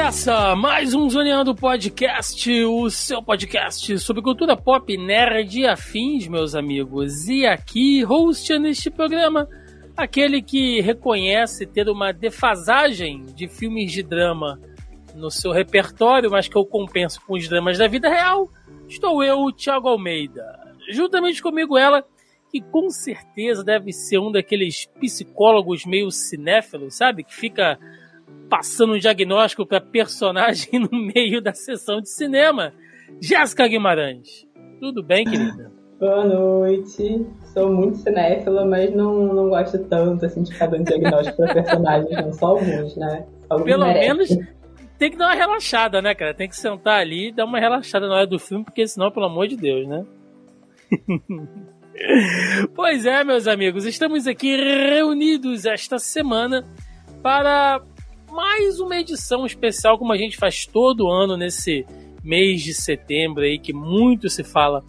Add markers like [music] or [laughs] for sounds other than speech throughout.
Começa mais um Zoneando Podcast, o seu podcast sobre cultura pop, nerd e afins, meus amigos. E aqui, host neste programa, aquele que reconhece ter uma defasagem de filmes de drama no seu repertório, mas que eu compenso com os dramas da vida real, estou eu, Thiago Almeida. Juntamente comigo ela, que com certeza deve ser um daqueles psicólogos meio cinéfilos, sabe? Que fica passando um diagnóstico para personagem [laughs] no meio da sessão de cinema. Jéssica Guimarães. Tudo bem, querida? Boa noite. Sou muito cinéfila, mas não, não gosto tanto assim, de ficar dando diagnóstico para personagens, não. Só alguns, né? Alguns Pelo merecem. menos tem que dar uma relaxada, né, cara? Tem que sentar ali e dar uma relaxada na hora do filme, porque senão, pelo amor de Deus, né? [laughs] pois é, meus amigos, estamos aqui reunidos esta semana para mais uma edição especial, como a gente faz todo ano nesse mês de setembro aí, que muito se fala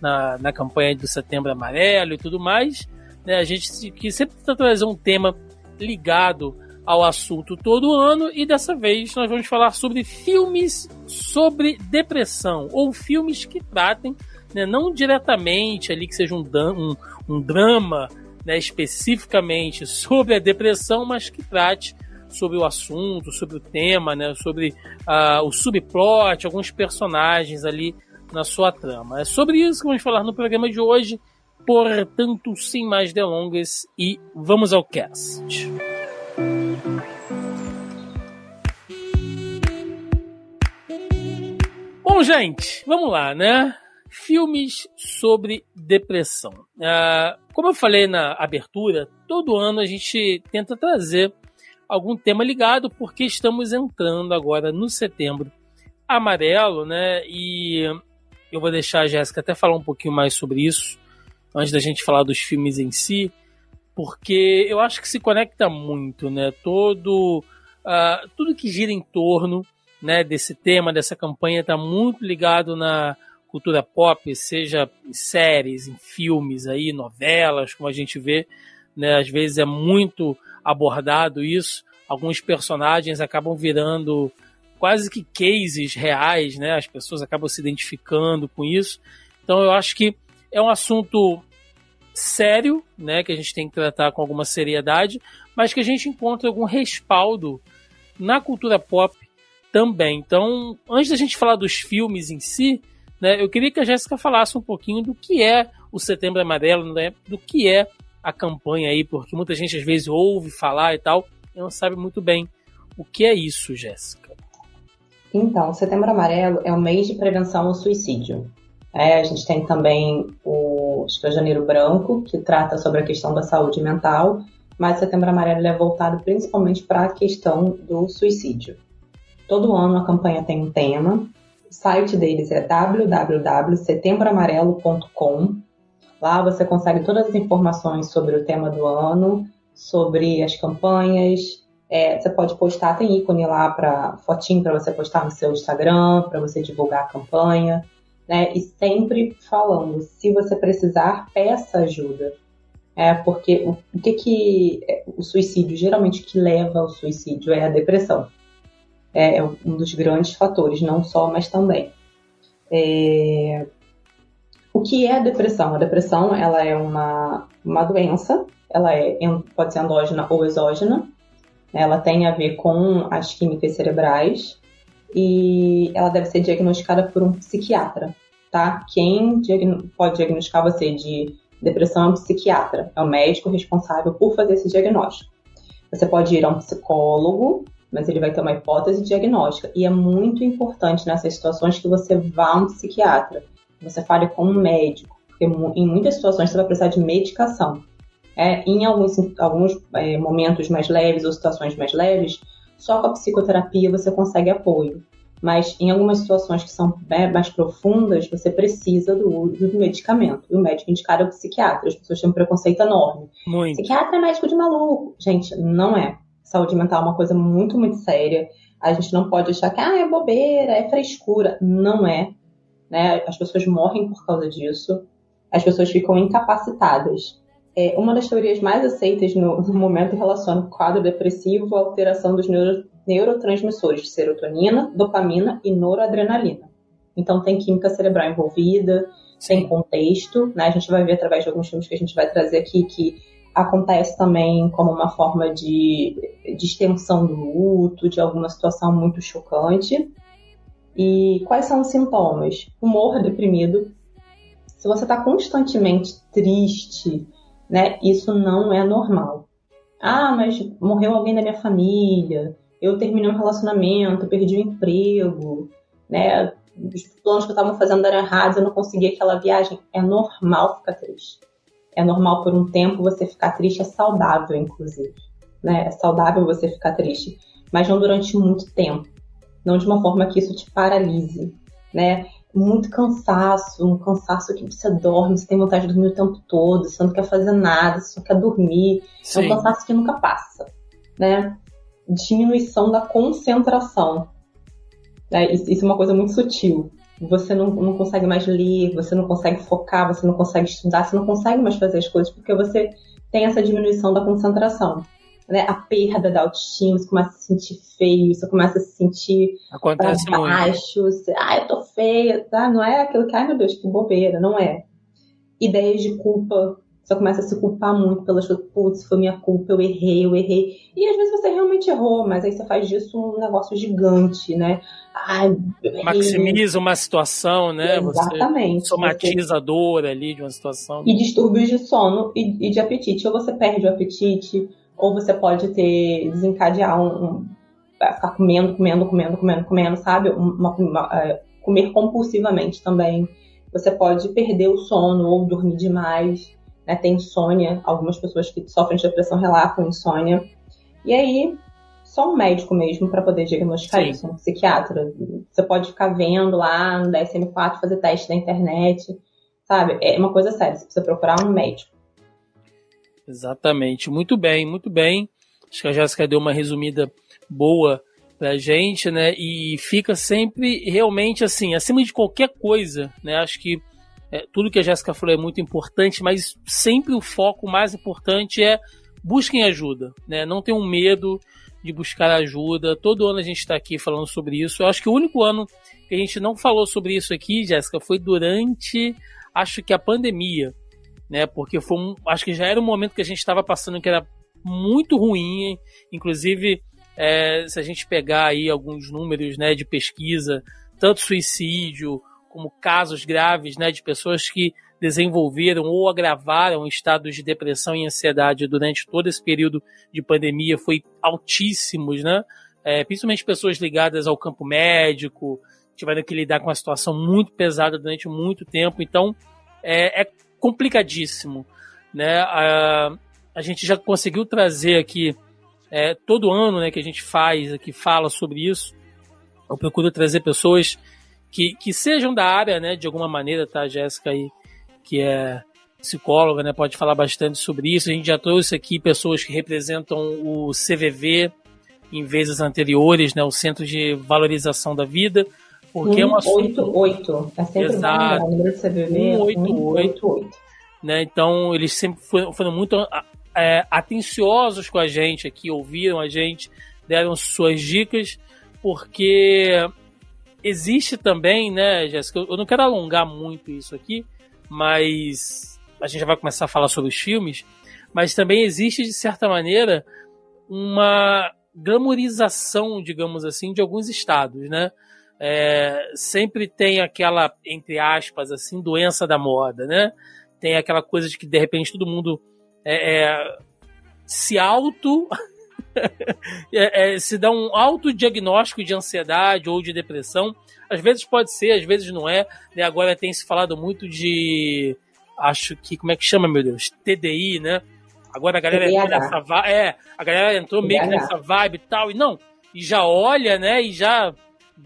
na, na campanha do Setembro Amarelo e tudo mais. Né? A gente que sempre tenta trazer um tema ligado ao assunto todo ano e dessa vez nós vamos falar sobre filmes sobre depressão ou filmes que tratem, né, não diretamente ali que seja um, um, um drama né, especificamente sobre a depressão, mas que trate sobre o assunto, sobre o tema, né, sobre ah, o subplot, alguns personagens ali na sua trama. É sobre isso que vamos falar no programa de hoje. Portanto, sem mais delongas e vamos ao cast. Bom, gente, vamos lá, né? Filmes sobre depressão. Ah, como eu falei na abertura, todo ano a gente tenta trazer algum tema ligado, porque estamos entrando agora no setembro amarelo, né? E eu vou deixar a Jéssica até falar um pouquinho mais sobre isso, antes da gente falar dos filmes em si, porque eu acho que se conecta muito, né? Todo, ah, tudo que gira em torno né, desse tema, dessa campanha, está muito ligado na cultura pop, seja em séries, em filmes, aí, novelas, como a gente vê, né? Às vezes é muito abordado isso. Alguns personagens acabam virando quase que cases reais, né? As pessoas acabam se identificando com isso. Então eu acho que é um assunto sério, né? Que a gente tem que tratar com alguma seriedade, mas que a gente encontra algum respaldo na cultura pop também. Então, antes da gente falar dos filmes em si, né? Eu queria que a Jéssica falasse um pouquinho do que é o Setembro Amarelo, né? Do que é a campanha aí, porque muita gente às vezes ouve falar e tal, e não sabe muito bem o que é isso, Jéssica. Então, Setembro Amarelo é o mês de prevenção ao suicídio. É, a gente tem também o o Janeiro Branco, que trata sobre a questão da saúde mental, mas Setembro Amarelo é voltado principalmente para a questão do suicídio. Todo ano a campanha tem um tema. O site deles é www.setembroamarelo.com. Lá você consegue todas as informações sobre o tema do ano, sobre as campanhas, é, você pode postar, tem ícone lá para fotinho para você postar no seu Instagram, para você divulgar a campanha, né? E sempre falando, se você precisar, peça ajuda. É porque o, o que que é, o suicídio geralmente que leva ao suicídio é a depressão. É, é um dos grandes fatores, não só, mas também. É, o que é a depressão? A depressão ela é uma, uma doença, ela é, pode ser endógena ou exógena, ela tem a ver com as químicas cerebrais e ela deve ser diagnosticada por um psiquiatra, tá? Quem pode diagnosticar você de depressão é um psiquiatra, é o médico responsável por fazer esse diagnóstico. Você pode ir a um psicólogo, mas ele vai ter uma hipótese diagnóstica e é muito importante nessas situações que você vá a um psiquiatra, você fale com um médico, porque em muitas situações você vai precisar de medicação. É, em alguns, alguns é, momentos mais leves ou situações mais leves, só com a psicoterapia você consegue apoio. Mas em algumas situações que são mais profundas, você precisa do uso do medicamento. E o médico indicado é o psiquiatra. As pessoas têm um preconceito enorme. Muito. Psiquiatra é médico de maluco. Gente, não é. Saúde mental é uma coisa muito, muito séria. A gente não pode achar que ah, é bobeira, é frescura. Não é. Né? As pessoas morrem por causa disso. As pessoas ficam incapacitadas. É, uma das teorias mais aceitas no, no momento relaciona o quadro depressivo à alteração dos neuro, neurotransmissores de serotonina, dopamina e noradrenalina. Então tem química cerebral envolvida, Sim. tem contexto, né? A gente vai ver através de alguns filmes que a gente vai trazer aqui que acontece também como uma forma de, de extensão do luto, de alguma situação muito chocante. E quais são os sintomas? Humor deprimido. Se você está constantemente triste, né, isso não é normal. Ah, mas morreu alguém da minha família, eu terminei um relacionamento, perdi o emprego, né, os planos que eu estava fazendo eram errados, eu não consegui aquela viagem. É normal ficar triste. É normal por um tempo você ficar triste, é saudável, inclusive. Né? É saudável você ficar triste, mas não durante muito tempo. Não de uma forma que isso te paralise, né? Muito cansaço, um cansaço que você dorme, você tem vontade de dormir o tempo todo, você não quer fazer nada, você só quer dormir. Sim. É um cansaço que nunca passa, né? Diminuição da concentração. Né? Isso, é uma coisa muito sutil você não, não consegue mais ler, você não consegue focar, você não consegue estudar, você não consegue mais fazer as coisas porque você tem essa diminuição da concentração. Né? A perda da autoestima, você começa a se sentir feio, você começa a se sentir Acontece baixo, você, ah, eu tô feia, tá? não é aquilo que, ai meu Deus, que bobeira, não é. Ideias de culpa, você começa a se culpar muito pelas coisas, putz, foi minha culpa, eu errei, eu errei. E às vezes você realmente errou, mas aí você faz disso um negócio gigante, né? Ai, Maximiza uma situação, né? Exatamente. Você somatiza a dor ali de uma situação. E distúrbios de sono e, e, de apetite. Ou você perde o apetite, ou você pode ter, desencadear um, um ficar comendo, comendo, comendo, comendo, comendo, sabe? Uma, uma, é, comer compulsivamente também. Você pode perder o sono ou dormir demais né, tem insônia, algumas pessoas que sofrem de depressão relatam insônia. E aí, só um médico mesmo para poder diagnosticar Sim. isso, um psiquiatra. Você pode ficar vendo lá no DSM-4, fazer teste na internet, sabe? É uma coisa séria, você precisa procurar um médico. Exatamente, muito bem, muito bem. Acho que a Jéssica deu uma resumida boa pra gente, né? E fica sempre realmente assim, acima de qualquer coisa, né? Acho que é, tudo que a Jéssica falou é muito importante, mas sempre o foco mais importante é busquem ajuda, né? Não tenham medo de buscar ajuda. Todo ano a gente está aqui falando sobre isso. Eu acho que o único ano que a gente não falou sobre isso aqui, Jéssica, foi durante, acho que a pandemia, né? Porque foi um, acho que já era um momento que a gente estava passando que era muito ruim, inclusive é, se a gente pegar aí alguns números, né, de pesquisa, tanto suicídio como casos graves né, de pessoas que desenvolveram ou agravaram estados de depressão e ansiedade durante todo esse período de pandemia foi altíssimos, né? É, principalmente pessoas ligadas ao campo médico, tiveram que lidar com uma situação muito pesada durante muito tempo, então é, é complicadíssimo, né? A, a, gente já conseguiu trazer aqui é, todo ano, né, que a gente faz aqui fala sobre isso. Eu procuro trazer pessoas que, que sejam da área, né, de alguma maneira, tá? Jéssica aí, que é psicóloga, né, pode falar bastante sobre isso. A gente já trouxe aqui pessoas que representam o CVV em vezes anteriores, né, o Centro de Valorização da Vida, porque 188. é um assunto... 88, é sempre Exato. o número do CVV 188. Né, então, eles sempre foram, foram muito é, atenciosos com a gente aqui, ouviram a gente, deram suas dicas, porque existe também, né, Jéssica? Eu não quero alongar muito isso aqui, mas a gente já vai começar a falar sobre os filmes. Mas também existe, de certa maneira, uma glamorização, digamos assim, de alguns estados, né? É, sempre tem aquela, entre aspas, assim, doença da moda, né? Tem aquela coisa de que de repente todo mundo é, é, se auto [laughs] é, é, se dá um autodiagnóstico de ansiedade ou de depressão. Às vezes pode ser, às vezes não é. Né? Agora tem se falado muito de. Acho que. Como é que chama, meu Deus? TDI, né? Agora a galera entrou nessa vibe. É, a galera entrou meio que nessa vibe e tal. E não. E já olha, né? E já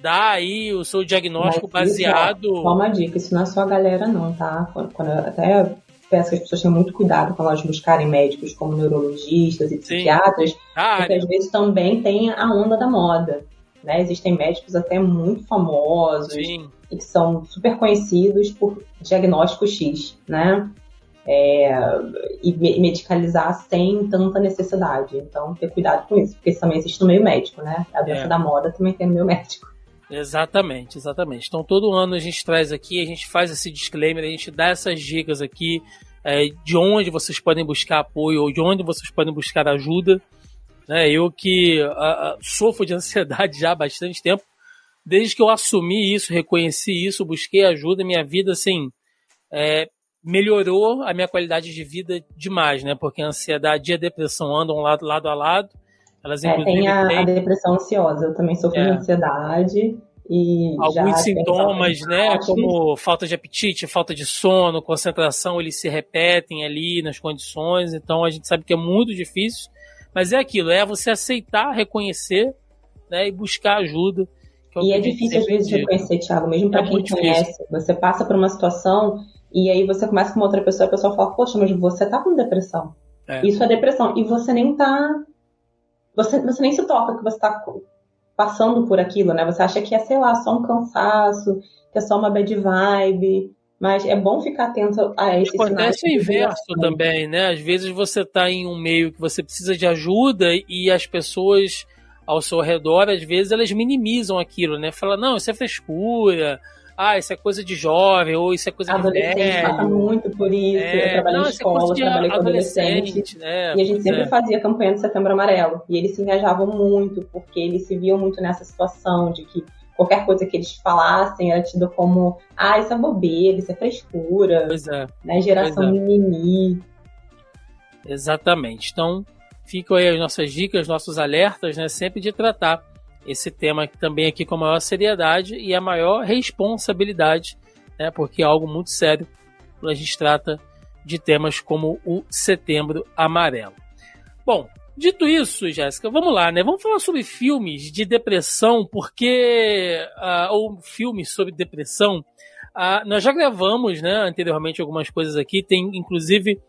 dá aí o seu diagnóstico Mas baseado. Isso, só uma dica, isso não é só a galera, não, tá? Quando, quando eu até peço que as pessoas tenham muito cuidado quando elas buscarem médicos como neurologistas e psiquiatras, ah, porque às vezes também tem a onda da moda. Né? Existem médicos até muito famosos Sim. e que são super conhecidos por diagnóstico X, né? É, e medicalizar sem tanta necessidade. Então, ter cuidado com isso, porque isso também existe no meio médico, né? A doença é. da moda também tem no meio médico. Exatamente, exatamente. Então todo ano a gente traz aqui, a gente faz esse disclaimer, a gente dá essas dicas aqui é, de onde vocês podem buscar apoio ou de onde vocês podem buscar ajuda. Né? Eu que a, a, sofro de [laughs] ansiedade já há bastante tempo, desde que eu assumi isso, reconheci isso, busquei ajuda, minha vida assim é, melhorou a minha qualidade de vida demais, né? Porque a ansiedade e a depressão andam lado, lado a lado elas, é, tem a, a, depressão ansiosa. Eu também sofro é. de ansiedade. E Alguns sintomas, né, como falta de apetite, falta de sono, concentração, eles se repetem ali nas condições, então a gente sabe que é muito difícil, mas é aquilo, é você aceitar, reconhecer, né, e buscar ajuda. É e é difícil às vezes reconhecer, Thiago, mesmo para é quem conhece. Difícil. Você passa por uma situação e aí você começa com uma outra pessoa, a pessoa fala, poxa, mas você tá com depressão. É. Isso é depressão. E você nem tá você, você nem se toca que você está passando por aquilo, né? Você acha que é, sei lá, só um cansaço, que é só uma bad vibe. Mas é bom ficar atento a esse Acontece o inverso também, né? Às vezes você está em um meio que você precisa de ajuda e as pessoas ao seu redor, às vezes, elas minimizam aquilo, né? Fala, não, isso é frescura, ah, isso é coisa de jovem, ou isso é coisa adolescente de velho. passa muito por isso. É, eu trabalhei não, em é escola, é trabalhei com adolescente. Né? E a gente sempre é. fazia campanha de setembro amarelo. E eles se engajavam muito, porque eles se viam muito nessa situação de que qualquer coisa que eles falassem era tido como, ah, isso é bobeira, isso é frescura. Pois é. Né? Geração é. mimimi. Exatamente. Então, ficam aí as nossas dicas, nossos alertas, né? Sempre de tratar esse tema também aqui com a maior seriedade e a maior responsabilidade, né, porque é algo muito sério quando a gente trata de temas como o Setembro Amarelo. Bom, dito isso, Jéssica, vamos lá, né? Vamos falar sobre filmes de depressão, porque uh, ou filmes sobre depressão. Uh, nós já gravamos, né, anteriormente algumas coisas aqui. Tem inclusive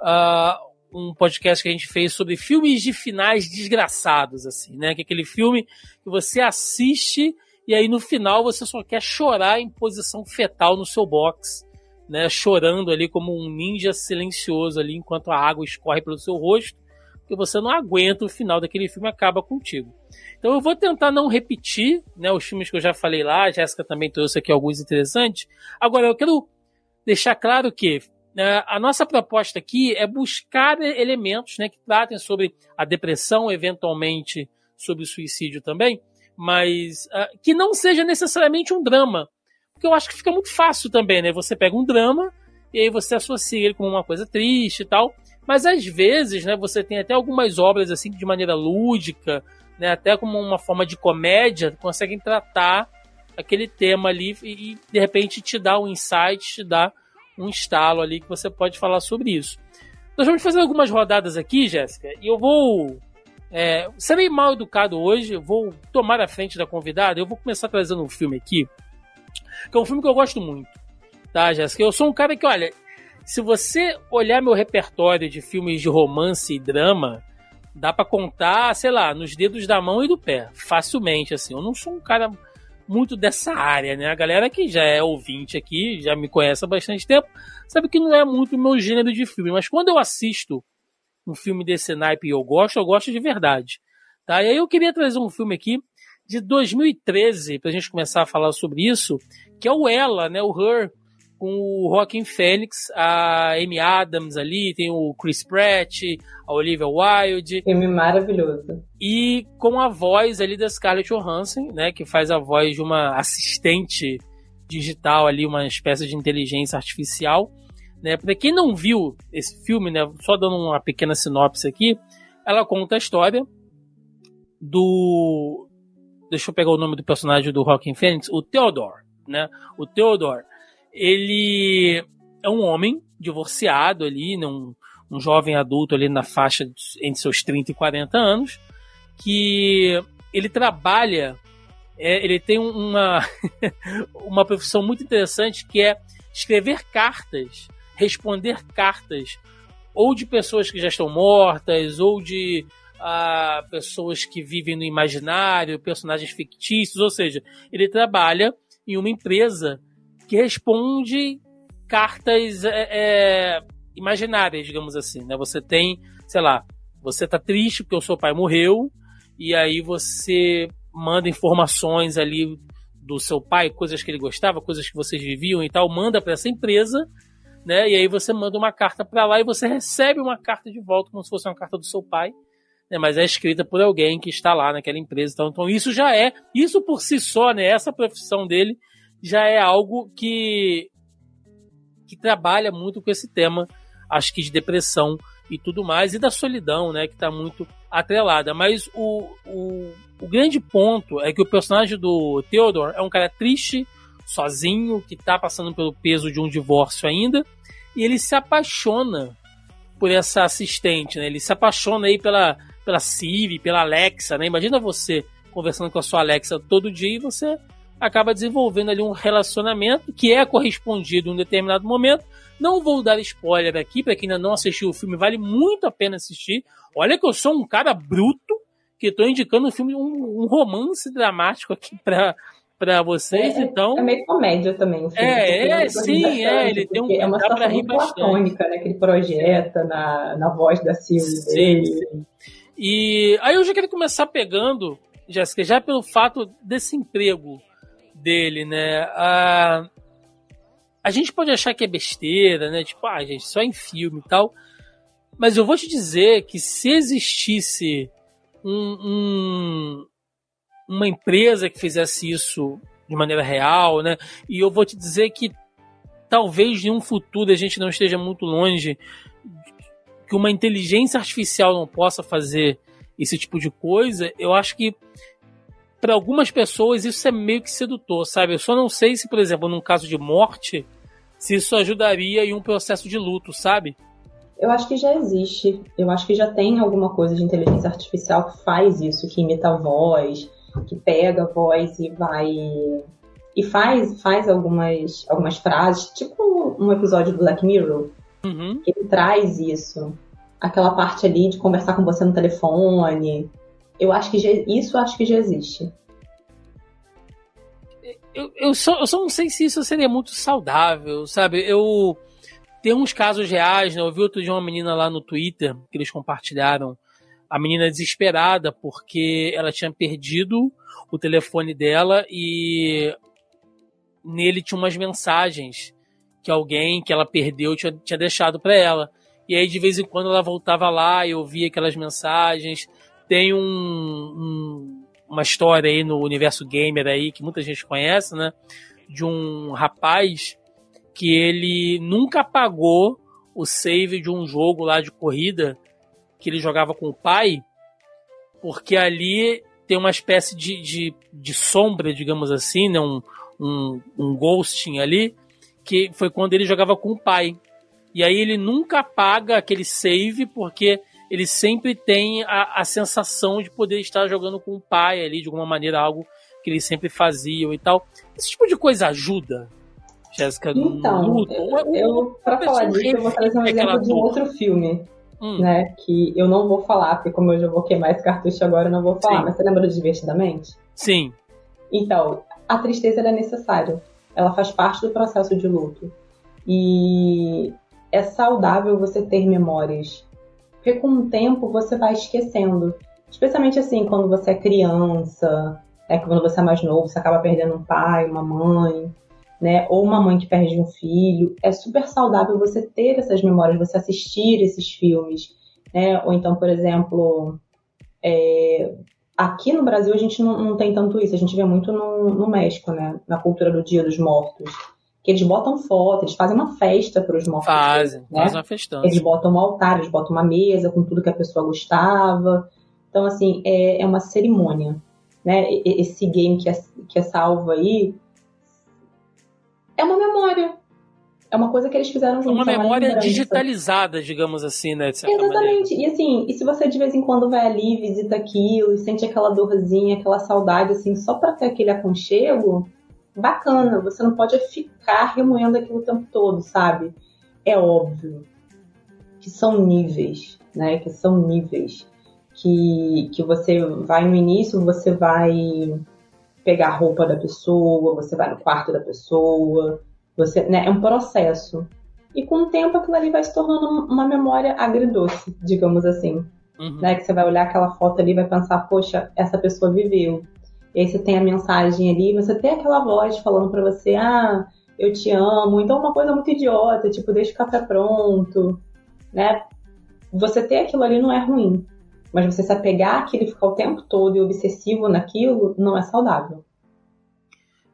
uh, um podcast que a gente fez sobre filmes de finais desgraçados, assim, né? Que é aquele filme que você assiste e aí no final você só quer chorar em posição fetal no seu box, né? Chorando ali como um ninja silencioso ali enquanto a água escorre pelo seu rosto, porque você não aguenta o final daquele filme acaba contigo. Então eu vou tentar não repetir, né? Os filmes que eu já falei lá, a Jéssica também trouxe aqui alguns interessantes. Agora eu quero deixar claro que a nossa proposta aqui é buscar elementos né, que tratem sobre a depressão, eventualmente sobre o suicídio também, mas uh, que não seja necessariamente um drama. Porque eu acho que fica muito fácil também, né? Você pega um drama e aí você associa ele com uma coisa triste e tal. Mas às vezes, né, você tem até algumas obras assim de maneira lúdica, né, até como uma forma de comédia, conseguem tratar aquele tema ali e de repente te dar um insight, te dar um estalo ali que você pode falar sobre isso. Nós vamos fazer algumas rodadas aqui, Jéssica, e eu vou é, ser mal educado hoje, vou tomar a frente da convidada, eu vou começar trazendo um filme aqui, que é um filme que eu gosto muito, tá, Jéssica? Eu sou um cara que, olha, se você olhar meu repertório de filmes de romance e drama, dá para contar, sei lá, nos dedos da mão e do pé, facilmente, assim. Eu não sou um cara muito dessa área, né? A galera que já é ouvinte aqui, já me conhece há bastante tempo, sabe que não é muito o meu gênero de filme. Mas quando eu assisto um filme desse naipe e eu gosto, eu gosto de verdade. Tá? E aí eu queria trazer um filme aqui de 2013, pra gente começar a falar sobre isso, que é o Ela, né? O Her, com o Joaquin Phoenix, a Amy Adams ali, tem o Chris Pratt, a Olivia Wilde. Filme maravilhoso. E com a voz ali da Scarlett Johansson, né, que faz a voz de uma assistente digital ali, uma espécie de inteligência artificial. Né? Para quem não viu esse filme, né, só dando uma pequena sinopse aqui, ela conta a história do deixa eu pegar o nome do personagem do Joaquin Phoenix, o Theodore, né? O Theodore ele é um homem divorciado ali, né, um, um jovem adulto ali na faixa de, entre seus 30 e 40 anos, que ele trabalha é, ele tem uma, [laughs] uma profissão muito interessante que é escrever cartas, responder cartas, ou de pessoas que já estão mortas, ou de uh, pessoas que vivem no imaginário, personagens fictícios, ou seja, ele trabalha em uma empresa que responde cartas é, é, imaginárias, digamos assim. Né? Você tem, sei lá, você tá triste porque o seu pai morreu, e aí você manda informações ali do seu pai, coisas que ele gostava, coisas que vocês viviam e tal, manda para essa empresa, né? E aí você manda uma carta para lá e você recebe uma carta de volta como se fosse uma carta do seu pai, né? Mas é escrita por alguém que está lá naquela empresa. Então, então isso já é, isso por si só, né? Essa profissão dele já é algo que que trabalha muito com esse tema, acho que de depressão e tudo mais e da solidão, né? Que está muito atrelada. Mas o, o o grande ponto é que o personagem do Theodore é um cara triste, sozinho, que tá passando pelo peso de um divórcio ainda, e ele se apaixona por essa assistente, né? Ele se apaixona aí pela, pela Siri, pela Alexa, né? Imagina você conversando com a sua Alexa todo dia e você acaba desenvolvendo ali um relacionamento que é correspondido em um determinado momento. Não vou dar spoiler aqui, para quem ainda não assistiu o filme, vale muito a pena assistir. Olha que eu sou um cara bruto, que estou indicando um filme, um, um romance dramático aqui [laughs] para para vocês, é, então. É meio comédia também. É, é, sim, é. Ele tem um. É uma situação muito platônica, né? Que ele projeta na, na voz da Silvia sim, dele. Sim. E aí eu já quero começar pegando, Jéssica, já pelo fato desse emprego dele, né? A, a gente pode achar que é besteira, né? Tipo, ah, gente, só em filme e tal. Mas eu vou te dizer que se existisse um, um, uma empresa que fizesse isso de maneira real, né? E eu vou te dizer que talvez em um futuro a gente não esteja muito longe que uma inteligência artificial não possa fazer esse tipo de coisa. Eu acho que para algumas pessoas isso é meio que sedutor, sabe? Eu só não sei se, por exemplo, num caso de morte, se isso ajudaria em um processo de luto, sabe? Eu acho que já existe. Eu acho que já tem alguma coisa de inteligência artificial que faz isso, que imita a voz, que pega a voz e vai e faz faz algumas algumas frases, tipo um episódio do Black Mirror. Uhum. Ele traz isso, aquela parte ali de conversar com você no telefone. Eu acho que já, isso acho que já existe. Eu, eu, só, eu só não sei se isso seria muito saudável, sabe? Eu tem uns casos reais, né? Eu vi outro dia uma menina lá no Twitter que eles compartilharam. A menina desesperada porque ela tinha perdido o telefone dela e nele tinha umas mensagens que alguém que ela perdeu tinha, tinha deixado para ela. E aí de vez em quando ela voltava lá e ouvia aquelas mensagens. Tem um, um, uma história aí no universo gamer aí que muita gente conhece, né? De um rapaz que ele nunca apagou o save de um jogo lá de corrida que ele jogava com o pai, porque ali tem uma espécie de, de, de sombra, digamos assim, né? um, um, um ghosting ali, que foi quando ele jogava com o pai. E aí ele nunca apaga aquele save, porque ele sempre tem a, a sensação de poder estar jogando com o pai ali, de alguma maneira, algo que eles sempre faziam e tal. Esse tipo de coisa ajuda Jéssica então, Eu, eu para falar disso, eu vou trazer um exemplo de um outro filme. Hum. Né, que eu não vou falar, porque como eu já vou queimar esse cartucho agora, eu não vou falar. Sim. Mas você lembra do Divertidamente? Sim. Então, a tristeza é necessária. Ela faz parte do processo de luto. E é saudável você ter memórias. Porque com o tempo você vai esquecendo. Especialmente assim, quando você é criança, é quando você é mais novo, você acaba perdendo um pai, uma mãe né? Ou uma mãe que perde um filho. É super saudável você ter essas memórias, você assistir esses filmes, né? Ou então, por exemplo, é... aqui no Brasil a gente não, não, tem tanto isso. A gente vê muito no, no México, né? Na cultura do Dia dos Mortos que eles botam foto, eles fazem uma festa para os mortos. Fazem, né? fazem uma festança. Eles botam um altar, eles botam uma mesa com tudo que a pessoa gostava. Então, assim, é, é uma cerimônia. Né? Esse game que é, que é salvo aí, é uma memória. é uma coisa que eles fizeram juntos. Uma memória uma digitalizada, digamos assim, né? Exatamente. Maneira. E assim, e se você de vez em quando vai ali, visita aquilo e sente aquela dorzinha, aquela saudade, assim, só para ter aquele aconchego, bacana. Você não pode ficar remoendo aquilo o tempo todo, sabe? É óbvio que são níveis, né? Que são níveis. Que, que você vai no início, você vai pegar a roupa da pessoa, você vai no quarto da pessoa, você, né, é um processo. E com o tempo aquilo ali vai se tornando uma memória agridoce, digamos assim. Uhum. Né, que você vai olhar aquela foto ali e vai pensar, poxa, essa pessoa viveu. E aí você tem a mensagem ali, você tem aquela voz falando para você, ah, eu te amo. Então uma coisa muito idiota, tipo, deixa o café pronto, né? Você ter aquilo ali não é ruim. Mas você se apegar àquilo e ficar o tempo todo e obsessivo naquilo não é saudável.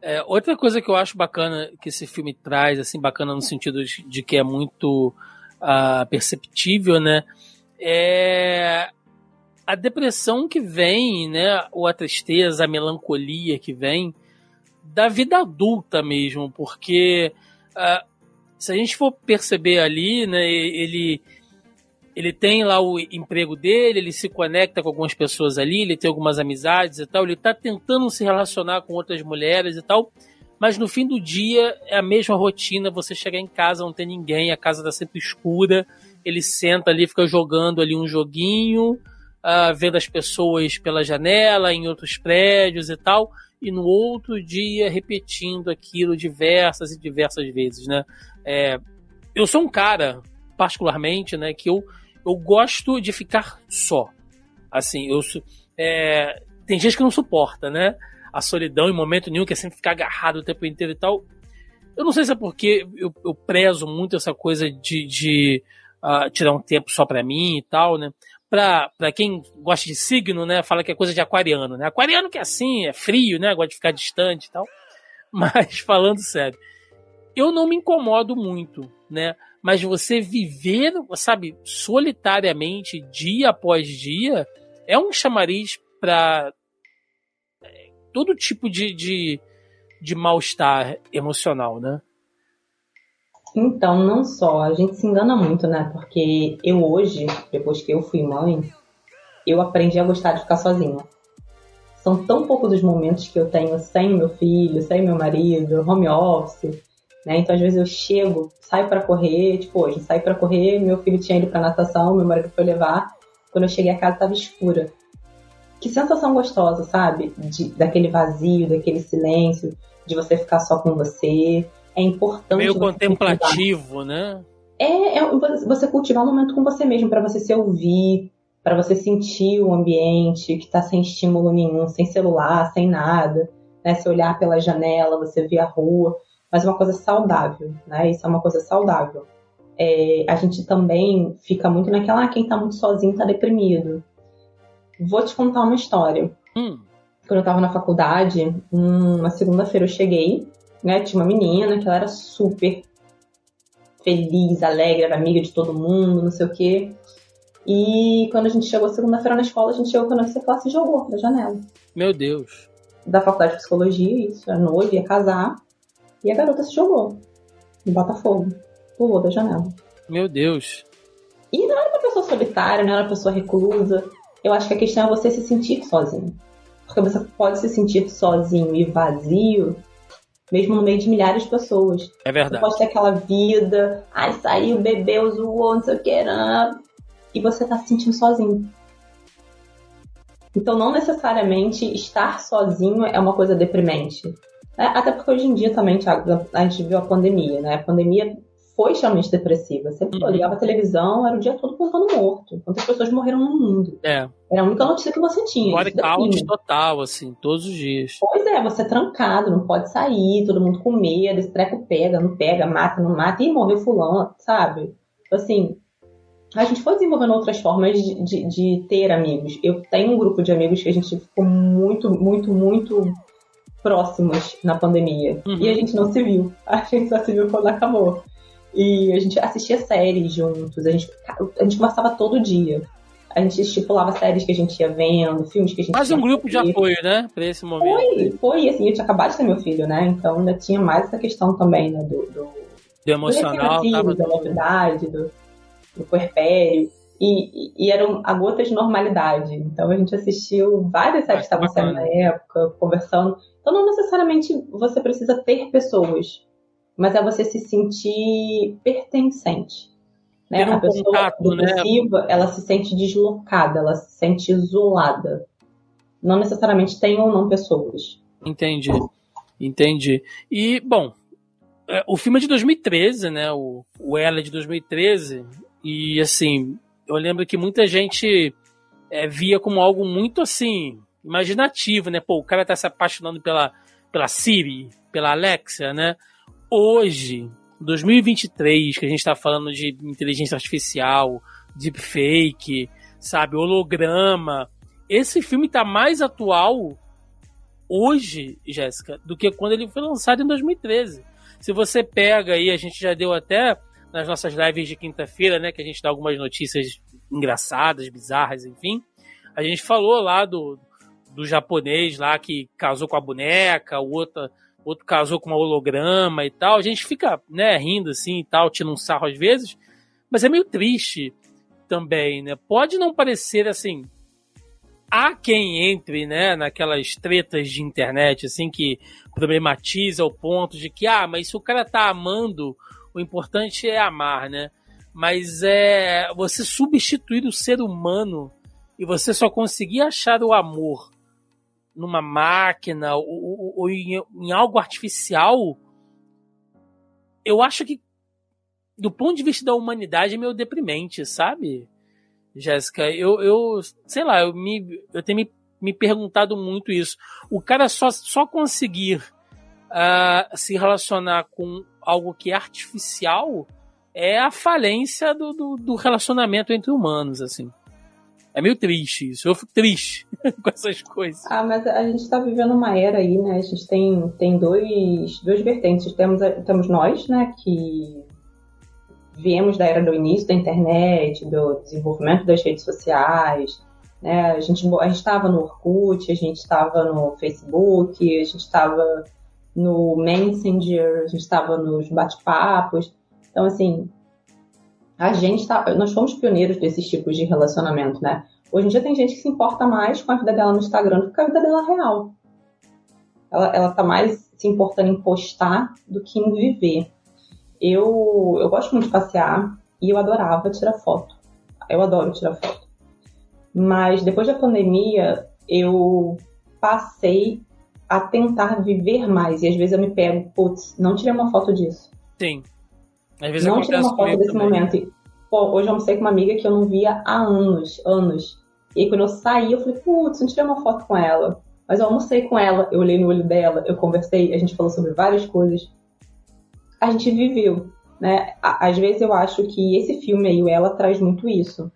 É, outra coisa que eu acho bacana que esse filme traz, assim, bacana no sentido de, de que é muito uh, perceptível, né? É a depressão que vem, né? Ou a tristeza, a melancolia que vem da vida adulta mesmo, porque uh, se a gente for perceber ali, né? Ele ele tem lá o emprego dele, ele se conecta com algumas pessoas ali, ele tem algumas amizades e tal, ele está tentando se relacionar com outras mulheres e tal, mas no fim do dia é a mesma rotina, você chegar em casa, não tem ninguém, a casa está sempre escura, ele senta ali, fica jogando ali um joguinho, uh, vendo as pessoas pela janela, em outros prédios e tal, e no outro dia repetindo aquilo diversas e diversas vezes, né? É, eu sou um cara, particularmente, né, que eu eu gosto de ficar só. Assim, eu é, tem gente que não suporta, né? A solidão em momento nenhum, que é sempre ficar agarrado o tempo inteiro e tal. Eu não sei se é porque eu, eu prezo muito essa coisa de, de uh, tirar um tempo só para mim e tal, né? Pra quem gosta de signo, né? Fala que é coisa de aquariano, né? Aquariano que é assim, é frio, né? Gosta de ficar distante e tal. [laughs] Mas falando sério, eu não me incomodo muito, né? mas você viver, sabe, solitariamente, dia após dia, é um chamariz para é, todo tipo de, de, de mal-estar emocional, né? Então, não só, a gente se engana muito, né? Porque eu hoje, depois que eu fui mãe, eu aprendi a gostar de ficar sozinha. São tão poucos os momentos que eu tenho sem meu filho, sem meu marido, home office, né? Então, às vezes eu chego, saio para correr, tipo hoje, saio para correr, meu filho tinha ido para natação, meu marido foi levar. Quando eu cheguei a casa estava escura. Que sensação gostosa, sabe? De, daquele vazio, daquele silêncio, de você ficar só com você. É importante. Meio contemplativo, né? É, é, você cultivar um momento com você mesmo, para você se ouvir, para você sentir o ambiente que está sem estímulo nenhum, sem celular, sem nada. Né? Se olhar pela janela, você ver a rua mas uma coisa saudável, né? Isso é uma coisa saudável. É, a gente também fica muito naquela, ah, quem tá muito sozinho tá deprimido. Vou te contar uma história. Hum. Quando eu tava na faculdade, uma segunda-feira eu cheguei, né? Tinha uma menina que ela era super feliz, alegre, era amiga de todo mundo, não sei o quê. E quando a gente chegou segunda-feira na escola, a gente chegou quando a classe jogou da janela. Meu Deus. Da faculdade de psicologia, isso, era noiva, ia casar. E a garota se jogou no Botafogo. Pulou da janela. Meu Deus. E não era uma pessoa solitária, não era uma pessoa reclusa. Eu acho que a questão é você se sentir sozinho. Porque você pode se sentir sozinho e vazio, mesmo no meio de milhares de pessoas. É verdade. Você pode ter aquela vida, ai, saiu, bebeu, zoou, não sei o que, e você tá se sentindo sozinho. Então, não necessariamente estar sozinho é uma coisa deprimente. É, até porque hoje em dia também, Thiago, a gente viu a pandemia, né? A pandemia foi extremamente depressiva. Você uhum. ligava a televisão, era o dia todo contando morto. Quantas pessoas morreram no mundo. É. Era a única notícia que você tinha. Blackout total, assim, todos os dias. Pois é, você é trancado, não pode sair, todo mundo com medo, esse treco pega, não pega, mata, não mata, e morreu fulano, sabe? Assim, a gente foi desenvolvendo outras formas de, de, de ter amigos. Eu tenho um grupo de amigos que a gente ficou muito, muito, muito próximos na pandemia. Uhum. E a gente não se viu. [laughs] A gente só se viu quando acabou. E a gente assistia séries juntos, a gente, a gente conversava todo dia. A gente estipulava séries que a gente ia vendo, filmes que a gente Mais um grupo de apoio, né? Pra esse momento. Foi, foi. Assim, eu tinha acabado de ter meu filho, né? Então ainda tinha mais essa questão também, né? Do, do do emocional, do tava... da novidade, do, do puerpério. E, e, eram a gotas de normalidade. Então a gente assistiu várias séries que estavam saindo na época, conversando. Então não necessariamente você precisa ter pessoas, mas é você se sentir pertencente. Né? Um a pessoa contato, depressiva, né? ela se sente deslocada, ela se sente isolada. Não necessariamente tem ou não pessoas. Entendi. Entendi. E, bom, é, o filme é de 2013, né? O, o Ela é de 2013. E, assim, eu lembro que muita gente é, via como algo muito assim, imaginativo, né? Pô, o cara tá se apaixonando pela, pela Siri, pela Alexa, né? Hoje, 2023, que a gente tá falando de inteligência artificial, deepfake, sabe, holograma. Esse filme tá mais atual hoje, Jéssica, do que quando ele foi lançado em 2013. Se você pega aí, a gente já deu até nas nossas lives de quinta-feira, né? Que a gente dá algumas notícias engraçadas, bizarras, enfim. A gente falou lá do, do japonês lá que casou com a boneca, o outro, outro casou com uma holograma e tal. A gente fica, né, rindo assim e tal, tirando um sarro às vezes, mas é meio triste também, né? Pode não parecer assim. Há quem entre, né, naquelas tretas de internet, assim, que problematiza o ponto de que, ah, mas se o cara tá amando o importante é amar, né? Mas é você substituir o ser humano e você só conseguir achar o amor numa máquina ou, ou, ou em, em algo artificial, eu acho que do ponto de vista da humanidade é meio deprimente, sabe? Jéssica, eu, eu sei lá, eu, me, eu tenho me, me perguntado muito isso. O cara só, só conseguir uh, se relacionar com algo que é artificial é a falência do, do, do, relacionamento entre humanos, assim. É meio triste isso. Eu fico triste [laughs] com essas coisas. Ah, mas a gente está vivendo uma era aí, né? A gente tem, tem dois, dois vertentes. Temos, temos nós, né, que viemos da era do início da internet, do desenvolvimento das redes sociais, né? A gente a estava no Orkut, a gente estava no Facebook, a gente estava no Messenger, a gente estava nos bate-papos. Então, assim, a gente tá, nós fomos pioneiros desses tipos de relacionamento, né? Hoje em dia tem gente que se importa mais com a vida dela no Instagram do que com a vida dela real. Ela, ela tá mais se importando em postar do que em viver. Eu, eu gosto muito de passear e eu adorava tirar foto. Eu adoro tirar foto. Mas depois da pandemia, eu passei a tentar viver mais. E às vezes eu me pego, putz, não tirei uma foto disso. Sim. Às vezes não tirei uma foto desse também. momento. Pô, hoje eu almocei com uma amiga que eu não via há anos, anos. E aí quando eu saí, eu falei, putz, não tirei uma foto com ela. Mas eu almocei com ela, eu olhei no olho dela, eu conversei, a gente falou sobre várias coisas. A gente viveu, né? Às vezes eu acho que esse filme aí, o Ela, traz muito isso.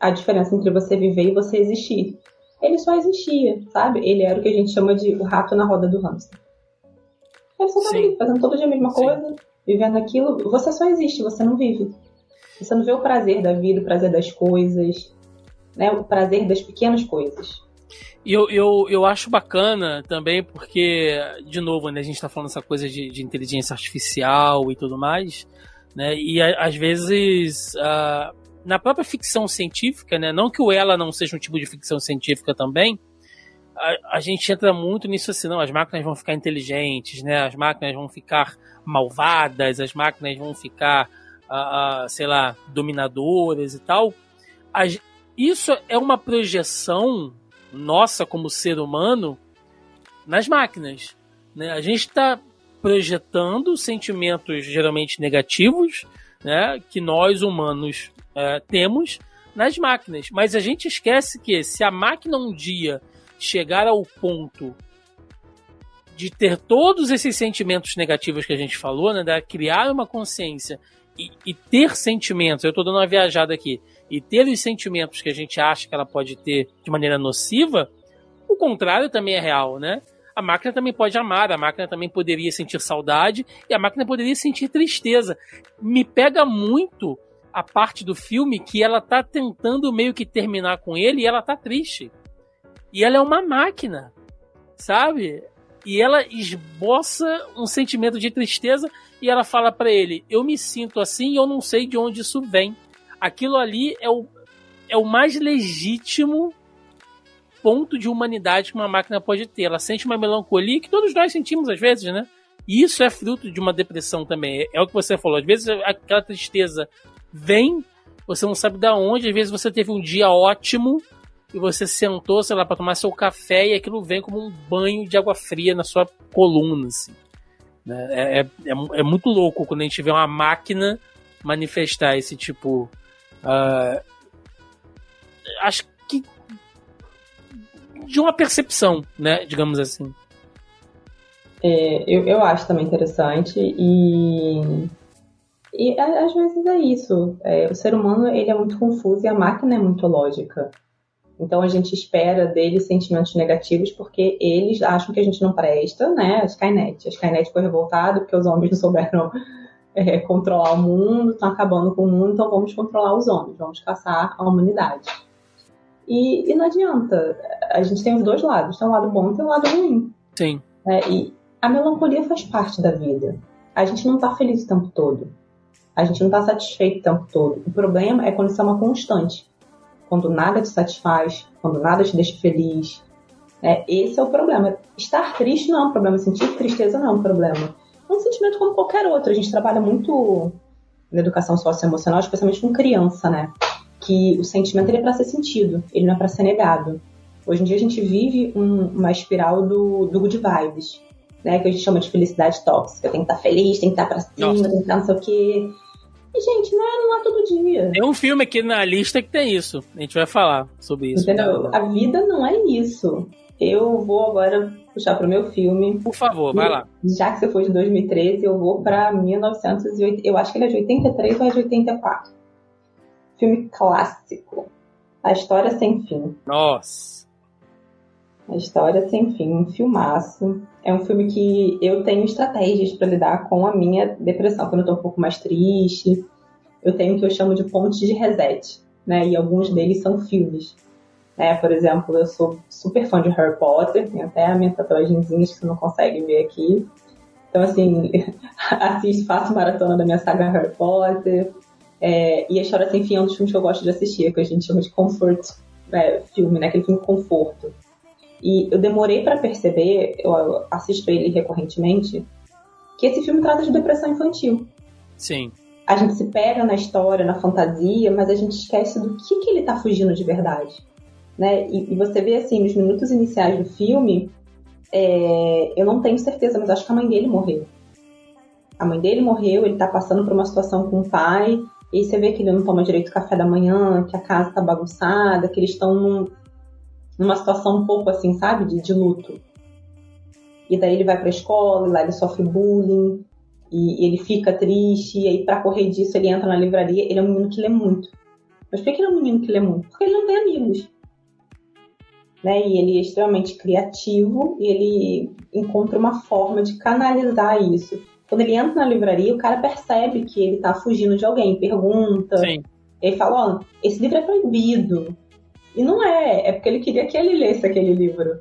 A diferença entre você viver e você existir ele só existia, sabe? Ele era o que a gente chama de o rato na roda do hamster. Ele só tá ali, fazendo todo dia a mesma Sim. coisa, vivendo aquilo. Você só existe, você não vive. Você não vê o prazer da vida, o prazer das coisas, né? O prazer das pequenas coisas. E eu, eu, eu acho bacana também, porque, de novo, né, a gente está falando essa coisa de, de, inteligência artificial e tudo mais, né? E a, às vezes na própria ficção científica, né? Não que o Ela não seja um tipo de ficção científica também, a, a, gente entra muito nisso assim, não, as máquinas vão ficar inteligentes, né? As máquinas vão ficar malvadas, as máquinas vão ficar, uh, uh, sei lá, dominadoras e tal. As, isso é uma projeção nossa como ser humano nas máquinas. Né? A gente está projetando sentimentos geralmente negativos, né? Que nós humanos é, temos nas máquinas. Mas a gente esquece que se a máquina um dia chegar ao ponto de ter todos esses sentimentos negativos que a gente falou, né, de criar uma consciência e, e ter sentimentos, eu estou dando uma viajada aqui, e ter os sentimentos que a gente acha que ela pode ter de maneira nociva, o contrário também é real, né? A máquina também pode amar, a máquina também poderia sentir saudade e a máquina poderia sentir tristeza. Me pega muito a parte do filme que ela tá tentando meio que terminar com ele e ela tá triste. E ela é uma máquina, sabe? E ela esboça um sentimento de tristeza e ela fala para ele: Eu me sinto assim e eu não sei de onde isso vem. Aquilo ali é o, é o mais legítimo ponto de humanidade que uma máquina pode ter. Ela sente uma melancolia que todos nós sentimos às vezes, né? E isso é fruto de uma depressão também. É o que você falou. Às vezes aquela tristeza vem, você não sabe de onde. Às vezes você teve um dia ótimo e você sentou, sei lá, para tomar seu café e aquilo vem como um banho de água fria na sua coluna, assim. Né? É, é, é, é muito louco quando a gente vê uma máquina manifestar esse tipo. Uh, acho que. de uma percepção, né? Digamos assim. É, eu, eu acho também interessante e. E às vezes é isso. É, o ser humano ele é muito confuso e a máquina é muito lógica. Então a gente espera deles sentimentos negativos porque eles acham que a gente não presta, né? A Skynet. A Skynet foi revoltada porque os homens não souberam [laughs] é, controlar o mundo, estão acabando com o mundo, então vamos controlar os homens, vamos caçar a humanidade. E, e não adianta. A gente tem os dois lados. Tem um lado bom e tem um lado ruim. Sim. É, e a melancolia faz parte da vida. A gente não está feliz o tempo todo. A gente não está satisfeito o tempo todo. O problema é quando isso é uma constante quando nada te satisfaz, quando nada te deixa feliz. É, esse é o problema. Estar triste não é um problema, sentir tristeza não é um problema. É um sentimento como qualquer outro. A gente trabalha muito na educação socioemocional, especialmente com criança, né? Que o sentimento ele é para ser sentido, ele não é para ser negado. Hoje em dia a gente vive um, uma espiral do, do good vibes, né? Que a gente chama de felicidade tóxica. Tem que estar tá feliz, tem que estar tá pra cima, Nossa. tem que estar tá não sei o quê. E, gente, não é, não é todo dia. Tem um filme aqui na lista que tem isso. A gente vai falar sobre isso. Entendeu? A vida não é isso. Eu vou agora puxar para o meu filme. Por favor, vai lá. Já que você foi de 2013, eu vou para 1980. Eu acho que ele é de 83 ou é de 84. Filme clássico. A História Sem Fim. Nossa. A História Sem Fim, um filmaço. É um filme que eu tenho estratégias para lidar com a minha depressão. Quando eu tô um pouco mais triste, eu tenho o que eu chamo de pontes de reset, né? E alguns deles são filmes. Né? Por exemplo, eu sou super fã de Harry Potter, tem até a minha tatuagemzinha que você não consegue ver aqui. Então, assim, [laughs] assisto, faço maratona da minha saga Harry Potter. É, e A História Sem Fim é um dos filmes que eu gosto de assistir, que a gente chama de comfort é, filme, né? Aquele filme conforto. E eu demorei para perceber, eu assisto ele recorrentemente, que esse filme trata de depressão infantil. Sim. A gente se pega na história, na fantasia, mas a gente esquece do que, que ele tá fugindo de verdade. Né? E, e você vê assim, nos minutos iniciais do filme, é, eu não tenho certeza, mas acho que a mãe dele morreu. A mãe dele morreu, ele tá passando por uma situação com o pai, e você vê que ele não toma direito café da manhã, que a casa tá bagunçada, que eles estão num, numa situação um pouco assim, sabe, de, de luto. E daí ele vai pra escola, e lá ele sofre bullying, e, e ele fica triste, e aí pra correr disso ele entra na livraria. Ele é um menino que lê muito. Mas por que ele é um menino que lê muito? Porque ele não tem amigos. Né? E ele é extremamente criativo e ele encontra uma forma de canalizar isso. Quando ele entra na livraria, o cara percebe que ele tá fugindo de alguém, pergunta. Sim. Ele fala, ó, oh, esse livro é proibido. E não é, é porque ele queria que ele lesse aquele livro.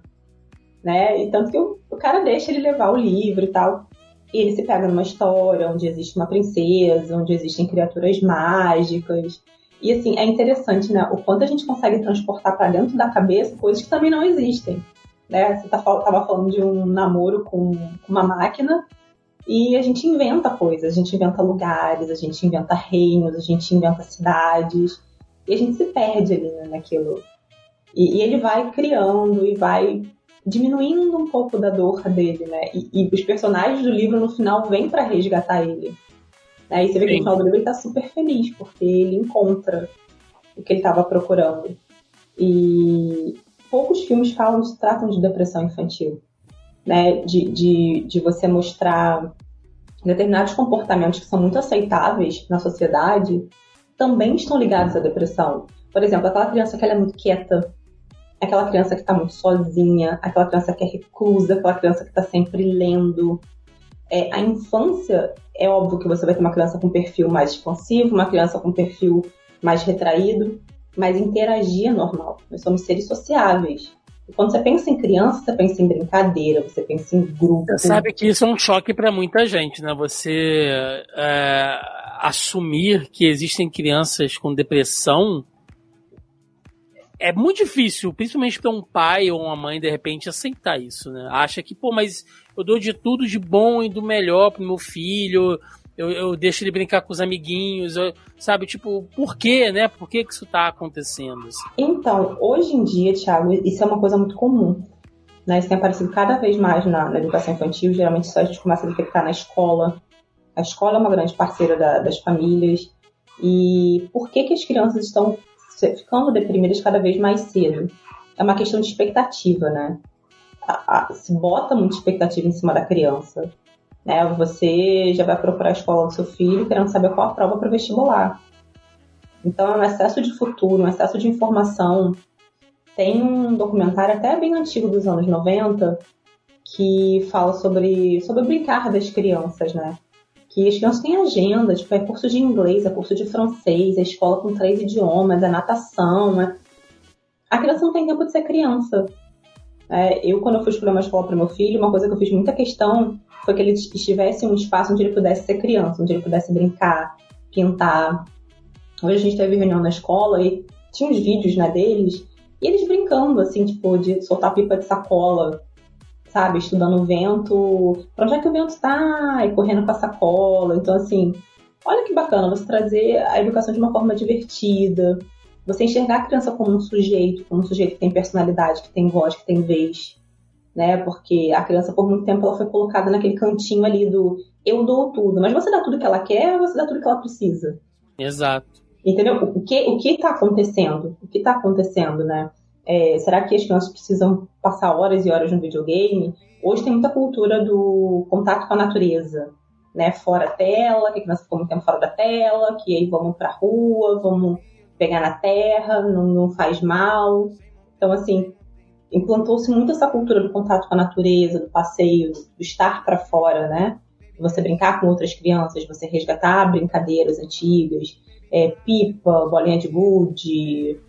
Né? E tanto que o, o cara deixa ele levar o livro e tal. E ele se pega numa história onde existe uma princesa, onde existem criaturas mágicas. E assim, é interessante, né? O quanto a gente consegue transportar para dentro da cabeça coisas que também não existem. Né? Você tá, tava falando de um namoro com uma máquina e a gente inventa coisas, a gente inventa lugares, a gente inventa reinos, a gente inventa cidades. E a gente se perde ali né, naquilo. E, e, ele vai criando e vai diminuindo um pouco da dor dele, né? E, e os personagens do livro no final vêm para resgatar ele. Aí você vê que no final do livro ele tá super feliz, porque ele encontra o que ele estava procurando. E poucos filmes falam, tratam de depressão infantil. Né? De, de, de você mostrar determinados comportamentos que são muito aceitáveis na sociedade também estão ligados à depressão. Por exemplo, aquela criança que é muito quieta, aquela criança que está muito sozinha, aquela criança que é reclusa, aquela criança que está sempre lendo. É, a infância, é óbvio que você vai ter uma criança com perfil mais expansivo, uma criança com perfil mais retraído, mas interagir é normal. Nós somos seres sociáveis. E quando você pensa em criança, você pensa em brincadeira, você pensa em grupo. Você sabe que isso é um choque para muita gente, né? Você é, assumir que existem crianças com depressão é muito difícil, principalmente para um pai ou uma mãe, de repente, aceitar isso, né? Acha que, pô, mas eu dou de tudo de bom e do melhor pro meu filho, eu, eu deixo ele brincar com os amiguinhos, eu, sabe? Tipo, por quê, né? Por que, que isso tá acontecendo? Então, hoje em dia, Thiago, isso é uma coisa muito comum. Né? Isso tem aparecido cada vez mais na, na educação infantil. Geralmente isso a gente começa a detectar na escola. A escola é uma grande parceira da, das famílias. E por que, que as crianças estão ficando deprimidas cada vez mais cedo. É uma questão de expectativa, né? A, a, se bota muita expectativa em cima da criança. Né? Você já vai procurar a escola do seu filho querendo saber qual a prova para o vestibular. Então é um excesso de futuro, um excesso de informação. Tem um documentário até bem antigo dos anos 90 que fala sobre, sobre o brincar das crianças, né? Que as crianças têm agenda, tipo, é curso de inglês, é curso de francês, é escola com três idiomas, é natação, é... A criança não tem tempo de ser criança. É, eu, quando eu fui escolher uma escola para meu filho, uma coisa que eu fiz muita questão foi que ele estivesse em um espaço onde ele pudesse ser criança, onde ele pudesse brincar, pintar. Hoje a gente teve reunião na escola e tinha uns vídeos né, deles, e eles brincando, assim, tipo, de soltar pipa de sacola, sabe, estudando o vento, pra onde é que o vento tá, e correndo com a sacola. Então, assim, olha que bacana você trazer a educação de uma forma divertida, você enxergar a criança como um sujeito, como um sujeito que tem personalidade, que tem voz, que tem vez, né? Porque a criança, por muito tempo, ela foi colocada naquele cantinho ali do eu dou tudo, mas você dá tudo que ela quer ou você dá tudo que ela precisa? Exato. Entendeu? O que o que está acontecendo? O que está acontecendo, né? É, será que as crianças precisam passar horas e horas no videogame? Hoje tem muita cultura do contato com a natureza, né? Fora tela, que a criança ficou muito tempo fora da tela, que aí vamos pra rua, vamos pegar na terra, não, não faz mal. Então, assim, implantou-se muito essa cultura do contato com a natureza, do passeio, do estar para fora, né? Você brincar com outras crianças, você resgatar brincadeiras antigas, é, pipa, bolinha de gude,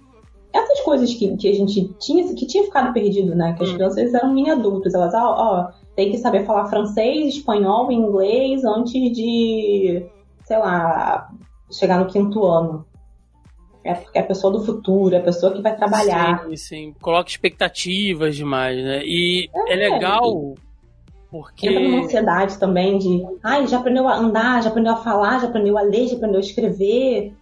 essas coisas que, que a gente tinha, que tinha ficado perdido, né? Que as hum. crianças eram mini adultos, elas, ó, ó, tem que saber falar francês, espanhol e inglês antes de, sei lá, chegar no quinto ano. É porque é a pessoa do futuro, é a pessoa que vai trabalhar. Sim, sim. Coloca expectativas demais, né? E é, é legal porque. Entra numa ansiedade também de. Ai, já aprendeu a andar, já aprendeu a falar, já aprendeu a ler, já aprendeu a escrever.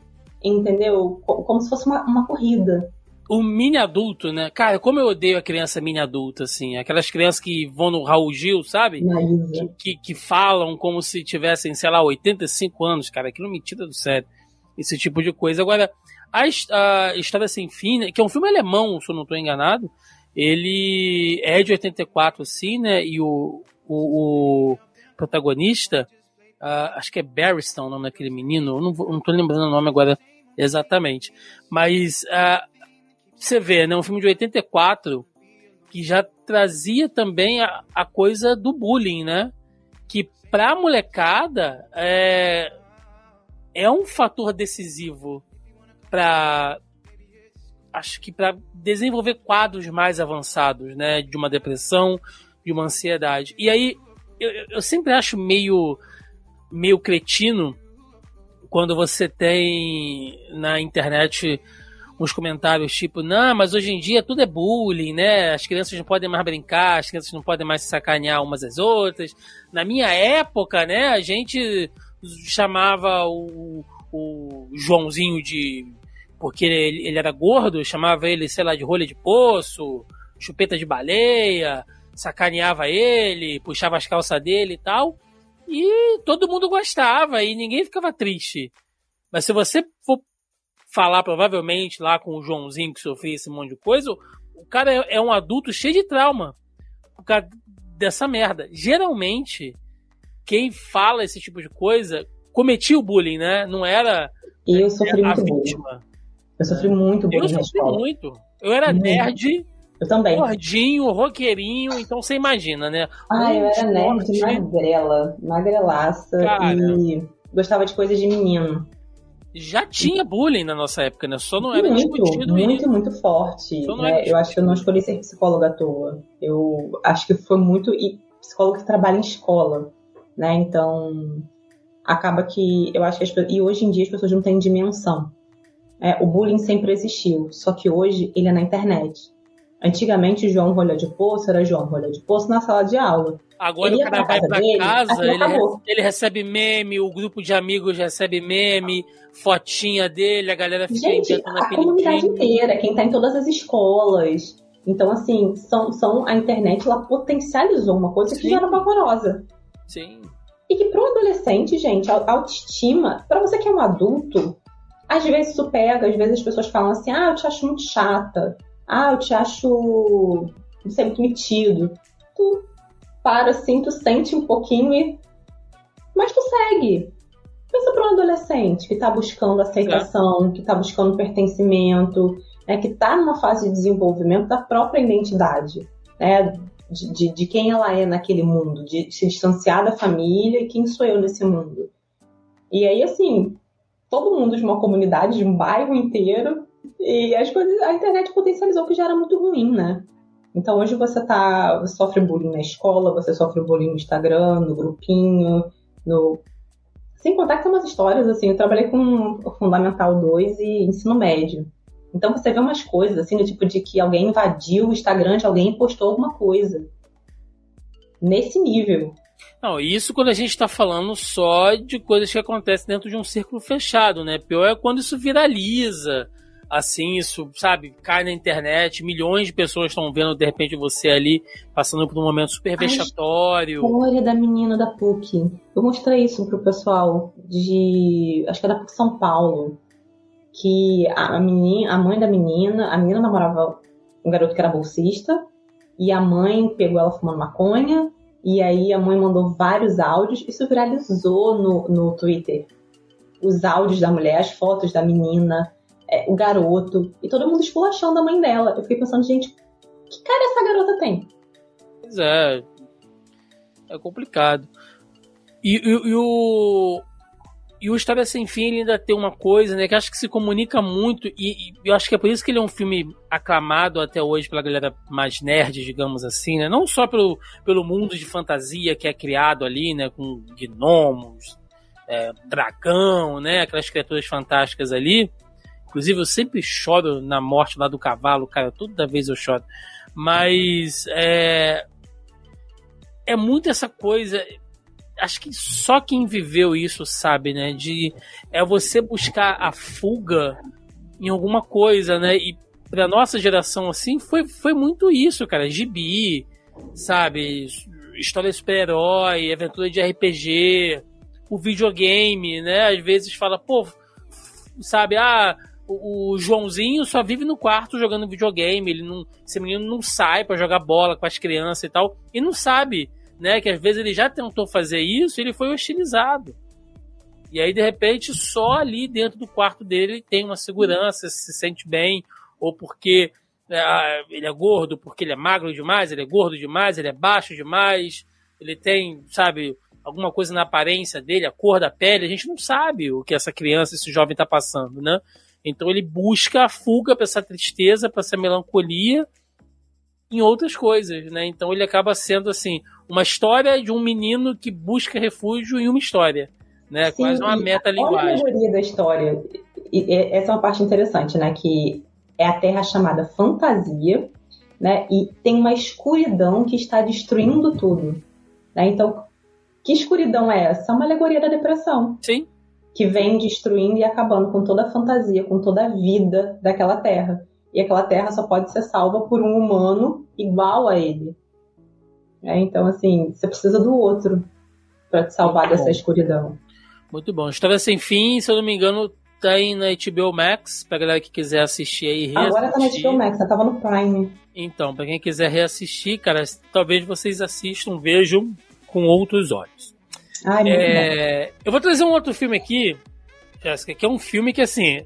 Entendeu? Como se fosse uma, uma corrida o mini adulto, né? Cara, como eu odeio a criança mini adulta, assim. Aquelas crianças que vão no Raul Gil, sabe? Que, que, que, falam como se tivessem, sei lá, 85 anos, cara. Aquilo me tira do sério. Esse tipo de coisa. Agora, a, a História Sem Fim, né? que é um filme alemão, se eu não estou enganado, ele é de 84, assim, né? E o, o, o protagonista, uh, acho que é Barriston o nome daquele menino, eu não, vou, não tô lembrando o nome agora exatamente. Mas uh, você vê, né? Um filme de 84 que já trazia também a, a coisa do bullying, né? Que pra molecada é, é um fator decisivo para acho que para desenvolver quadros mais avançados, né, de uma depressão, de uma ansiedade. E aí eu, eu sempre acho meio meio cretino quando você tem na internet uns comentários tipo, não, mas hoje em dia tudo é bullying, né? As crianças não podem mais brincar, as crianças não podem mais se sacanear umas às outras. Na minha época, né, a gente chamava o, o Joãozinho de. Porque ele, ele era gordo, chamava ele, sei lá, de rolha de poço, chupeta de baleia, sacaneava ele, puxava as calças dele e tal. E todo mundo gostava e ninguém ficava triste. Mas se você for falar provavelmente lá com o Joãozinho que sofria esse monte de coisa, o cara é, é um adulto cheio de trauma por causa dessa merda. Geralmente, quem fala esse tipo de coisa cometia o bullying, né? Não era eu sofri muito vítima. Bullying. Eu sofri muito bullying. Eu sofri muito. Eu era muito. nerd. Eu também. Gordinho, roqueirinho, então você imagina, né? Ah, eu era nerd magrela, magrelaça Cara. e gostava de coisas de menino. Já tinha bullying na nossa época, né? Só não era muito, discutido. Muito, muito forte. Né? Eu acho que eu não escolhi ser psicóloga à toa. Eu acho que foi muito. E psicólogo que trabalha em escola, né? Então, acaba que eu acho que as, e hoje em dia as pessoas não têm dimensão. É, o bullying sempre existiu, só que hoje ele é na internet. Antigamente, João Rolha de Poço era João Rolha de Poço na sala de aula. Agora ele o cara vai pra dele, casa, ele, ele, recebe meme, o grupo de amigos recebe meme, fotinha dele, a galera fica Gente, a comunidade inteira, quem tá em todas as escolas. Então, assim, são, são, a internet ela potencializou uma coisa Sim. que já era pavorosa. Sim. E que pro adolescente, gente, a autoestima, para você que é um adulto, às vezes isso pega, às vezes as pessoas falam assim, ah, eu te acho muito chata, ah, eu te acho, não sei, muito metido. Tu para assim, tu sente um pouquinho e. Mas tu segue. Pensa para um adolescente que está buscando aceitação, é. que está buscando pertencimento, né, que está numa fase de desenvolvimento da própria identidade, né, de, de, de, quem ela é naquele mundo, de se distanciar da família e quem sou eu nesse mundo. E aí, assim, todo mundo de uma comunidade, de um bairro inteiro, e as coisas, a internet potencializou que já era muito ruim, né? Então hoje você tá, você sofre bullying na escola, você sofre bullying no Instagram, no grupinho, no sem contar que tem umas histórias assim, eu trabalhei com o Fundamental 2 e ensino médio. Então você vê umas coisas assim, do tipo de que alguém invadiu o Instagram de alguém e postou alguma coisa. Nesse nível. Não, isso quando a gente está falando só de coisas que acontecem dentro de um círculo fechado, né? Pior é quando isso viraliza assim, isso, sabe, cai na internet, milhões de pessoas estão vendo de repente você ali passando por um momento super vexatório. A história da menina da PUC. Eu mostrei isso pro pessoal de, acho que era PUC São Paulo, que a menina, a mãe da menina, a menina namorava um garoto que era bolsista e a mãe pegou ela fumando maconha e aí a mãe mandou vários áudios, isso viralizou no, no Twitter. Os áudios da mulher, as fotos da menina, é, o garoto, e todo mundo esculachando a mãe dela. Eu fiquei pensando, gente, que cara essa garota tem? Pois é. É complicado. E, e, e o. E o História Sem Fim ele ainda tem uma coisa, né, que acho que se comunica muito, e, e, eu acho que é por isso que ele é um filme aclamado até hoje pela galera mais nerd, digamos assim, né? Não só pelo, pelo mundo de fantasia que é criado ali, né, com gnomos, é, dragão, né, aquelas criaturas fantásticas ali, Inclusive, eu sempre choro na morte lá do cavalo, cara. Toda vez eu choro. Mas é. É muito essa coisa. Acho que só quem viveu isso sabe, né? De é você buscar a fuga em alguma coisa, né? E pra nossa geração, assim, foi, foi muito isso, cara. Gibi, sabe? História de super-herói, aventura de RPG, o videogame, né? Às vezes fala, pô, sabe, ah, o, Joãozinho só vive no quarto jogando videogame, ele não, esse menino não sai para jogar bola com as crianças e tal, e não sabe, né, que às vezes ele já tentou fazer isso e ele foi hostilizado. E aí, de repente, só ali dentro do quarto dele tem uma segurança, se sente bem, ou porque é, ele é gordo, porque ele é magro demais, ele é gordo demais, ele é baixo demais, ele tem, sabe, alguma coisa na aparência dele, a cor da pele, a gente não sabe o que essa criança, esse jovem está passando, né? Então ele busca a fuga para essa tristeza, para essa melancolia em outras coisas, né? Então ele acaba sendo assim uma história de um menino que busca refúgio em uma história, né? Sim, Quase uma meta-linguagem. Olha a da história. E essa é uma parte interessante, né? Que é a Terra chamada fantasia, né? E tem uma escuridão que está destruindo tudo, né? Então, que escuridão é essa? É uma alegoria da depressão. Sim que vem destruindo e acabando com toda a fantasia, com toda a vida daquela terra. E aquela terra só pode ser salva por um humano igual a ele. É, então, assim, você precisa do outro para te salvar Muito dessa bom. escuridão. Muito bom. História Sem Fim, se eu não me engano, tem na HBO Max, pra galera que quiser assistir aí reassistir. Agora tá na HBO Max, eu tava no Prime. Então, pra quem quiser reassistir, cara, talvez vocês assistam, vejam com outros olhos. Ai, é, eu vou trazer um outro filme aqui, Jéssica, que é um filme que, assim,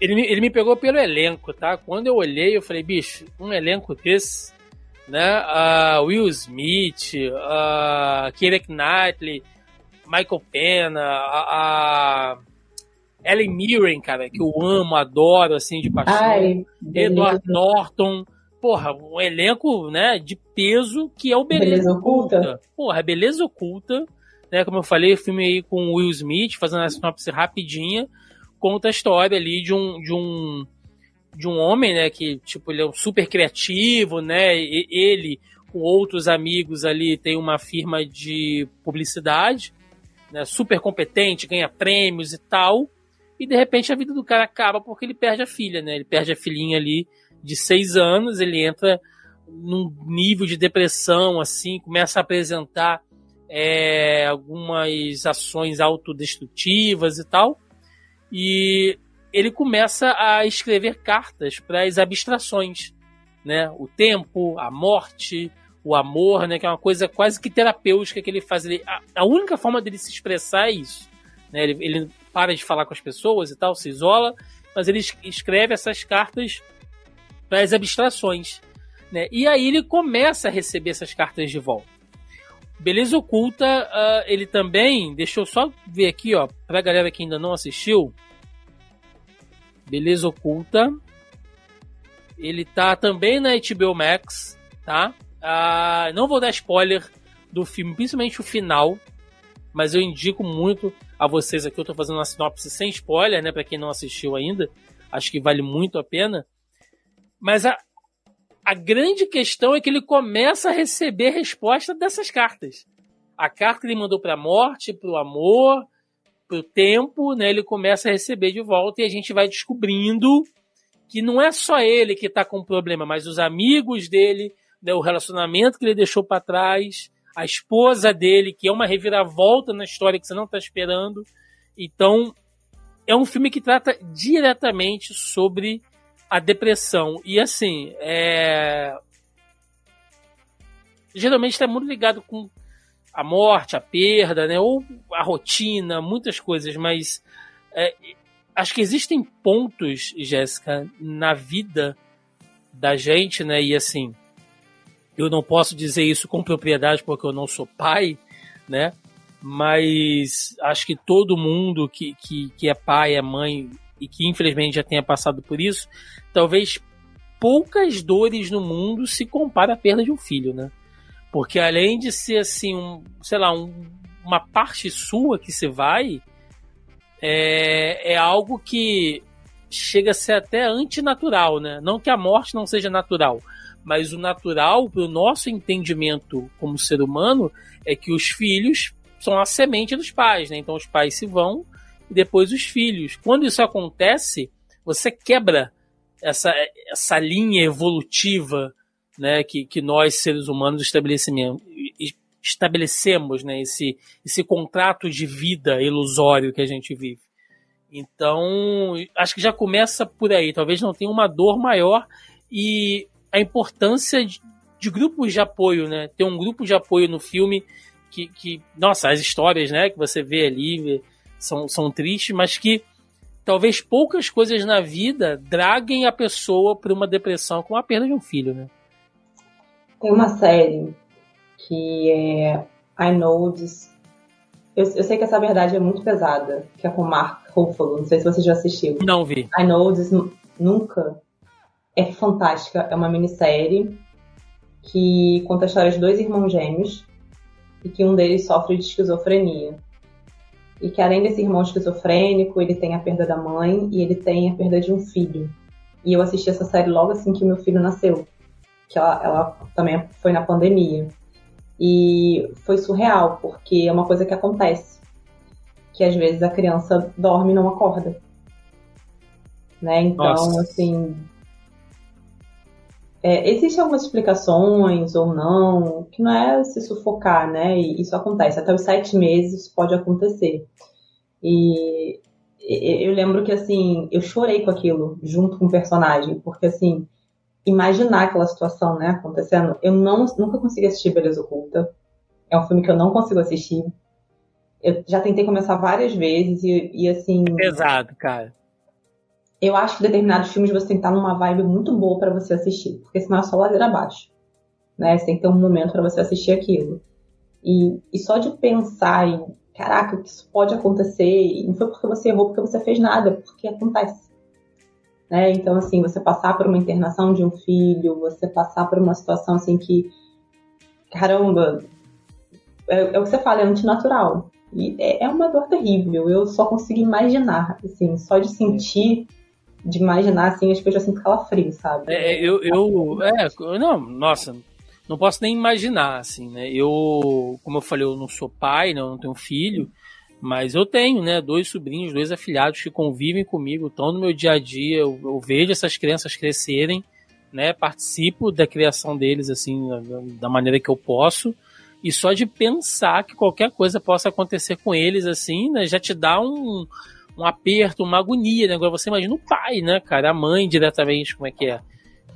ele, ele me pegou pelo elenco, tá? Quando eu olhei, eu falei, bicho, um elenco desse, né? Uh, Will Smith, uh, Keira Knightley, Michael Pena, a, a Ellen Mirren, cara, que eu amo, adoro, assim, de paixão. Ai, Edward Norton. Porra, um elenco, né, de peso que é o Beleza, beleza oculta. oculta. Porra, Beleza Oculta. Né, como eu falei, filme aí com Will Smith, fazendo a sinopse rapidinha, conta a história ali de um, de um, de um homem, né, que, tipo, ele é um super criativo, né, e, ele, com outros amigos ali, tem uma firma de publicidade, né, super competente, ganha prêmios e tal, e de repente a vida do cara acaba porque ele perde a filha, né? Ele perde a filhinha ali de seis anos, ele entra num nível de depressão, assim, começa a apresentar é, algumas ações autodestrutivas e tal. E ele começa a escrever cartas para as abstrações, né? O tempo, a morte, o amor, né? Que é uma coisa quase que terapêutica que ele faz. Ele, a, a única forma dele se expressar é isso. Né? Ele, ele para de falar com as pessoas e tal, se isola, mas ele escreve essas cartas para as abstrações. Né? E aí ele começa a receber essas cartas de volta. Beleza Oculta, uh, ele também, deixa eu só ver aqui, ó, pra galera que ainda não assistiu. Beleza Oculta. Ele tá também na HBO Max, tá? Uh, não vou dar spoiler do filme, principalmente o final, mas eu indico muito a vocês aqui. Eu tô fazendo uma sinopse sem spoiler, né? Pra quem não assistiu ainda. Acho que vale muito a pena. Mas a, a grande questão é que ele começa a receber resposta dessas cartas. A carta que ele mandou para a morte, para o amor, para o tempo, né? Ele começa a receber de volta e a gente vai descobrindo que não é só ele que está com problema, mas os amigos dele, né? o relacionamento que ele deixou para trás, a esposa dele, que é uma reviravolta na história que você não está esperando. Então, é um filme que trata diretamente sobre a depressão. E assim, é... geralmente está muito ligado com a morte, a perda, né? Ou a rotina, muitas coisas, mas é... acho que existem pontos, Jéssica, na vida da gente, né? E assim, eu não posso dizer isso com propriedade porque eu não sou pai, né? Mas acho que todo mundo que, que, que é pai, é mãe e que infelizmente já tenha passado por isso, talvez poucas dores no mundo se compara à perda de um filho, né? Porque além de ser assim, um, sei lá, um, uma parte sua que se vai, é, é algo que chega a ser até antinatural, né? Não que a morte não seja natural, mas o natural, para o nosso entendimento como ser humano, é que os filhos são a semente dos pais, né? Então os pais se vão e depois os filhos. Quando isso acontece, você quebra essa, essa linha evolutiva né, que, que nós, seres humanos, estabelecemos, estabelecemos né, esse, esse contrato de vida ilusório que a gente vive. Então, acho que já começa por aí. Talvez não tenha uma dor maior e a importância de, de, grupos de apoio, né? Ter um grupo de apoio no filme que, que, nossa, as histórias, né, que você vê ali são, são tristes, mas que talvez poucas coisas na vida draguem a pessoa para uma depressão com a perda de um filho, né? Tem uma série que é I Know This. Eu, eu sei que essa verdade é muito pesada, que é com Mark Ruffalo. Não sei se você já assistiu. Não vi. I Know This Nunca é fantástica. É uma minissérie que conta a história de dois irmãos gêmeos e que um deles sofre de esquizofrenia. E que além desse irmão esquizofrênico, ele tem a perda da mãe e ele tem a perda de um filho. E eu assisti essa série logo assim que meu filho nasceu. Que ela, ela também foi na pandemia. E foi surreal, porque é uma coisa que acontece. Que às vezes a criança dorme e não acorda. Né? Então, Nossa. assim, é, existem algumas explicações ou não, que não é se sufocar, né? E isso acontece. Até os sete meses pode acontecer. E eu lembro que, assim, eu chorei com aquilo, junto com o personagem, porque, assim, imaginar aquela situação, né, acontecendo, eu não, nunca consegui assistir Beleza Oculta. É um filme que eu não consigo assistir. Eu já tentei começar várias vezes e, e assim. Pesado, cara eu acho que determinados filmes você tem que estar numa vibe muito boa para você assistir, porque senão é só ladeira abaixo. Né? Você tem que ter um momento para você assistir aquilo. E, e só de pensar em, caraca, que isso pode acontecer, e não foi porque você errou, porque você fez nada, porque acontece. Né? Então, assim, você passar por uma internação de um filho, você passar por uma situação assim que, caramba, é, é o que você fala, é antinatural. E é, é uma dor terrível. Eu só consigo imaginar, assim, só de sentir, de imaginar, assim, acho que eu já sinto calafrio, sabe? É, eu, eu, é, não, nossa, não posso nem imaginar, assim, né? Eu, como eu falei, eu não sou pai, não, não tenho filho, mas eu tenho, né, dois sobrinhos, dois afilhados que convivem comigo, estão no meu dia a dia, eu, eu vejo essas crianças crescerem, né, participo da criação deles, assim, da maneira que eu posso, e só de pensar que qualquer coisa possa acontecer com eles, assim, né, já te dá um, um aperto, uma agonia, né? Agora você imagina o pai, né, cara? A mãe diretamente, como é que é.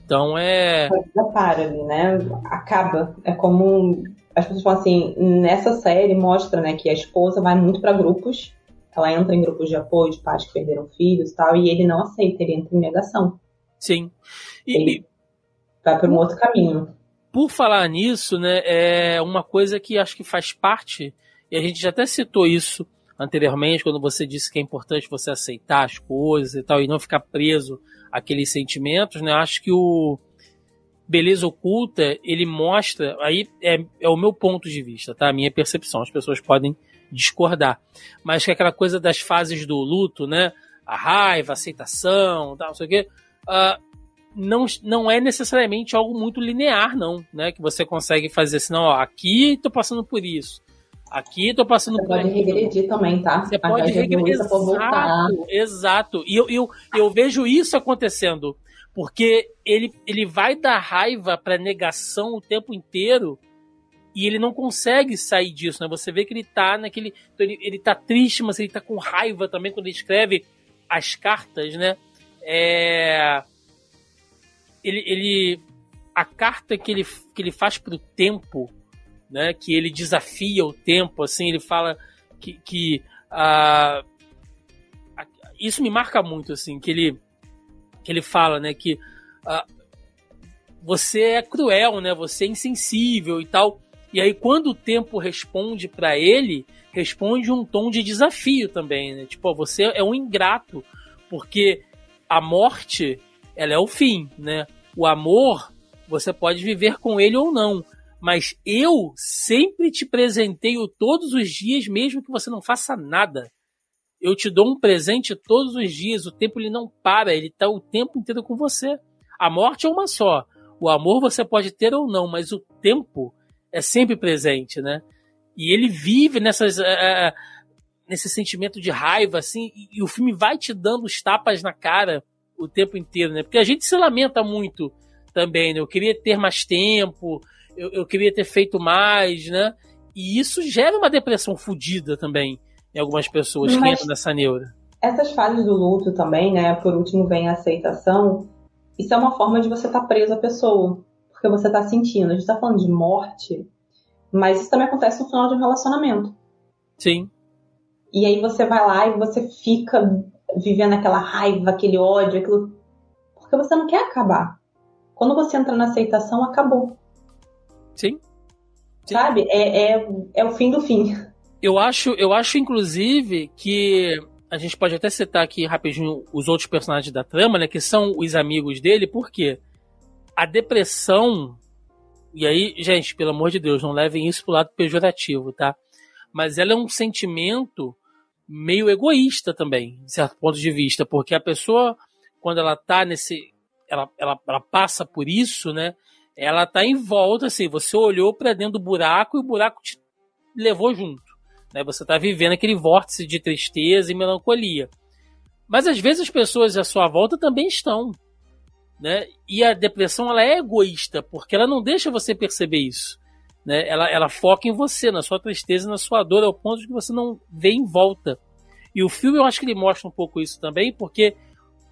Então é. Para ali, né? Acaba. É como. As pessoas falam assim, nessa série mostra, né, que a esposa vai muito para grupos. Ela entra em grupos de apoio de pais que perderam filhos e tal, e ele não aceita, ele entra em negação. Sim. E, ele vai para um outro caminho por falar nisso, né, é uma coisa que acho que faz parte, e a gente já até citou isso anteriormente, quando você disse que é importante você aceitar as coisas e tal, e não ficar preso àqueles sentimentos, né, acho que o Beleza Oculta, ele mostra, aí é, é o meu ponto de vista, tá, a minha percepção, as pessoas podem discordar, mas que é aquela coisa das fases do luto, né, a raiva, a aceitação, tal, não sei o quê, uh, não, não é necessariamente algo muito linear, não, né? Que você consegue fazer assim, não, ó, aqui tô passando por isso. Aqui tô passando você pode regredir também, tá? Você pode regredir. Exato, exato. E eu, eu, eu vejo isso acontecendo. Porque ele, ele vai dar raiva pra negação o tempo inteiro e ele não consegue sair disso, né? Você vê que ele tá naquele. Então ele, ele tá triste, mas ele tá com raiva também quando ele escreve as cartas, né? É ele, ele a carta que ele, que ele faz pro tempo, né, que ele desafia o tempo, assim, ele fala que, que uh, isso me marca muito, assim, que ele, que ele fala, né, que uh, você é cruel, né, você é insensível e tal, e aí quando o tempo responde para ele, responde um tom de desafio também, né, tipo, você é um ingrato, porque a morte, ela é o fim, né, o amor, você pode viver com ele ou não. Mas eu sempre te presenteio todos os dias, mesmo que você não faça nada. Eu te dou um presente todos os dias. O tempo ele não para, ele está o tempo inteiro com você. A morte é uma só. O amor você pode ter ou não, mas o tempo é sempre presente, né? E ele vive nessas, uh, nesse sentimento de raiva, assim, e, e o filme vai te dando os tapas na cara o tempo inteiro, né? Porque a gente se lamenta muito também, né? Eu queria ter mais tempo, eu, eu queria ter feito mais, né? E isso gera uma depressão fodida também em algumas pessoas Mas que entram nessa neura. Essas fases do luto também, né? Por último vem a aceitação. Isso é uma forma de você estar tá preso à pessoa. Porque você está sentindo. A gente está falando de morte, mas isso também acontece no final de um relacionamento. Sim. E aí você vai lá e você fica vivendo aquela raiva, aquele ódio, aquilo. Porque você não quer acabar. Quando você entra na aceitação, acabou. Sim. Sim. Sabe? É, é, é o fim do fim. Eu acho, eu acho, inclusive, que a gente pode até citar aqui rapidinho os outros personagens da trama, né? Que são os amigos dele, porque a depressão. E aí, gente, pelo amor de Deus, não levem isso pro lado pejorativo, tá? Mas ela é um sentimento meio egoísta também, de certo ponto de vista, porque a pessoa, quando ela tá nesse. Ela, ela, ela passa por isso, né? Ela tá em volta, assim, você olhou para dentro do buraco e o buraco te levou junto. Né? Você tá vivendo aquele vórtice de tristeza e melancolia. Mas às vezes as pessoas à sua volta também estão. Né? E a depressão ela é egoísta, porque ela não deixa você perceber isso. Né? Ela, ela foca em você, na sua tristeza, na sua dor, ao ponto de que você não vê em volta. E o filme eu acho que ele mostra um pouco isso também, porque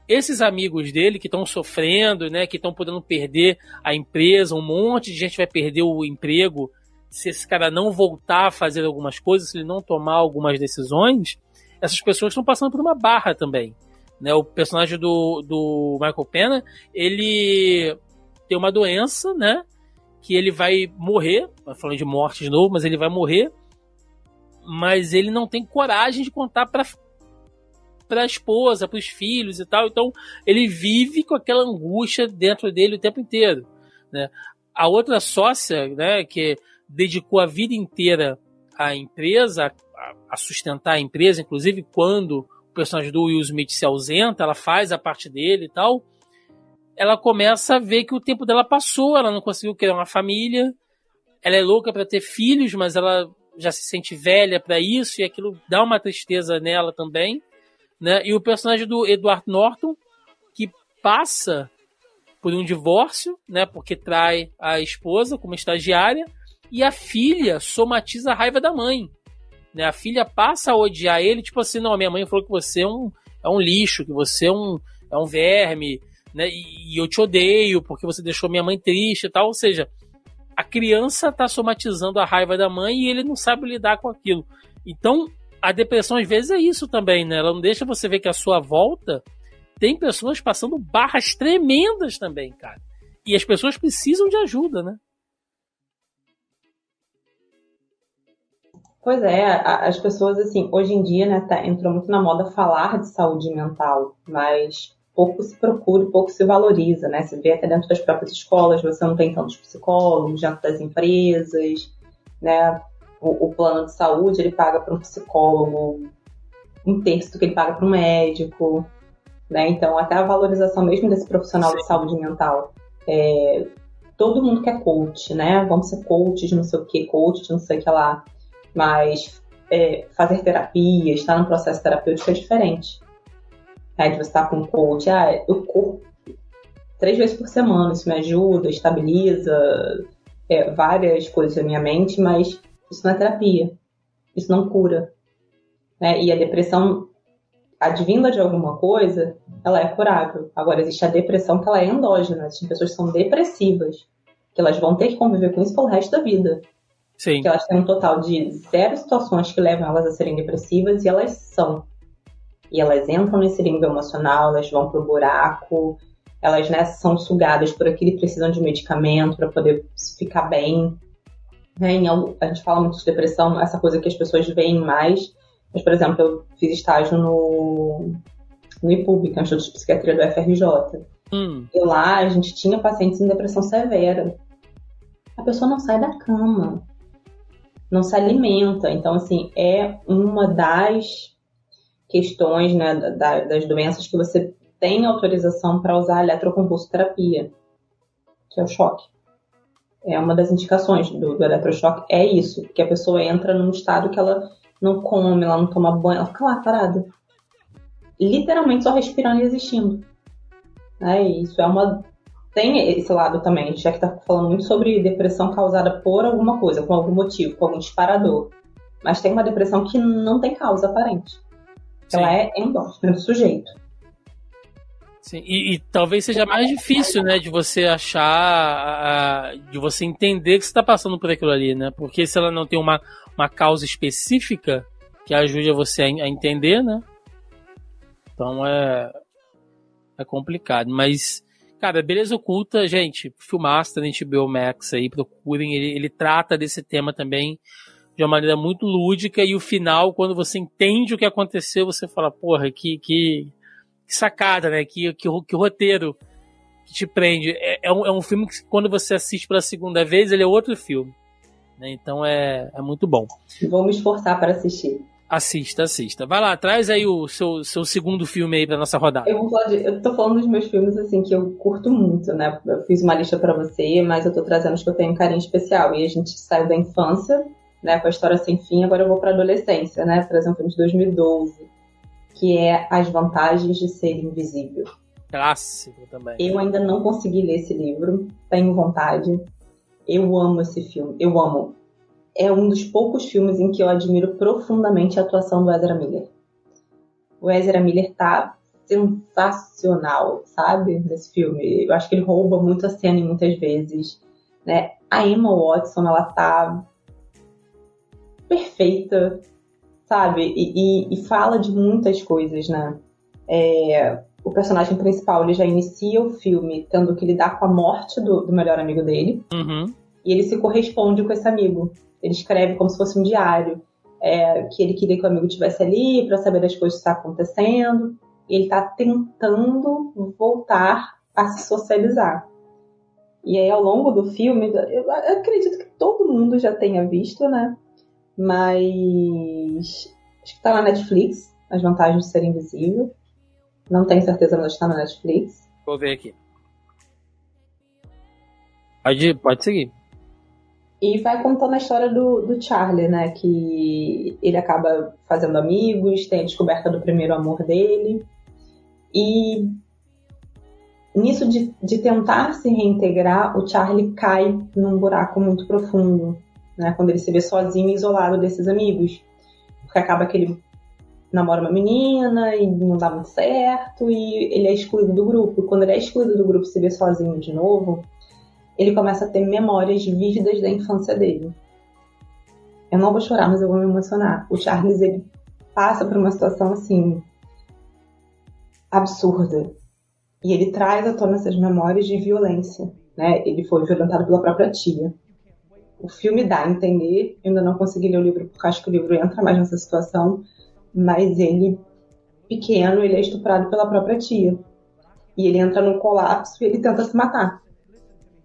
esses amigos dele que estão sofrendo, né, que estão podendo perder a empresa, um monte de gente vai perder o emprego se esse cara não voltar a fazer algumas coisas, se ele não tomar algumas decisões, essas pessoas estão passando por uma barra também. Né? O personagem do, do Michael Pena, ele tem uma doença, né? que ele vai morrer, falando de morte de novo, mas ele vai morrer, mas ele não tem coragem de contar para para a esposa, para os filhos e tal. Então ele vive com aquela angústia dentro dele o tempo inteiro. Né? A outra sócia, né, que dedicou a vida inteira à empresa, a sustentar a empresa, inclusive quando o personagem do Will Smith se ausenta, ela faz a parte dele e tal. Ela começa a ver que o tempo dela passou, ela não conseguiu criar uma família, ela é louca para ter filhos, mas ela já se sente velha para isso e aquilo dá uma tristeza nela também, né? E o personagem do Edward Norton que passa por um divórcio, né? Porque trai a esposa como estagiária e a filha somatiza a raiva da mãe. Né? A filha passa a odiar ele, tipo assim, não, minha mãe falou que você é um, é um lixo, que você é um, é um verme, né? E, e eu te odeio porque você deixou minha mãe triste e tal. Ou seja, a criança está somatizando a raiva da mãe e ele não sabe lidar com aquilo. Então, a depressão às vezes é isso também, né? Ela não deixa você ver que a sua volta tem pessoas passando barras tremendas também, cara. E as pessoas precisam de ajuda, né? Pois é, as pessoas, assim, hoje em dia, né, tá, entrou muito na moda falar de saúde mental, mas pouco se procura, pouco se valoriza, né? Você vê até dentro das próprias escolas, você não tem tantos psicólogos, dentro das empresas, né? O, o plano de saúde, ele paga para um psicólogo um terço do que ele paga para um médico, né? Então, até a valorização mesmo desse profissional Sim. de saúde mental. É, todo mundo quer coach, né? Vamos ser coach de não sei o que, coach de não sei o que lá. Mas é, fazer terapia, estar no processo terapêutico é diferente né, de você estar com um coach, ah, eu corro três vezes por semana, isso me ajuda, estabiliza é, várias coisas da minha mente, mas isso não é terapia, isso não cura. Né? E a depressão advinda de alguma coisa, ela é curável. Agora, existe a depressão que ela é endógena, existem pessoas que são depressivas, que elas vão ter que conviver com isso pelo resto da vida. Sim. Que elas têm um total de zero situações que levam elas a serem depressivas e elas são e elas entram nesse limbo emocional, elas vão pro buraco, elas né, são sugadas por aquilo e precisam de medicamento para poder ficar bem. Né? a gente fala muito de depressão, essa coisa que as pessoas veem mais. Mas, por exemplo, eu fiz estágio no, no IPUB, que é o Instituto de Psiquiatria do FRJ. Hum. E lá a gente tinha pacientes em depressão severa. A pessoa não sai da cama, não se alimenta. Então, assim, é uma das questões né, da, das doenças que você tem autorização para usar a eletroconvulsoterapia, que é o choque. É uma das indicações do, do eletrochoque, é isso, que a pessoa entra num estado que ela não come, ela não toma banho, ela fica lá parada. Literalmente só respirando e existindo. É, isso é uma. Tem esse lado também, já que está falando muito sobre depressão causada por alguma coisa, por algum motivo, por algum disparador. Mas tem uma depressão que não tem causa aparente. Sim. Ela é endógena do sujeito. Sim, e, e, talvez seja mais difícil, né, de você achar, de você entender que você está passando por aquilo ali, né? Porque se ela não tem uma, uma causa específica que ajude você a, a entender, né? Então é, é complicado. Mas, cara, Beleza Oculta, gente, filmaster na HBO Max aí, procurem. Ele, ele trata desse tema também de uma maneira muito lúdica e o final, quando você entende o que aconteceu, você fala, porra, que, que, que sacada, né? Que, que, que roteiro que te prende. É, é, um, é um filme que quando você assiste pela segunda vez, ele é outro filme. Né? Então é, é muito bom. Vou me esforçar para assistir. Assista, assista. Vai lá, traz aí o seu, seu segundo filme aí pra nossa rodada. Eu, vou de, eu tô falando dos meus filmes, assim, que eu curto muito, né? Eu fiz uma lista para você, mas eu tô trazendo os que eu tenho um carinho especial. E a gente saiu da infância né, com a história sem fim, agora eu vou para adolescência, né, trazer um filme de 2012, que é As Vantagens de Ser Invisível. Clássico também. Eu ainda não consegui ler esse livro, tenho vontade. Eu amo esse filme, eu amo. É um dos poucos filmes em que eu admiro profundamente a atuação do Ezra Miller. O Ezra Miller tá sensacional, sabe, nesse filme. Eu acho que ele rouba muito a cena muitas vezes, né? A Emma Watson, ela tá perfeita, sabe? E, e, e fala de muitas coisas, né? É, o personagem principal ele já inicia o filme tendo que lidar com a morte do, do melhor amigo dele. Uhum. E ele se corresponde com esse amigo. Ele escreve como se fosse um diário. é, que ele queria que o amigo estivesse ali para saber das coisas que estão tá acontecendo. Ele está tentando voltar a se socializar. E aí, ao longo do filme, eu acredito que todo mundo já tenha visto, né? Mas acho que está na Netflix, as vantagens de ser invisível. Não tenho certeza, mas está na Netflix. Vou ver aqui. Pode, pode seguir. E vai contando a história do, do Charlie, né? Que ele acaba fazendo amigos, tem a descoberta do primeiro amor dele. E nisso de, de tentar se reintegrar, o Charlie cai num buraco muito profundo, né? Quando ele se vê sozinho e isolado desses amigos. Porque acaba que ele namora uma menina e não dá muito certo e ele é excluído do grupo. Quando ele é excluído do grupo e se vê sozinho de novo, ele começa a ter memórias vívidas da infância dele. Eu não vou chorar, mas eu vou me emocionar. O Charles, ele passa por uma situação assim absurda. E ele traz à tona essas memórias de violência, né? Ele foi violentado pela própria tia. O filme dá a entender, eu ainda não consegui ler o livro porque acho que o livro entra mais nessa situação, mas ele pequeno, ele é estuprado pela própria tia. E ele entra num colapso e ele tenta se matar.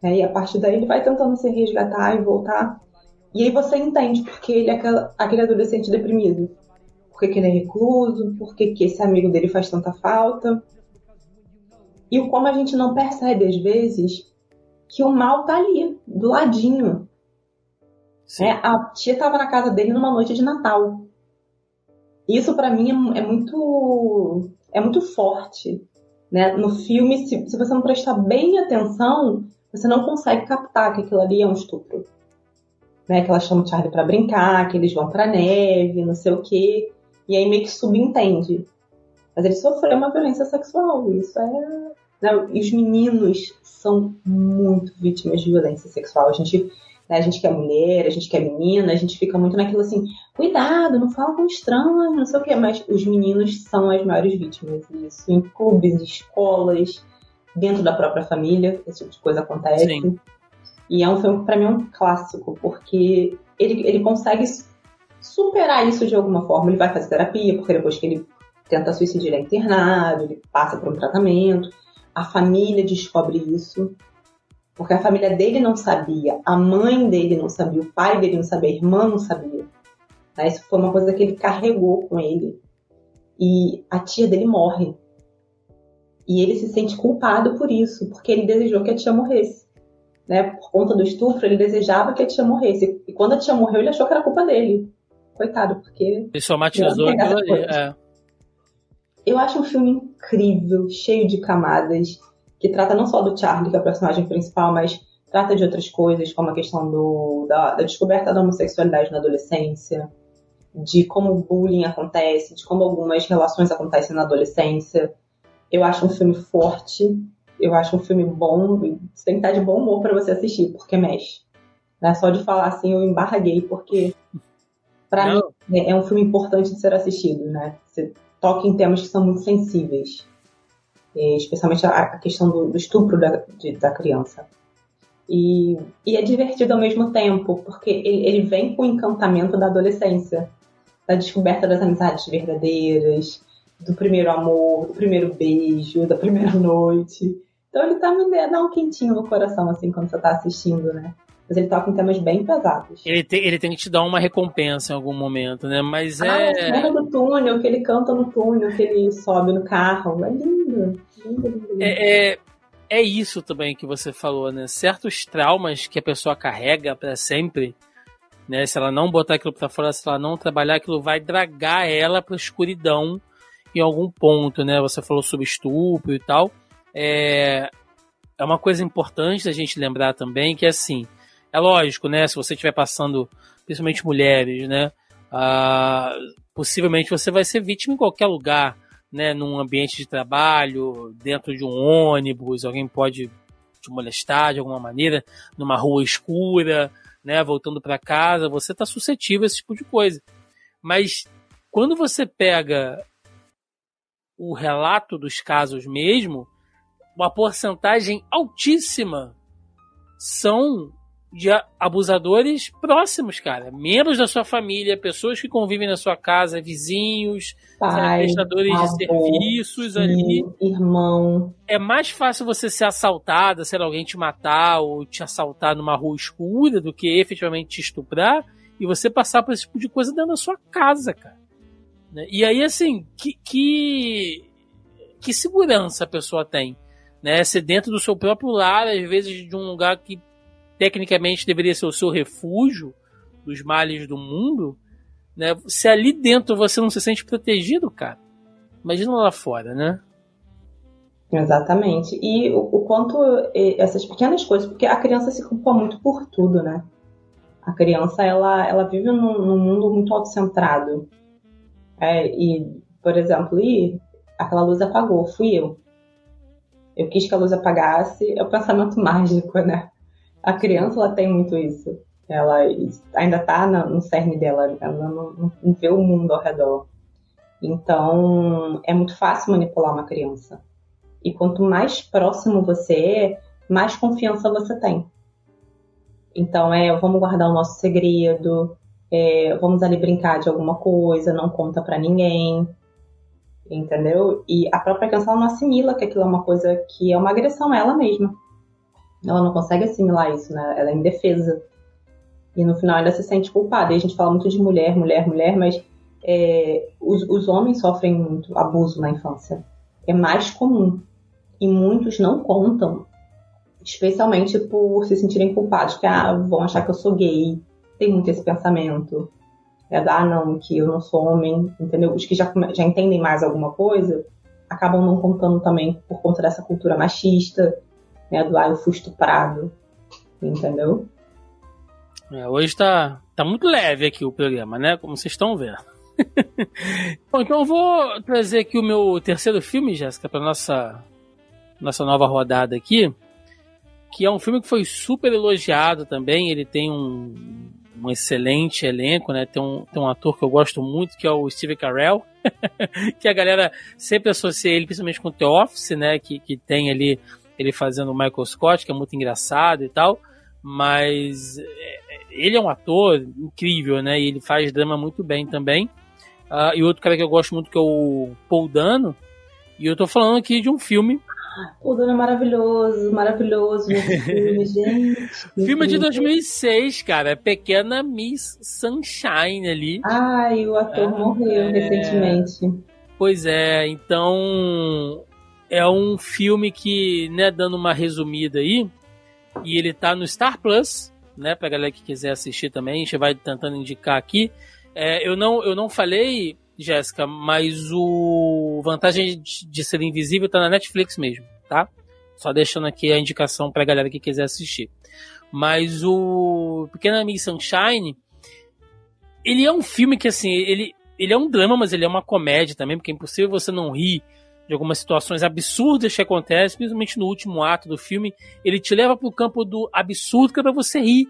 Né? E a partir daí ele vai tentando se resgatar e voltar. E aí você entende porque ele é aquele adolescente deprimido. Por que, ele é recluso, por que, que esse amigo dele faz tanta falta. E como a gente não percebe, às vezes, que o mal tá ali, do ladinho. É, a tia tava na casa dele numa noite de Natal. Isso para mim é, é, muito é muito forte, né? No filme, se, se você não prestar bem atenção, você não consegue captar que aquilo ali é um estupro. Né, que ela chama o Charlie para brincar, que eles vão pra neve, não sei o quê. E aí meio que subentende. Mas ele sofreu uma violência sexual. Isso é. Né, e os meninos são muito vítimas de violência sexual. A gente, né, a gente que é mulher, a gente que é menina, a gente fica muito naquilo assim, cuidado, não fala com estranho, não sei o quê. Mas os meninos são as maiores vítimas. Isso em clubes, escolas, dentro da própria família, esse tipo de coisa acontece. Sim. E é um filme que para mim é um clássico, porque ele, ele consegue superar isso de alguma forma. Ele vai fazer terapia, porque depois que ele tenta suicídio, ele é internado, ele passa por um tratamento. A família descobre isso, porque a família dele não sabia, a mãe dele não sabia, o pai dele não sabia, a irmã não sabia. Isso foi uma coisa que ele carregou com ele. E a tia dele morre e ele se sente culpado por isso, porque ele desejou que a tia morresse. Né? Por conta do estupro, ele desejava que a tia morresse. E quando a tia morreu, ele achou que era culpa dele. Coitado, porque. Ele somatizou aquilo ali. É. Eu acho um filme incrível, cheio de camadas, que trata não só do Charlie, que é o personagem principal, mas trata de outras coisas, como a questão do, da, da descoberta da homossexualidade na adolescência, de como o bullying acontece, de como algumas relações acontecem na adolescência, eu acho um filme forte, eu acho um filme bom, você tem que estar de bom humor para você assistir, porque mexe. Né? Só de falar assim, eu embarguei, porque para mim é, é um filme importante de ser assistido, né? Você toca em temas que são muito sensíveis, especialmente a, questão do, do estupro da, de, da criança. E, e, é divertido ao mesmo tempo, porque ele, ele vem com o encantamento da adolescência, da descoberta das amizades verdadeiras, do primeiro amor, do primeiro beijo, da primeira noite. Então ele tá me dando um quentinho no coração, assim, quando você tá assistindo, né? Mas ele toca em temas bem pesados. Ele tem, ele tem que te dar uma recompensa em algum momento, né? Mas ah, é. A cena do túnel, que ele canta no túnel, que ele sobe no carro. É lindo. É, é, é isso também que você falou, né? Certos traumas que a pessoa carrega para sempre. Né, se ela não botar aquilo para fora, se ela não trabalhar, aquilo vai dragar ela para escuridão em algum ponto, né? Você falou sobre estupro e tal. É, é uma coisa importante da gente lembrar também que, assim, é lógico, né? Se você estiver passando, principalmente mulheres, né? Ah, possivelmente você vai ser vítima em qualquer lugar, né? Num ambiente de trabalho, dentro de um ônibus, alguém pode te molestar de alguma maneira, numa rua escura, né? Voltando para casa, você está suscetível a esse tipo de coisa. Mas quando você pega o relato dos casos mesmo, uma porcentagem altíssima são de abusadores próximos, cara. Membros da sua família, pessoas que convivem na sua casa, vizinhos, Pai, prestadores avô, de serviços ali. Irmão. É mais fácil você ser assaltada, ser alguém te matar ou te assaltar numa rua escura do que efetivamente te estuprar e você passar por esse tipo de coisa dentro da sua casa, cara. Né? E aí, assim, que, que, que segurança a pessoa tem? Né? Ser dentro do seu próprio lar, às vezes de um lugar que tecnicamente deveria ser o seu refúgio dos males do mundo, né? Se ali dentro você não se sente protegido, cara, imagina lá fora, né? Exatamente. E o, o quanto essas pequenas coisas, porque a criança se culpa muito por tudo, né? A criança, ela, ela vive num, num mundo muito autocentrado. É, e, por exemplo, e aquela luz apagou, fui eu. Eu quis que a luz apagasse, é o pensamento [laughs] mágico, né? A criança ela tem muito isso. Ela ainda está no cerne dela, ela não, vê o mundo ao redor. Então, é muito fácil manipular uma criança. E quanto mais próximo você é, mais confiança você tem. Então, é, vamos guardar o nosso segredo, é, vamos ali brincar de alguma coisa, não conta para ninguém, entendeu? E a própria criança não assimila que aquilo é uma coisa que é uma agressão a ela mesma ela não consegue assimilar isso, né? Ela é indefesa. E no final ainda se sente culpada. E a gente fala muito de mulher, mulher, mulher, mas é, os, os homens sofrem muito abuso na infância. É mais comum. E muitos não contam, especialmente por se sentirem culpados, que ah, vão achar que eu sou gay. Tem muito esse pensamento. É, ah, não, que eu não sou homem, entendeu? Os que já, já entendem mais alguma coisa acabam não contando também por conta dessa cultura machista né, do ah, eu fui estuprado, entendeu? É, hoje tá, tá muito leve aqui o programa, né? Como vocês estão vendo. [laughs] Bom, então eu vou trazer aqui o meu terceiro filme, Jéssica, para nossa nossa nova rodada aqui, que é um filme que foi super elogiado também. Ele tem um, um excelente elenco, né? Tem um, tem um ator que eu gosto muito, que é o Steve Carell, [laughs] que a galera sempre associa ele, principalmente com The Office, né? Que, que tem ali ele fazendo o Michael Scott, que é muito engraçado e tal, mas é, ele é um ator incrível, né? E ele faz drama muito bem também. Uh, e outro cara que eu gosto muito que é o Paul Dano. E eu tô falando aqui de um filme. O Dano é maravilhoso, maravilhoso [laughs] filme, gente. filme de 2006, cara. Pequena Miss Sunshine ali. Ai, o ator ah, morreu é... recentemente. Pois é, então é um filme que, né, dando uma resumida aí, e ele tá no Star Plus, né, pra galera que quiser assistir também, a gente vai tentando indicar aqui. É, eu, não, eu não falei, Jéssica, mas o Vantagem de, de Ser Invisível tá na Netflix mesmo, tá? Só deixando aqui a indicação pra galera que quiser assistir. Mas o Pequena Miss Sunshine, ele é um filme que, assim, ele, ele é um drama, mas ele é uma comédia também, porque é impossível você não rir de algumas situações absurdas que acontecem, principalmente no último ato do filme, ele te leva pro campo do absurdo que é pra você rir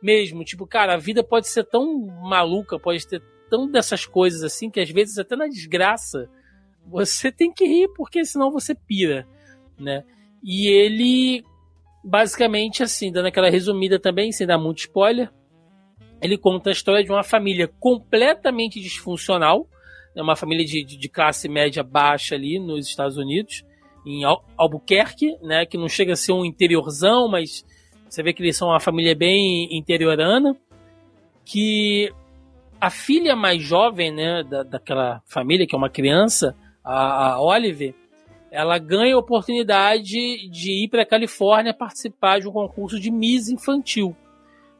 mesmo. Tipo, cara, a vida pode ser tão maluca, pode ter tão dessas coisas assim, que às vezes até na desgraça você tem que rir, porque senão você pira, né? E ele, basicamente, assim, dando aquela resumida também, sem dar muito spoiler, ele conta a história de uma família completamente disfuncional, é uma família de, de, classe média baixa ali nos Estados Unidos, em Albuquerque, né, que não chega a ser um interiorzão, mas você vê que eles são uma família bem interiorana, que a filha mais jovem, né, da, daquela família, que é uma criança, a, a Oliver, ela ganha a oportunidade de ir para a Califórnia participar de um concurso de Miss Infantil.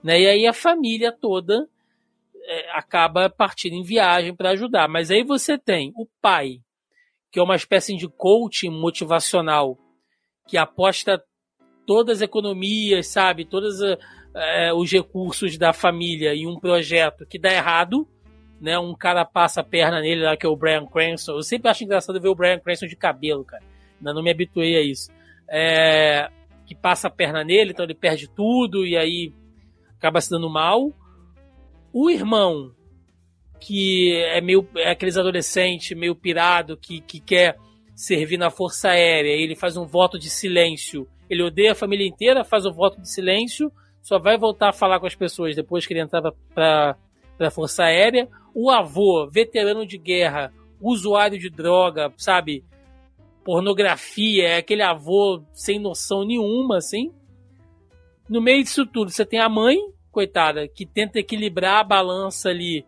Né? E aí a família toda é, acaba partindo em viagem para ajudar. Mas aí você tem o pai, que é uma espécie de coaching motivacional, que aposta todas as economias, sabe, todos é, os recursos da família em um projeto que dá errado, né? Um cara passa a perna nele lá, que é o Brian Cranston. Eu sempre acho engraçado ver o Brian Cranston de cabelo, cara. Ainda não me habituei a isso. É, que passa a perna nele, então ele perde tudo e aí acaba se dando mal. O irmão, que é meio é aqueles adolescentes meio pirado que, que quer servir na Força Aérea, ele faz um voto de silêncio. Ele odeia a família inteira, faz o um voto de silêncio, só vai voltar a falar com as pessoas depois que ele entrar para a Força Aérea. O avô, veterano de guerra, usuário de droga, sabe? Pornografia, é aquele avô sem noção nenhuma, assim. No meio disso tudo, você tem a mãe, coitada, que tenta equilibrar a balança ali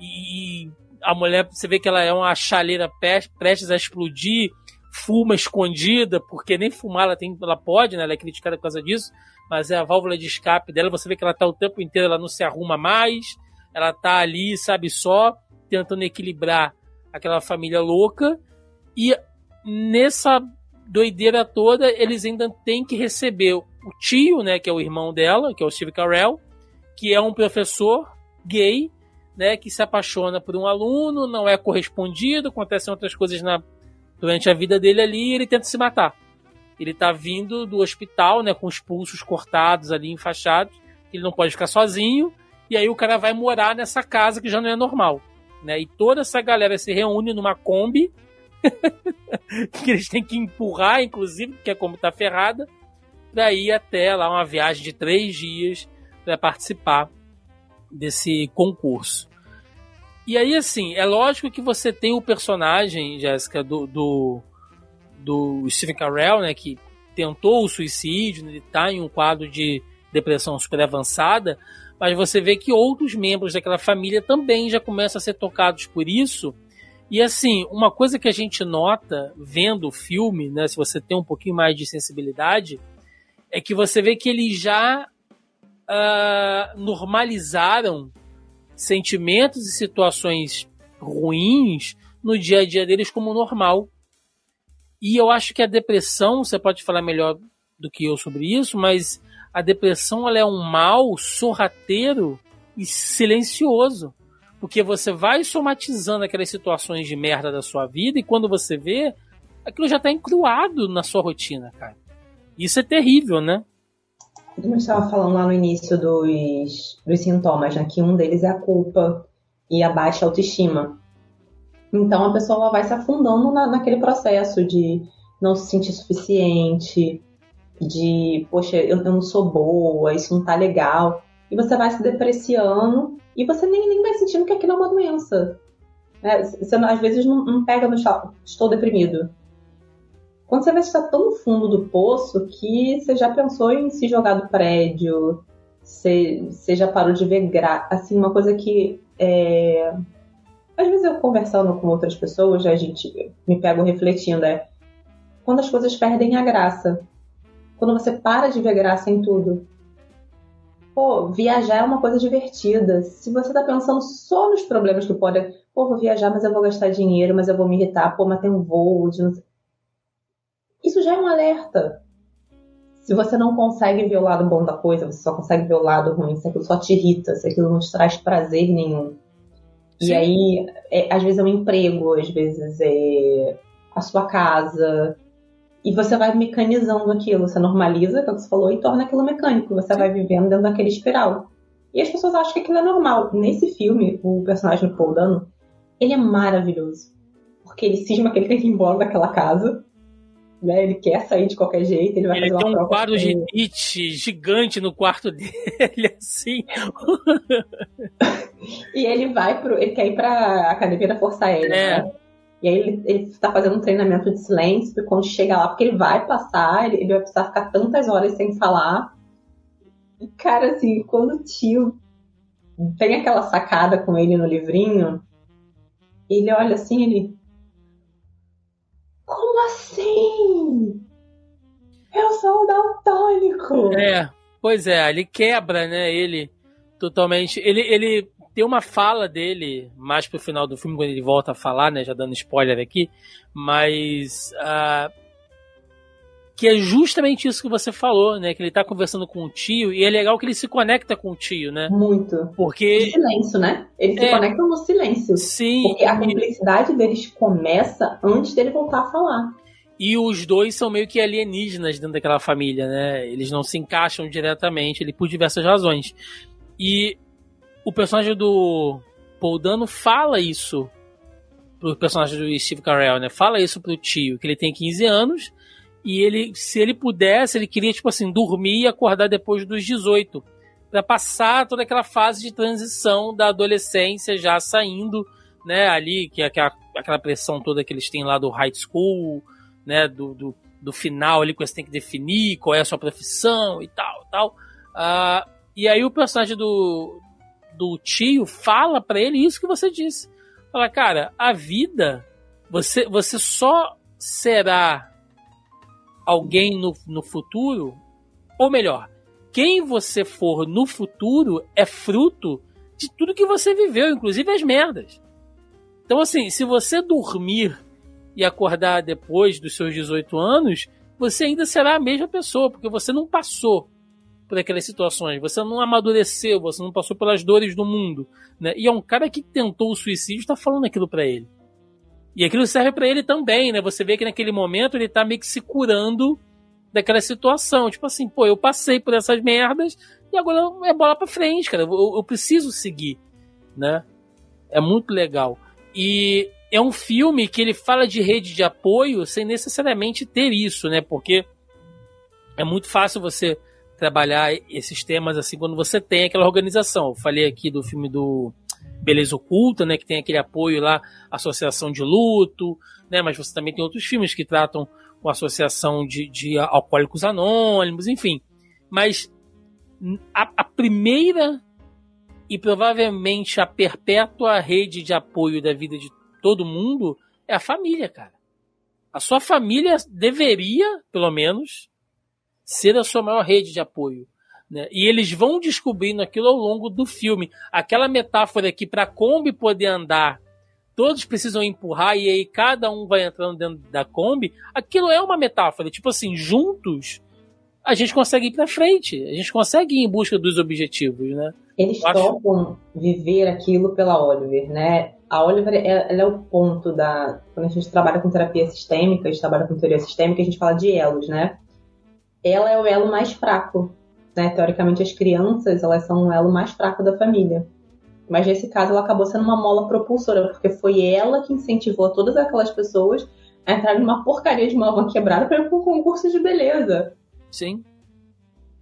e a mulher, você vê que ela é uma chaleira prestes a explodir, fuma escondida, porque nem fumar ela, tem, ela pode, né? Ela é criticada por causa disso, mas é a válvula de escape dela. Você vê que ela tá o tempo inteiro, ela não se arruma mais, ela tá ali, sabe, só tentando equilibrar aquela família louca. E nessa doideira toda, eles ainda têm que receber o tio, né, que é o irmão dela, que é o Steve Carell, que é um professor gay né, que se apaixona por um aluno, não é correspondido, acontecem outras coisas na, durante a vida dele ali e ele tenta se matar. Ele tá vindo do hospital, né, com os pulsos cortados ali, enfaixados, ele não pode ficar sozinho, e aí o cara vai morar nessa casa que já não é normal, né? E toda essa galera se reúne numa Kombi, [laughs] que eles têm que empurrar, inclusive, porque a Kombi tá ferrada, daí até lá uma viagem de três dias para participar desse concurso. E aí, assim, é lógico que você tem o personagem, Jéssica, do, do, do Carell, né, que tentou o suicídio, ele está em um quadro de depressão super avançada, mas você vê que outros membros daquela família também já começam a ser tocados por isso. E assim, uma coisa que a gente nota vendo o filme, né, se você tem um pouquinho mais de sensibilidade, é que você vê que ele já uh, normalizaram sentimentos e situações ruins no dia a dia deles como normal. E eu acho que a depressão, você pode falar melhor do que eu sobre isso, mas a depressão ela é um mal sorrateiro e silencioso. Porque você vai somatizando aquelas situações de merda da sua vida e quando você vê, aquilo já está encruado na sua rotina, cara. Isso é terrível, né? A gente estava falando lá no início dos, dos sintomas, né? Que um deles é a culpa e a baixa autoestima. Então a pessoa vai se afundando na, naquele processo de não se sentir suficiente, de, poxa, eu, eu, não sou boa, isso não tá legal. E você vai se depreciando e você nem, nem vai sentindo que aquilo é uma doença. Né? Você às vezes não, não pega no estou deprimido. Quando você vê que está tão no fundo do poço que você já pensou em se jogar do prédio, você, você já parou de ver gra... assim uma coisa que é... às vezes eu conversando com outras pessoas a gente me pego refletindo é quando as coisas perdem a graça, quando você para de ver graça em tudo. Pô, viajar é uma coisa divertida. Se você tá pensando só nos problemas que podem, pô, vou viajar, mas eu vou gastar dinheiro, mas eu vou me irritar, pô, mas tem um voo de não sei isso já é um alerta. Se você não consegue ver o lado bom da coisa, você só consegue ver o lado ruim, se aquilo só te irrita, se aquilo não te traz prazer nenhum. Sim. E aí, é, às vezes é um emprego, às vezes é a sua casa. E você vai mecanizando aquilo, você normaliza, como você falou, e torna aquilo mecânico. Você Sim. vai vivendo dentro daquele espiral. E as pessoas acham que aquilo é normal. Nesse filme, o personagem do Paul Dano, ele é maravilhoso. Porque ele cisma que ele tem que ir embora daquela casa né? Ele quer sair de qualquer jeito, ele vai ele fazer uma tem um quadro de Nietzsche gigante no quarto [laughs] dele, assim. [laughs] e ele vai pro. Ele quer ir pra Academia da Força Aérea, é. né? E aí ele, ele tá fazendo um treinamento de silêncio, porque quando chega lá, porque ele vai passar, ele, ele vai precisar ficar tantas horas sem falar. E, cara, assim, quando o tio tem aquela sacada com ele no livrinho, ele olha assim, ele. Como assim? Eu sou daltônico. É, pois é, ele quebra, né? Ele totalmente. Ele, ele tem uma fala dele mais pro final do filme, quando ele volta a falar, né? Já dando spoiler aqui, mas. Uh, que é justamente isso que você falou, né? Que ele tá conversando com o tio e é legal que ele se conecta com o tio, né? Muito. Porque. No silêncio, né? Eles se é... conectam no silêncio. Sim. Porque a cumplicidade deles começa antes dele voltar a falar. E os dois são meio que alienígenas dentro daquela família, né? Eles não se encaixam diretamente, ele por diversas razões. E o personagem do Paul Dano fala isso pro personagem do Steve Carell, né? Fala isso pro tio, que ele tem 15 anos E ele, se ele pudesse, ele queria, tipo assim, dormir e acordar depois dos 18. para passar toda aquela fase de transição da adolescência já saindo, né, ali, que é aquela, aquela pressão toda que eles têm lá do high school, né, do, do, do final ali que você tem que definir qual é a sua profissão e tal, tal. Uh, e aí o personagem do, do tio fala para ele isso que você disse. Fala, cara, a vida, você, você só será alguém no, no futuro, ou melhor, quem você for no futuro é fruto de tudo que você viveu, inclusive as merdas. Então, assim, se você dormir e acordar depois dos seus 18 anos, você ainda será a mesma pessoa, porque você não passou por aquelas situações, você não amadureceu, você não passou pelas dores do mundo, né? E é um cara que tentou o suicídio está falando aquilo para ele. E aquilo serve para ele também, né? Você vê que naquele momento ele tá meio que se curando daquela situação, tipo assim, pô, eu passei por essas merdas e agora é bola para frente, cara. Eu, eu preciso seguir, né? É muito legal. E é um filme que ele fala de rede de apoio sem necessariamente ter isso, né? Porque é muito fácil você trabalhar esses temas assim quando você tem aquela organização. Eu falei aqui do filme do Beleza Oculta, né, que tem aquele apoio lá, associação de luto, né, mas você também tem outros filmes que tratam com associação de, de alcoólicos anônimos, enfim. Mas a, a primeira e provavelmente a perpétua rede de apoio da vida de todo mundo é a família, cara. A sua família deveria, pelo menos, ser a sua maior rede de apoio. Né? E eles vão descobrindo aquilo ao longo do filme. Aquela metáfora que para a Kombi poder andar, todos precisam empurrar e aí cada um vai entrando dentro da Kombi, aquilo é uma metáfora. Tipo assim, juntos a gente consegue ir para frente, a gente consegue ir em busca dos objetivos, né? Eles topam viver aquilo pela Oliver, né? A Oliver ela é o ponto da. Quando a gente trabalha com terapia sistêmica, a gente trabalha com teoria sistêmica, a gente fala de elos, né? ela é o elo mais fraco. Né? Teoricamente, as crianças elas são o elo mais fraco da família. Mas nesse caso, ela acabou sendo uma mola propulsora, porque foi ela que incentivou todas aquelas pessoas a entrar numa porcaria de uma van quebrada para ir para um concurso de beleza. Sim.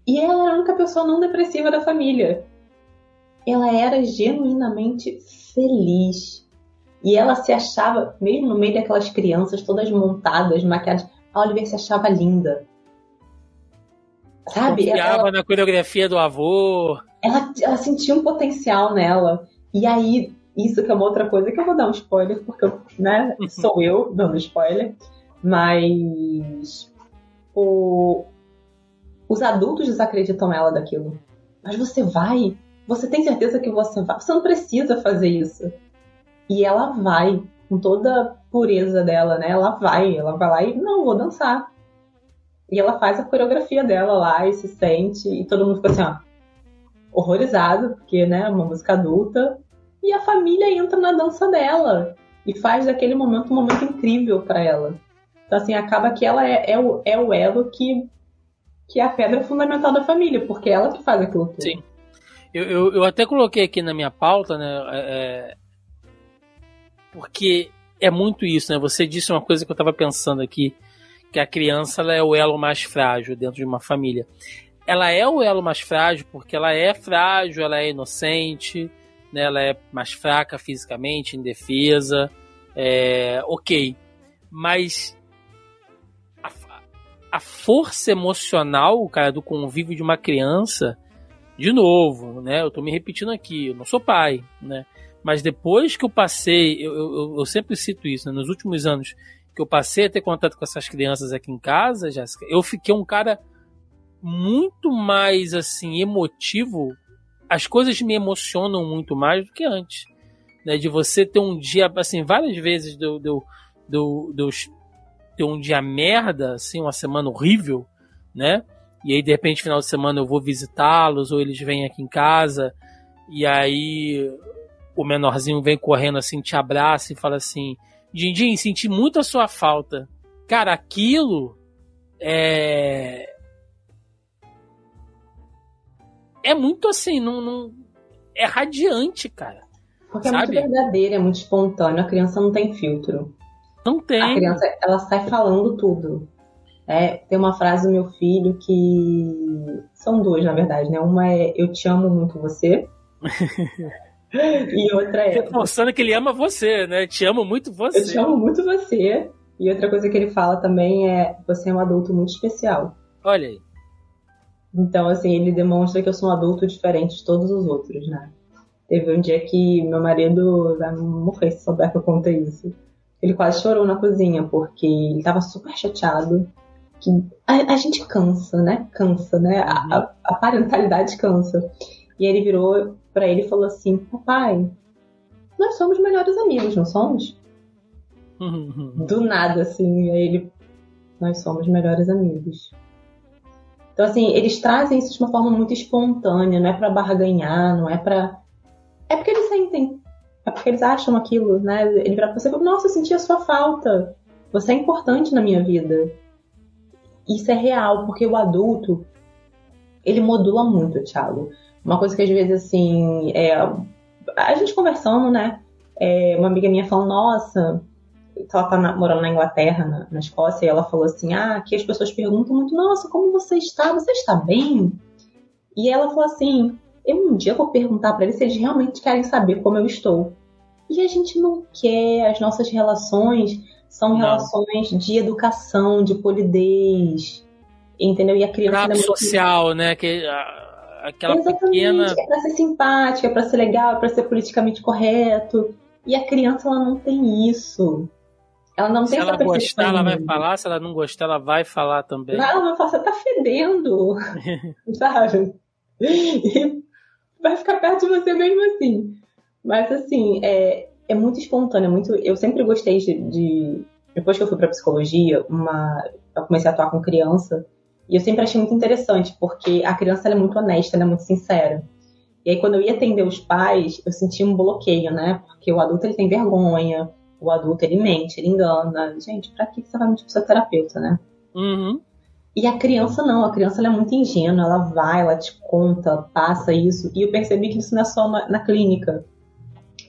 E ela era a única pessoa não depressiva da família. Ela era genuinamente feliz. E ela se achava, mesmo no meio daquelas crianças todas montadas, maquiadas, a Oliver se achava linda. Sabe? Confiava ela, na coreografia do avô. Ela, ela sentia um potencial nela. E aí, isso que é uma outra coisa que eu vou dar um spoiler, porque eu, né, [laughs] sou eu dando spoiler. Mas o, os adultos desacreditam ela daquilo. Mas você vai, você tem certeza que você vai. Você não precisa fazer isso. E ela vai, com toda a pureza dela, né? Ela vai, ela vai lá e não, vou dançar. E ela faz a coreografia dela lá e se sente, e todo mundo fica assim, ó, horrorizado, porque, né, uma música adulta. E a família entra na dança dela e faz daquele momento um momento incrível para ela. Então, assim, acaba que ela é, é, o, é o elo que, que é a pedra fundamental da família, porque é ela que faz aquilo tudo. Sim. Eu, eu, eu até coloquei aqui na minha pauta, né, é, é porque é muito isso, né? Você disse uma coisa que eu estava pensando aqui que a criança é o elo mais frágil dentro de uma família. Ela é o elo mais frágil porque ela é frágil, ela é inocente, né? ela é mais fraca fisicamente, indefesa, é, ok. Mas a, a força emocional, cara, do convívio de uma criança, de novo, né? Eu tô me repetindo aqui, eu não sou pai, né? Mas depois que eu passei, eu, eu, eu sempre cito isso, né? nos últimos anos que eu passei a ter contato com essas crianças aqui em casa, Jéssica, eu fiquei um cara muito mais assim emotivo. As coisas me emocionam muito mais do que antes. Né, de você ter um dia, assim, várias vezes deu, deu, deu, ter um dia merda, assim, uma semana horrível, né? E aí, de repente, final de semana eu vou visitá-los, ou eles vêm aqui em casa, e aí o menorzinho vem correndo assim, te abraça e fala assim: Dindim, senti muito a sua falta. Cara, aquilo é. É muito assim, não, não... é radiante, cara. Porque sabe? é muito verdadeiro, é muito espontâneo. A criança não tem filtro. Não tem. A criança, ela sai falando tudo. É, tem uma frase do meu filho que. São duas, na verdade, né? Uma é Eu te amo muito você. [laughs] e outra é. Reforçando que ele ama você, né? Te amo muito você. Eu te amo muito você. E outra coisa que ele fala também é: Você é um adulto muito especial. Olha aí. Então, assim, ele demonstra que eu sou um adulto diferente de todos os outros, né? Teve um dia que meu marido vai morrer se souber que eu contei isso. Ele quase chorou na cozinha, porque ele tava super chateado que a, a gente cansa, né? Cansa, né? A, a, uhum. parentalidade cansa. E ele virou para ele e falou assim: Papai, nós somos melhores amigos, não somos? Uhum. Do nada, assim. Aí ele: Nós somos melhores amigos. Então, assim, eles trazem isso de uma forma muito espontânea, não é para barganhar, não é para. É porque eles sentem. É porque eles acham aquilo, né? Ele vira pra você e fala: Nossa, eu senti a sua falta. Você é importante na minha vida isso é real, porque o adulto, ele modula muito, Thiago. Uma coisa que às vezes, assim, é, a gente conversando, né? É, uma amiga minha falou, nossa, ela tá na, morando na Inglaterra, na, na, Escócia, e ela falou assim, ah, aqui as pessoas perguntam muito, nossa, como você está? Você está bem? E ela falou assim, eu um dia vou perguntar para eles se eles realmente querem saber como eu estou. E a gente não quer, as nossas relações são relações de educação, de polidez, entendeu? E a criança... Trato é social, né? Que, a, aquela Exatamente, pequena... é pra ser simpática, é pra ser legal, é pra ser politicamente correto. E a criança, ela não tem isso. Ela não se tem ela gostar, ela vai falar. Se ela não gostar, ela vai falar também. Não, ela vai falar, você tá fedendo. [laughs] sabe? E vai ficar perto de você mesmo assim. Mas assim, é, é muito espontâneo, é muito. Eu sempre gostei de, de depois que eu fui para psicologia, uma, eu comecei a atuar com criança e eu sempre achei muito interessante porque a criança é muito honesta, ela é muito sincera. E aí quando eu ia atender os pais, eu sentia um bloqueio, né? Porque o adulto ele tem vergonha, o adulto ele mente, ele engana. Gente, para que você vai mentir pro seu terapeuta, né? Uhum. E a criança não, a criança é muito ingênua, ela vai, ela te conta, passa isso. E eu percebi que isso não é só na, na clínica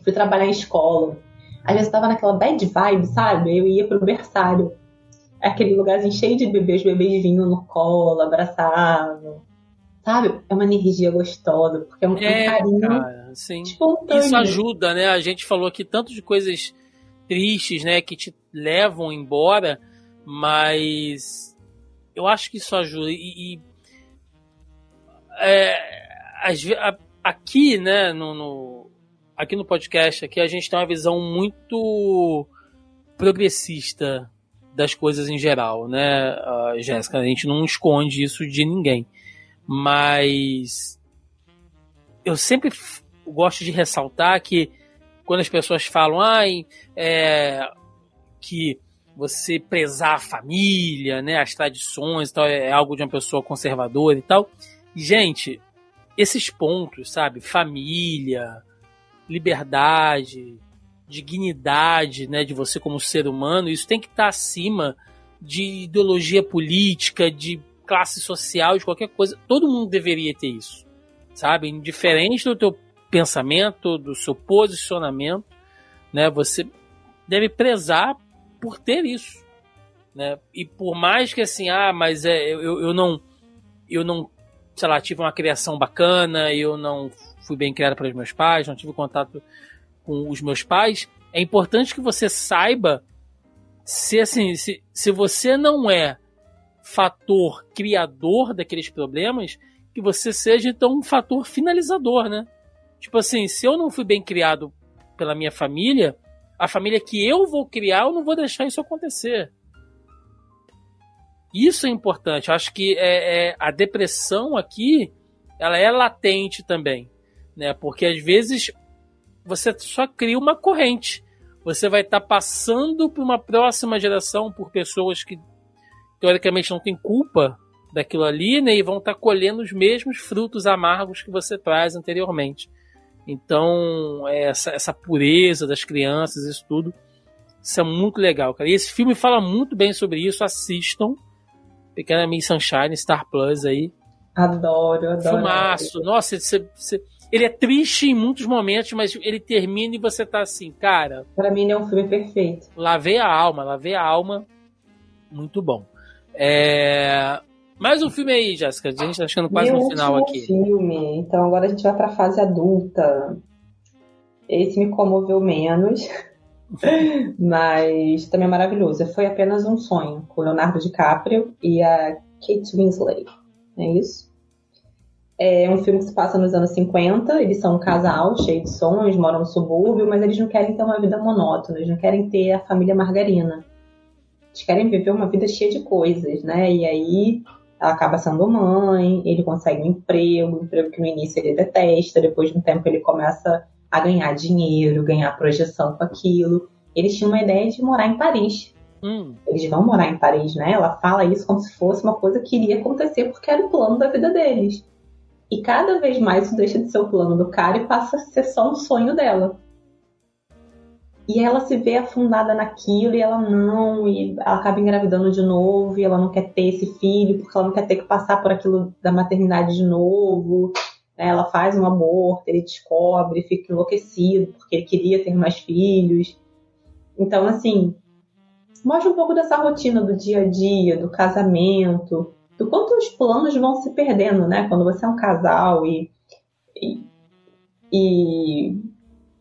fui trabalhar em escola. Às vezes eu tava naquela bad vibe, sabe? Eu ia pro berçário. Aquele lugarzinho cheio de bebês, bebês vinham no colo, abraçavam. Sabe? É uma energia gostosa, porque é um, é, carinho cara, sim. espontâneo. Isso ajuda, né? A gente falou aqui tanto de coisas tristes, né? Que te levam embora, mas eu acho que isso ajuda. E, e é, aqui, né, no, no aqui no podcast aqui a gente tem uma visão muito progressista das coisas em geral, né, Jéssica? A gente não esconde isso de ninguém. Mas eu sempre gosto de ressaltar que quando as pessoas falam ai, é, que você prezar a família, né, as tradições e tal, é algo de uma pessoa conservadora e tal. Gente, esses pontos, sabe? Família, liberdade, dignidade, né, de você como ser humano, isso tem que estar acima de ideologia política, de classe social, de qualquer coisa. Todo mundo deveria ter isso, sabe? Indiferente do teu pensamento, do seu posicionamento, né? Você deve prezar por ter isso, né? E por mais que assim, ah, mas é, eu, eu não, eu não, sei lá, tive uma criação bacana, eu não fui bem criado pelos meus pais, não tive contato com os meus pais, é importante que você saiba se assim, se, se você não é fator criador daqueles problemas, que você seja então um fator finalizador, né? Tipo assim, se eu não fui bem criado pela minha família, a família que eu vou criar, eu não vou deixar isso acontecer. Isso é importante. Eu acho que é, é, a depressão aqui, ela é latente também né? Porque às vezes você só cria uma corrente. Você vai estar tá passando para uma próxima geração por pessoas que teoricamente não têm culpa daquilo ali, né? E vão estar tá colhendo os mesmos frutos amargos que você traz anteriormente. Então, é essa, essa pureza das crianças, isso tudo, isso é muito legal, cara. E esse filme fala muito bem sobre isso. Assistam. Pequena Miss Sunshine, Star Plus aí. Adoro, adoro. Filmaço. Nossa, você, ele é triste em muitos momentos, mas ele termina e você tá assim, cara. Para mim, é um filme perfeito. Lavei a alma, lavei a alma. Muito bom. É... Mais um filme aí, Jéssica. A gente tá chegando quase Meu no final aqui. filme. Então agora a gente vai pra fase adulta. Esse me comoveu menos. [laughs] mas também é maravilhoso. Foi apenas um sonho com Leonardo DiCaprio e a Kate Winslet. É isso? É um filme que se passa nos anos 50. Eles são um casal cheio de sonhos, moram no subúrbio, mas eles não querem ter uma vida monótona, eles não querem ter a família margarina. Eles querem viver uma vida cheia de coisas, né? E aí ela acaba sendo mãe, ele consegue um emprego, um emprego que no início ele detesta, depois de um tempo ele começa a ganhar dinheiro, ganhar projeção com aquilo. Eles tinham uma ideia de morar em Paris. Hum, Eles vão morar em Paris, né? Ela fala isso como se fosse uma coisa que iria acontecer porque era o plano da vida deles. E cada vez mais isso deixa de ser o plano do cara e passa a ser só um sonho dela. E ela se vê afundada naquilo e ela não, e ela acaba engravidando de novo e ela não quer ter esse filho porque ela não quer ter que passar por aquilo da maternidade de novo. né? Ela faz um aborto, ele descobre, fica enlouquecido porque ele queria ter mais filhos. Então, assim, mostra um pouco dessa rotina do dia a dia, do casamento, do quanto os planos vão se perdendo, né? Quando você é um casal e, e, e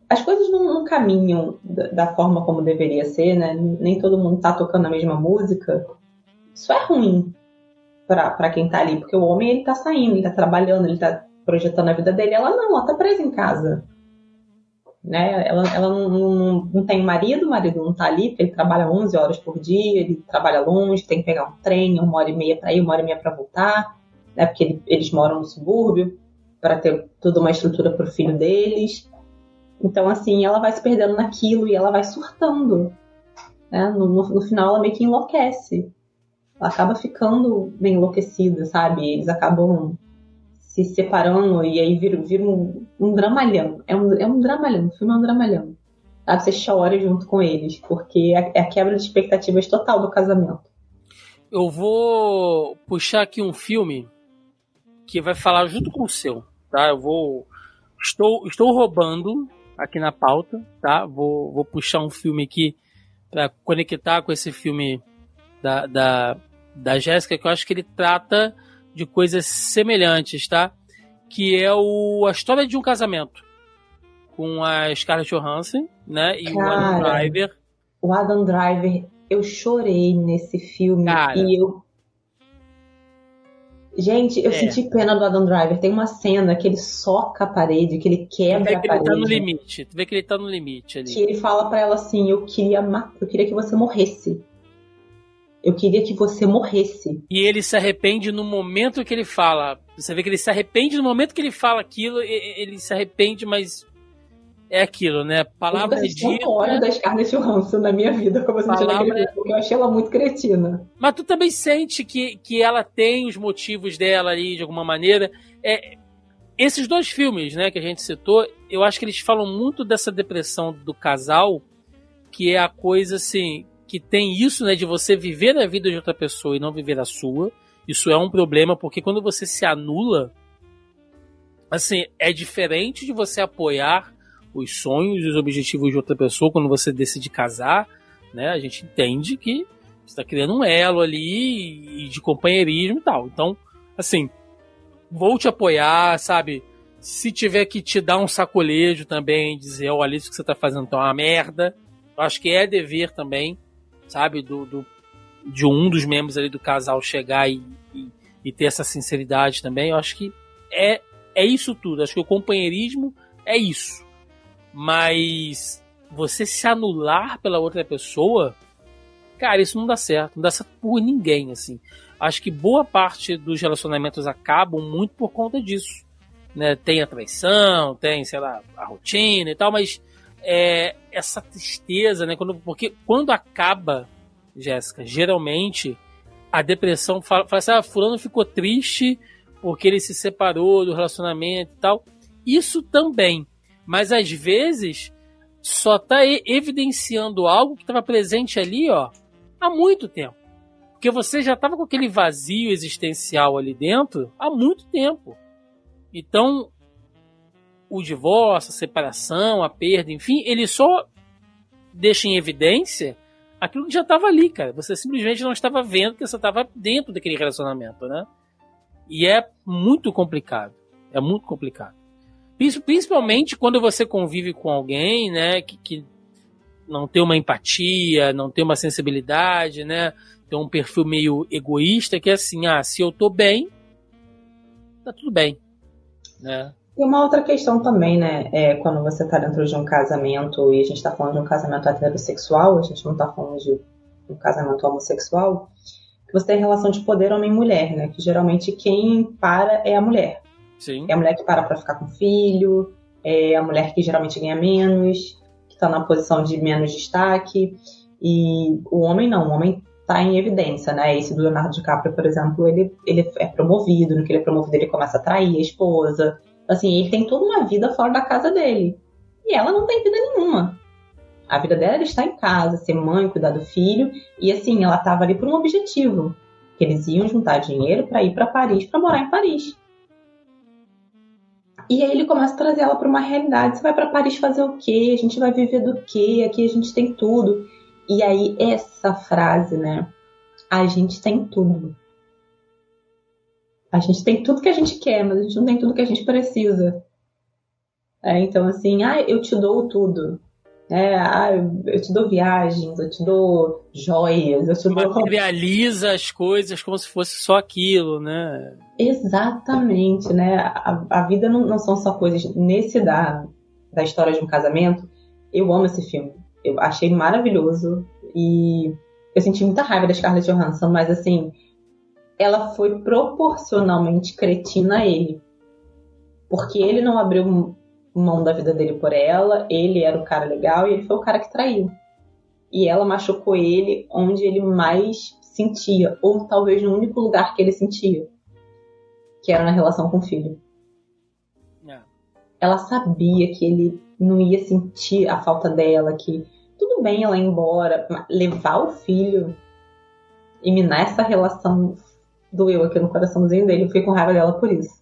as coisas não, não caminham da, da, forma como deveria ser, né? Nem todo mundo tá tocando a mesma música. Isso é ruim para quem tá ali, porque o homem ele tá saindo, ele tá trabalhando, ele tá projetando a vida dele. Ela não, ela tá presa em casa. Né? Ela, ela não, não, não tem marido, o marido não tá ali, ele trabalha 11 horas por dia, ele trabalha longe, tem que pegar um trem, uma hora e meia para ir, uma hora e meia para voltar, né? porque ele, eles moram no subúrbio, para ter toda uma estrutura para o filho deles. Então, assim, ela vai se perdendo naquilo e ela vai surtando. Né? No, no, no final, ela meio que enlouquece. Ela acaba ficando bem enlouquecida, sabe? Eles acabam se separando e aí vira, vira um, um, dramalhão. É um, é um dramalhão, o filme é um dramalhão. Você chora junto com eles, porque é, é a quebra de expectativas total do casamento. Eu vou puxar aqui um filme que vai falar junto com o seu, tá? Eu vou. Estou, estou roubando aqui na pauta, tá? Vou, vou puxar um filme aqui para conectar com esse filme da, da, da Jéssica, que eu acho que ele trata de coisas semelhantes, tá? Que é o A História de um Casamento. Com a Scarlett Johansson, né? E Cara, o Adam Driver. O Adam Driver, eu chorei nesse filme. Cara. E eu. Gente, eu É. senti pena do Adam Driver. Tem uma cena que ele soca a parede, que ele Tu quebra vê a que ele tá no parede. limite. Tu vê que ele tá no limite ali. que ele fala pra ela assim: eu queria, eu queria que você morresse. Eu queria que você morresse. E ele se arrepende no momento que ele fala. Você vê que ele se arrepende no momento que ele fala aquilo, ele se arrepende, mas é aquilo, né? Eu Palavra tanto dita. ódio da Scarlett Johansson na minha vida como eu senti Palavra- eu achei ela muito cretina. Mas tu também sente que, que ela tem os motivos dela ali, de alguma maneira. É, esses dois filmes, né, que a gente citou, eu acho que eles falam muito dessa depressão do casal, que é a coisa assim, que tem isso, né, de você viver a vida de outra pessoa e não viver a sua. Isso é um problema, porque quando você se anula, assim, é diferente de você apoiar os sonhos e os objetivos de outra pessoa quando você decide casar, né? A gente entende que você está criando um elo ali de companheirismo e tal. Então, assim, vou te apoiar, sabe? Se tiver que te dar um sacolejo também, dizer, olha, isso que você tá fazendo tá uma merda. Eu acho que é dever também, sabe? Do, do- de um dos membros ali do casal chegar e, e, e ter essa sinceridade também. Eu acho que é, é isso tudo. Acho que o companheirismo é isso. Mas você se anular pela outra pessoa, cara, isso não dá certo. Não dá certo por ninguém, assim. Acho que boa parte dos relacionamentos acabam muito por conta disso. Né? Tem a traição, tem, sei lá, a rotina e tal, mas é, essa tristeza, né? Quando, porque quando acaba, Jéssica, geralmente a depressão fala, fala assim, ah, fulano ficou triste porque ele se separou do relacionamento e tal. Isso também. Mas às vezes só tá e- evidenciando algo que estava presente ali, ó, há muito tempo. Porque você já estava com aquele vazio existencial ali dentro há muito tempo. Então, o divórcio, a separação, a perda, enfim, ele só deixa em evidência aquilo que já estava ali, cara. Você simplesmente não estava vendo que você estava dentro daquele relacionamento, né? E é muito complicado. É muito complicado. Principalmente quando você convive com alguém, né, que, que não tem uma empatia, não tem uma sensibilidade, né? Tem um perfil meio egoísta que é assim, ah, se eu tô bem, tá tudo bem, né? Tem uma outra questão também, né? É, quando você está dentro de um casamento e a gente está falando de um casamento heterossexual, a gente não está falando de um casamento homossexual, que você tem relação de poder homem-mulher, né? Que geralmente quem para é a mulher. Sim. É a mulher que para para ficar com o filho, é a mulher que geralmente ganha menos, que está na posição de menos destaque. E o homem não, o homem está em evidência, né? Esse do Leonardo DiCaprio, por exemplo, ele, ele é promovido, no que ele é promovido ele começa a trair a esposa, Assim, ele tem toda uma vida fora da casa dele. E ela não tem vida nenhuma. A vida dela era estar em casa, ser mãe, cuidar do filho. E assim, ela estava ali por um objetivo. Que eles iam juntar dinheiro para ir para Paris, para morar em Paris. E aí ele começa a trazer ela para uma realidade. Você vai para Paris fazer o quê? A gente vai viver do quê? Aqui a gente tem tudo. E aí essa frase, né? A gente tem tudo. A gente tem tudo que a gente quer, mas a gente não tem tudo que a gente precisa. É, então, assim, ah, eu te dou tudo. É, ah, eu te dou viagens, eu te dou joias, eu te dou. Materializa as coisas como se fosse só aquilo, né? Exatamente, né? A, a vida não, não, são só coisas. Nesse da, da história de um casamento, eu amo esse filme. Eu achei maravilhoso e eu senti muita raiva da Scarlett Johansson, mas assim, ela foi proporcionalmente cretina a ele. Porque ele não abriu mão da vida dele por ela, ele era o cara legal e ele foi o cara que traiu. E ela machucou ele onde ele mais sentia, ou talvez no único lugar que ele sentia, que era na relação com o filho. É. Ela sabia que ele não ia sentir a falta dela, que tudo bem ela ir embora, levar o filho e minar essa relação doeu aqui no coraçãozinho dele. Eu fiquei com raiva dela por isso.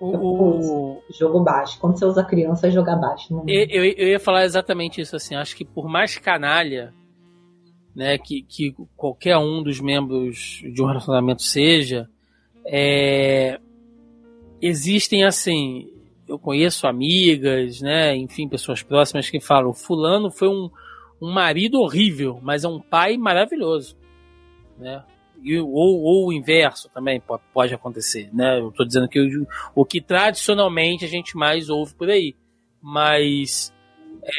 O, jogo baixo. Quando você usa criança, é jogar baixo. Não... Eu, eu, eu, ia falar exatamente isso assim. Acho que por mais canalha né, que, que qualquer um dos membros de um relacionamento seja, é, existem assim. Eu conheço amigas, né, enfim, pessoas próximas que falam: Fulano foi um, um marido horrível, mas é um pai maravilhoso. Né? Ou, ou o inverso também pode, acontecer, né? Eu estou dizendo que o, o que tradicionalmente a gente mais ouve por aí. Mas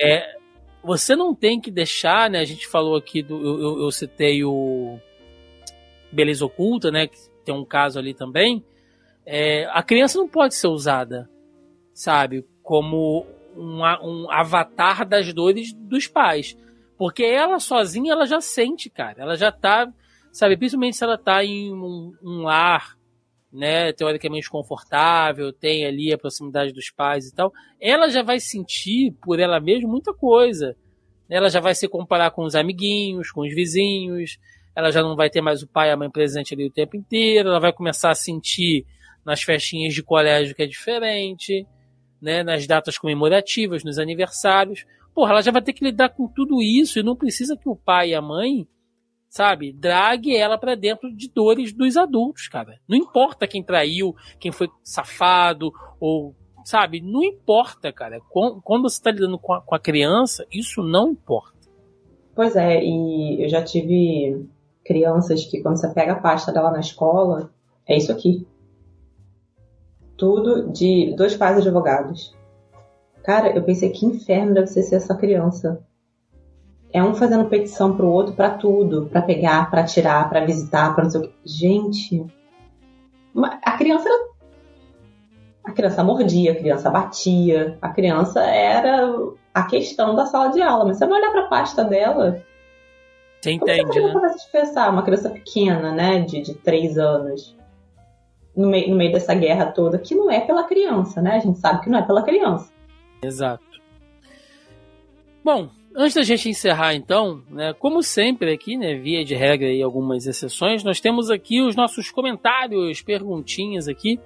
é, você não tem que deixar, né? A gente falou aqui do. Eu, eu, eu citei o Beleza Oculta, né? Que tem um caso ali também. É, a criança não pode ser usada, sabe, como um, um avatar das dores dos pais. Porque ela sozinha, ela já sente, cara. Ela já tá sabe? Principalmente se ela está em um, um lar, né, teoricamente confortável, tem ali a proximidade dos pais e tal, ela já vai sentir por ela mesma muita coisa. Ela já vai se comparar com os amiguinhos, com os vizinhos, ela já não vai ter mais o pai e a mãe presente ali o tempo inteiro, ela vai começar a sentir nas festinhas de colégio que é diferente, né, nas datas comemorativas, nos aniversários. Porra, ela já vai ter que lidar com tudo isso e não precisa que o pai e a mãe sabe? Drague ela para dentro de dores dos adultos, cara. Não importa quem traiu, quem foi safado ou sabe? Não importa, cara. Quando você está lidando com a, com a, criança, isso não importa. Pois é, e eu já tive crianças que quando você pega a pasta dela na escola, é isso aqui. Tudo de dois pais advogados. Cara, eu pensei que inferno deve ser ser essa criança. É um fazendo petição pro outro para tudo, para pegar, para tirar, para visitar, para não sei o que. Gente, a criança era... a criança mordia, a criança batia, a criança era a questão da sala de aula. Mas você vai olhar para a pasta dela, você entende, você né? Você pensar, uma criança pequena, né, de, de três anos, no meio, no meio dessa guerra toda, que não é pela criança, né? A gente sabe que não é pela criança. Exato. Bom, Antes da gente encerrar, então, né, como sempre aqui, né, via de regra e algumas exceções, nós temos aqui os nossos comentários, perguntinhas aqui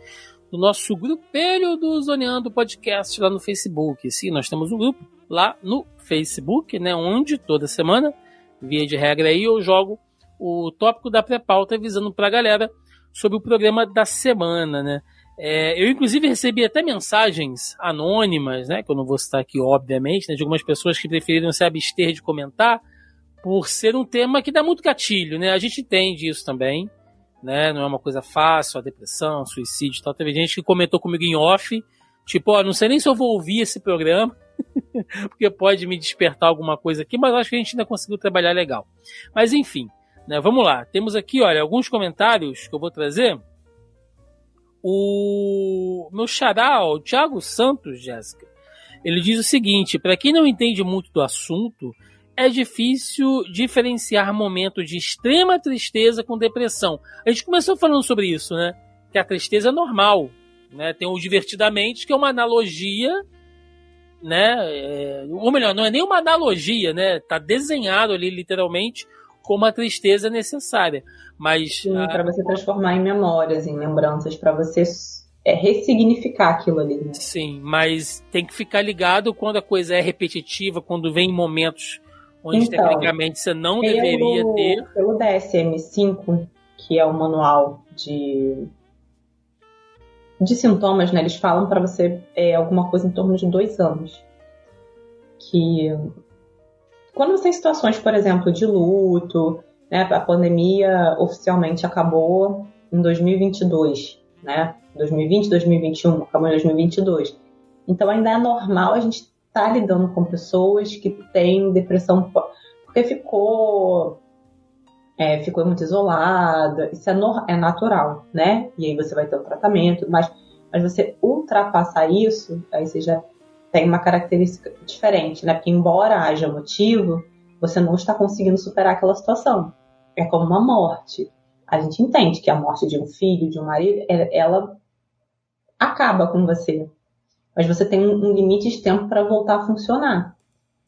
do nosso grupelho do Zoneando Podcast lá no Facebook. Sim, nós temos um grupo lá no Facebook, né, onde toda semana via de regra aí, eu jogo o tópico da pré-pauta avisando para a galera sobre o programa da semana, né? É, eu, inclusive, recebi até mensagens anônimas, né? Que eu não vou citar aqui, obviamente, né, de algumas pessoas que preferiram se abster de comentar por ser um tema que dá muito gatilho, né? A gente entende isso também, né? Não é uma coisa fácil, a depressão, suicídio e tal. Teve gente que comentou comigo em off, tipo, ó, não sei nem se eu vou ouvir esse programa, [laughs] porque pode me despertar alguma coisa aqui, mas acho que a gente ainda conseguiu trabalhar legal. Mas enfim, né? Vamos lá. Temos aqui, olha, alguns comentários que eu vou trazer. O meu xará, o Thiago Santos, Jéssica, ele diz o seguinte: para quem não entende muito do assunto, é difícil diferenciar momento de extrema tristeza com depressão. A gente começou falando sobre isso, né? Que a tristeza é normal, né? Tem o divertidamente, que é uma analogia, né? É, ou melhor, não é nem uma analogia, né? Tá desenhado ali literalmente como a tristeza necessária. Mas a... para você transformar em memórias, em lembranças, para você é, ressignificar aquilo ali. Né? Sim, mas tem que ficar ligado quando a coisa é repetitiva, quando vem momentos onde então, tecnicamente você não pelo, deveria ter. Pelo DSM-5, que é o manual de de sintomas, né? Eles falam para você é, alguma coisa em torno de dois anos. Que quando você tem situações, por exemplo, de luto, né? A pandemia oficialmente acabou em 2022, né? 2020, 2021, acabou em 2022. Então ainda é normal a gente estar tá lidando com pessoas que têm depressão porque ficou é, ficou muito isolada, isso é, no, é natural, né? E aí você vai ter o tratamento, mas, mas você ultrapassar isso, aí você já tem uma característica diferente, né? Porque embora haja motivo, você não está conseguindo superar aquela situação. É como uma morte. A gente entende que a morte de um filho, de um marido, ela acaba com você. Mas você tem um limite de tempo para voltar a funcionar.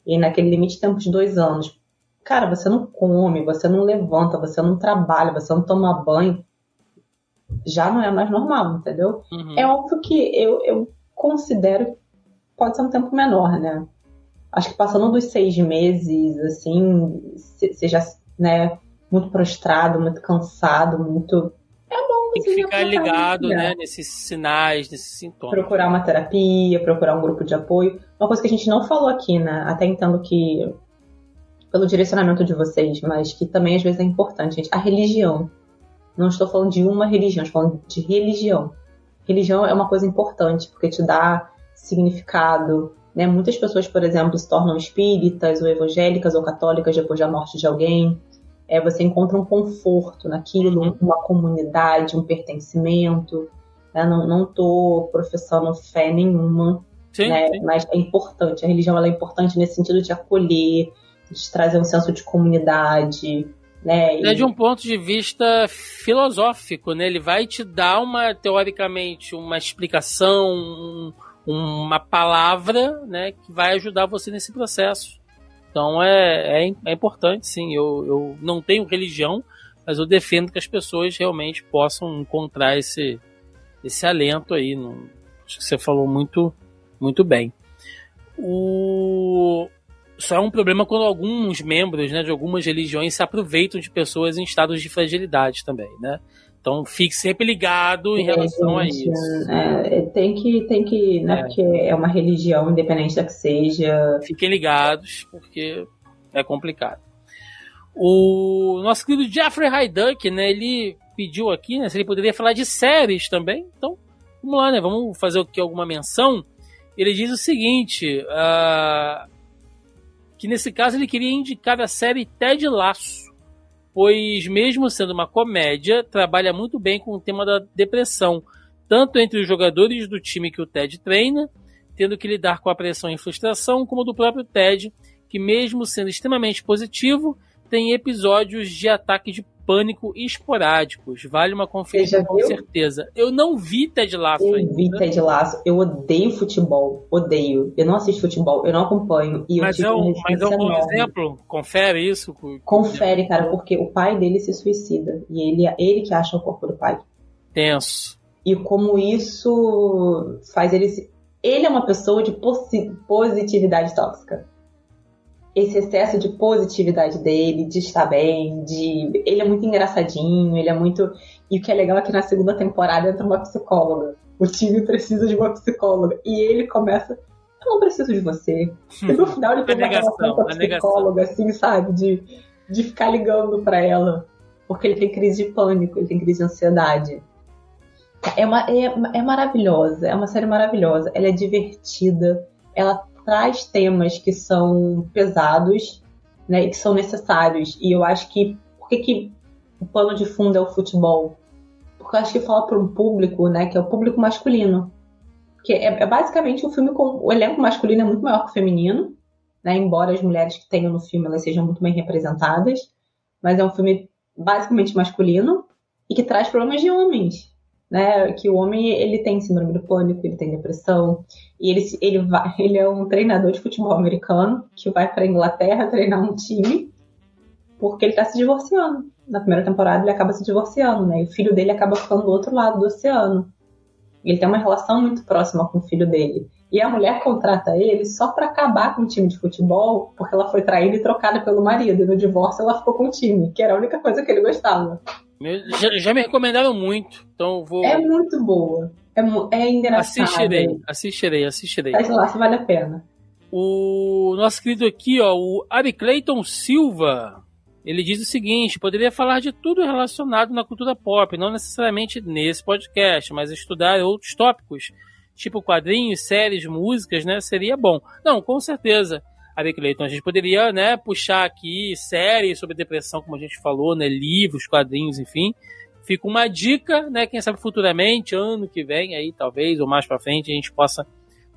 E naquele limite de tempo de dois anos, cara, você não come, você não levanta, você não trabalha, você não toma banho, já não é mais normal, entendeu? Uhum. É óbvio que eu, eu considero pode ser um tempo menor, né? Acho que passando dos seis meses, assim, seja né, muito prostrado, muito cansado, muito. É bom Tem que ficar ligado, né, nesses sinais, nesses sintomas. Procurar uma terapia, procurar um grupo de apoio. Uma coisa que a gente não falou aqui, né? Até entendo que pelo direcionamento de vocês, mas que também às vezes é importante, gente. A religião. Não estou falando de uma religião, estou falando de religião. Religião é uma coisa importante, porque te dá significado. Né? Muitas pessoas, por exemplo, se tornam espíritas ou evangélicas ou católicas depois da morte de alguém. É, você encontra um conforto naquilo, uhum. uma comunidade, um pertencimento. Né? Não estou professando fé nenhuma, sim, né? sim. mas é importante. A religião é importante nesse sentido de acolher, de trazer um senso de comunidade, né? É de um ponto de vista filosófico, né? Ele vai te dar uma, teoricamente, uma explicação, um, uma palavra né, que vai ajudar você nesse processo. Então é, é, é, importante, sim. Eu, eu não tenho religião, mas eu defendo que as pessoas realmente possam encontrar esse, esse alento aí. No, acho que você falou muito, muito bem. O, só é um problema quando alguns membros né, de algumas religiões se aproveitam de pessoas em estados de fragilidade também, né? Então fique sempre ligado em é, relação gente, a isso. É, tem que, tem que, né? É. Porque é uma religião, independente da que seja. Fiquem ligados, porque é complicado. O nosso querido Jeffrey Hyduck, né? Ele pediu aqui, né? Se ele poderia falar de séries também. Então, vamos lá, né? Vamos fazer aqui alguma menção. Ele diz o seguinte: uh, que nesse caso ele queria indicar a série Ted Laço pois, mesmo sendo uma comédia, trabalha muito bem com o tema da depressão, tanto entre os jogadores do time que o Ted treina, tendo que lidar com a pressão e frustração, como do próprio Ted, que, mesmo sendo extremamente positivo, tem episódios de ataque de pânico esporádicos. Vale uma conferência com certeza. Eu não vi Ted Lasso eu ainda. Eu vi Ted Lasso. Eu odeio futebol. Odeio. Eu não assisto futebol. Eu não acompanho. E mas, é um, mas é um bom exemplo. Confere isso. Confere, cara, porque o pai dele se suicida. E ele, é ele que acha o corpo do pai. Tenso. E como isso faz ele... Ele é uma pessoa de positividade tóxica. Esse excesso de positividade dele, de estar bem, de ele é muito engraçadinho, ele é muito e o que é legal é que na segunda temporada entra uma psicóloga. O time precisa de uma psicóloga e ele começa eu não preciso de você. E no final ele [laughs] tem uma relação com a psicóloga, assim, sabe? De, de ficar ligando para ela. Porque ele tem crise de pânico, ele tem crise de ansiedade. É, uma, é, é maravilhosa, é uma série maravilhosa. Ela é divertida, ela traz temas que são pesados, né, e que são necessários. E eu acho que por que, que o pano de fundo é o futebol? Porque eu acho que fala para um público, né, que é o público masculino. Que é, é basicamente um filme com o elenco masculino é muito maior que o feminino, né, embora as mulheres que tenham no filme elas sejam muito bem representadas, mas é um filme basicamente masculino e que traz problemas de homens né? Que o homem ele tem síndrome do pânico, ele tem depressão e ele ele vai, [laughs] ele é um treinador de futebol americano que vai para Inglaterra treinar um time porque ele está se divorciando. Na primeira temporada ele acaba se divorciando, né? E o filho dele acaba ficando do outro lado do oceano. Ele tem uma relação muito próxima com o filho dele. E a mulher contrata ele só para acabar com o time de futebol, porque ela foi traída e trocada pelo marido. E no divórcio ela ficou com o time, que era a única coisa que ele gostava. Já, já, me recomendaram muito, então vou. É muito boa. É, é engraçado. Assistirei, assistirei, assistirei. Mas lá, vale a pena. O nosso querido aqui, ó, o Ari Clayton Silva, ele diz o seguinte: poderia falar de tudo relacionado na cultura pop, não necessariamente nesse podcast, mas estudar outros tópicos, tipo quadrinhos, séries, músicas, né? Seria bom. Não, com certeza. Ari Clayton. A gente poderia, né, puxar aqui séries sobre depressão, como a gente falou, né, livros, quadrinhos, enfim. Fica uma dica, né, quem sabe futuramente, ano que vem aí, talvez, ou mais para frente, a gente possa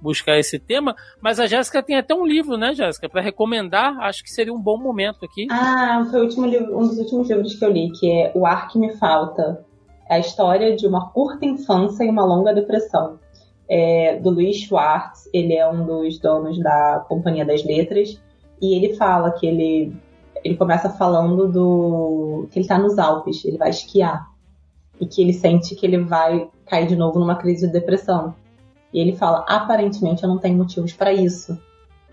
buscar esse tema. Mas a Jéssica tem até um livro, né, Jéssica, para recomendar. Acho que seria um bom momento aqui. Ah, foi livro, um dos últimos livros que eu li, que é O Ar que Me Falta. É a história de uma curta infância e uma longa depressão é, do Luiz Schwartz, ele é um dos donos da Companhia das Letras, e ele fala que ele, ele começa falando do que ele está nos Alpes, ele vai esquiar, e que ele sente que ele vai cair de novo numa crise de depressão. E ele fala, aparentemente eu não tenho motivos para isso.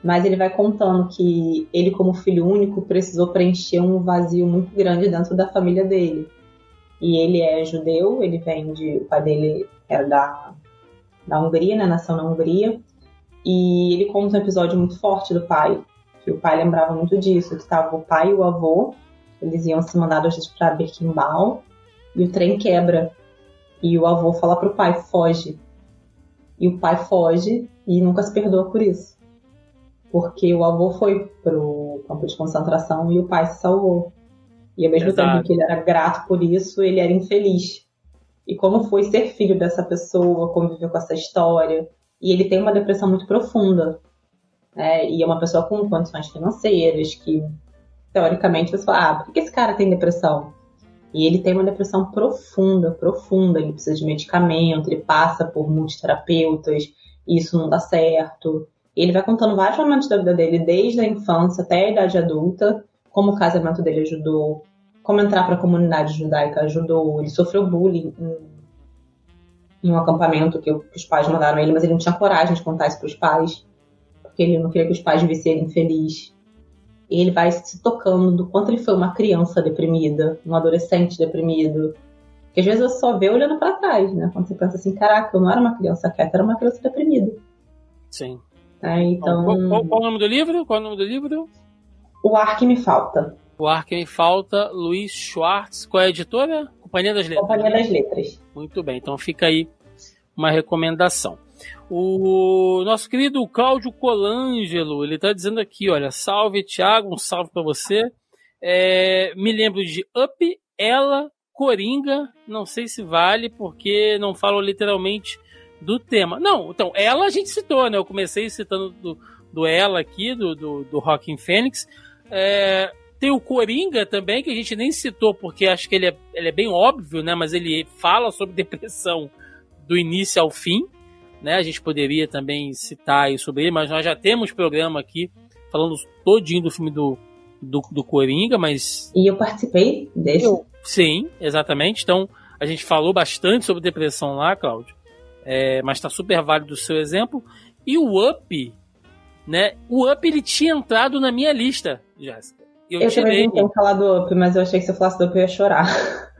Mas ele vai contando que ele, como filho único, precisou preencher um vazio muito grande dentro da família dele. E ele é judeu, ele vem de. O pai dele era da da Hungria, né, nasceu na Hungria, e ele conta um episódio muito forte do pai, que o pai lembrava muito disso, que estava o pai e o avô, eles iam se mandados para Birkenbau, e o trem quebra, e o avô fala pro pai, foge. E o pai foge e nunca se perdoa por isso. Porque o avô foi pro campo de concentração e o pai se salvou. E ao mesmo Exato. tempo que ele era grato por isso, ele era infeliz e como foi ser filho dessa pessoa, conviver com essa história. E ele tem uma depressão muito profunda. Né? E é uma pessoa com condições financeiras, que teoricamente você fala, ah, por que esse cara tem depressão? E ele tem uma depressão profunda, profunda. Ele precisa de medicamento, ele passa por multiterapeutas, e isso não dá certo. E ele vai contando vários momentos da vida dele, desde a infância até a idade adulta, como o casamento dele ajudou, como entrar para a comunidade judaica ajudou. Ele sofreu bullying em, em um acampamento que, os pais mandaram ele, mas ele não tinha coragem de contar isso para os pais, porque ele não queria que os pais vissem ele infeliz. E ele vai se tocando do quanto ele foi uma criança deprimida, um adolescente deprimido. Que às vezes você só vê olhando para trás, né? Quando você pensa assim, caraca, eu não era uma criança quieta, era uma criança deprimida. Sim. É, então... Qual, qual, qual, o nome do livro? Qual o nome do livro? O Ar Que Me Falta. O ar que me falta, Luiz Schwartz. Qual é a editora? Companhia das Letras. Companhia das Letras. Muito bem, então fica aí uma recomendação. O nosso querido Cláudio Colangelo, ele está dizendo aqui, olha, salve Thiago, um salve para você. É, me lembro de Up, Ela, Coringa, não sei se vale, porque não falo literalmente do tema. Não, então, ela a gente citou, né? Eu comecei citando do, do ela aqui, do, do, do Rockin' Fênix. É, tem o Coringa também, que a gente nem citou, porque acho que ele é, ele é bem óbvio, né? Mas ele fala sobre [laughs] depressão do início ao fim. Né? A gente poderia também citar aí sobre ele, mas nós já temos programa aqui falando todinho do filme do, do, do Coringa, mas. E eu participei desse. Eu, sim, exatamente. Então, a gente falou bastante sobre depressão lá, Cláudio. É, mas está super válido o seu exemplo. E o Up, né? O Up ele tinha entrado na minha lista, Jéssica. Eu, eu também não tenho falado do Up, mas eu achei que se eu falasse do Up eu ia chorar. [laughs]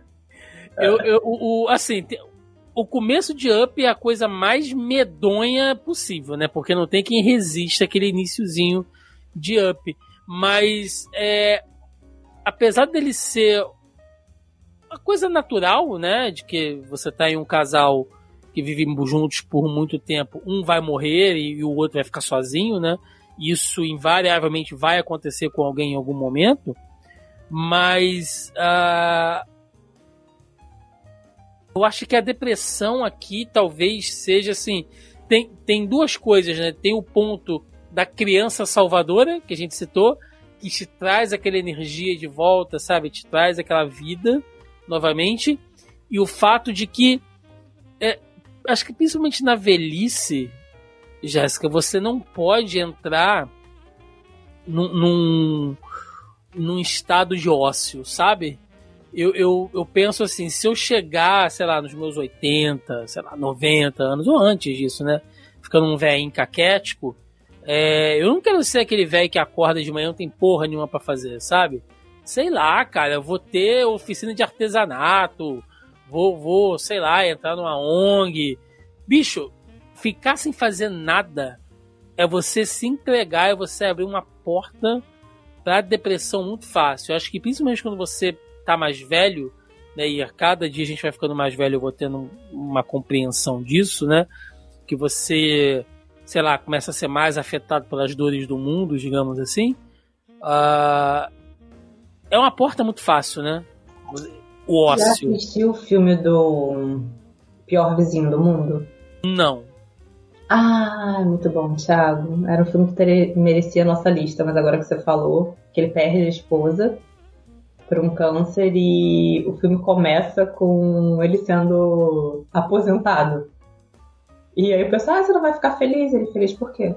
Eu, eu, o, o, assim, o começo de Up é a coisa mais medonha possível, né? Porque não tem quem resista aquele iníciozinho de Up. Mas, é, apesar dele ser uma coisa natural, né? De que você tá em um casal que vive juntos por muito tempo, um vai morrer e, e o outro vai ficar sozinho, né? Isso invariavelmente vai acontecer com alguém em algum momento. Mas uh, eu acho que a depressão aqui talvez seja assim. Tem, tem duas coisas, né? Tem o ponto da criança salvadora, que a gente citou, que te traz aquela energia de volta, sabe? Te traz aquela vida novamente. E o fato de que. É, acho que principalmente na velhice, Jéssica, você não pode entrar num, num, num estado de ócio, sabe? eu, eu, eu penso assim, se eu chegar, sei lá, nos meus 80, sei lá, 90 anos, ou antes disso, né? Ficando um velho caquético, é, eu não quero ser aquele velho que acorda de manhã não tem porra nenhuma para fazer, sabe? Sei lá, cara, eu vou ter oficina de artesanato, vou, vou, sei lá, entrar numa ONG. Bicho, ficar sem fazer nada é você se entregar, é você abrir uma porta pra depressão muito fácil. Eu acho que principalmente quando você tá mais velho, né? E a cada dia a gente vai ficando mais velho, eu vou tendo uma compreensão disso, né? Que você, sei lá, começa a ser mais afetado pelas dores do mundo, digamos assim. Uh, é uma porta muito fácil, né? O ócio. Já assistiu o filme do Pior Vizinho do Mundo? Não. Ah, muito bom, Thiago. Era um filme que merecia a nossa lista, mas agora que você falou que ele perde a esposa por um câncer e o filme começa com ele sendo aposentado. E aí o pessoal, ah, você não vai ficar feliz? Ele feliz por quê?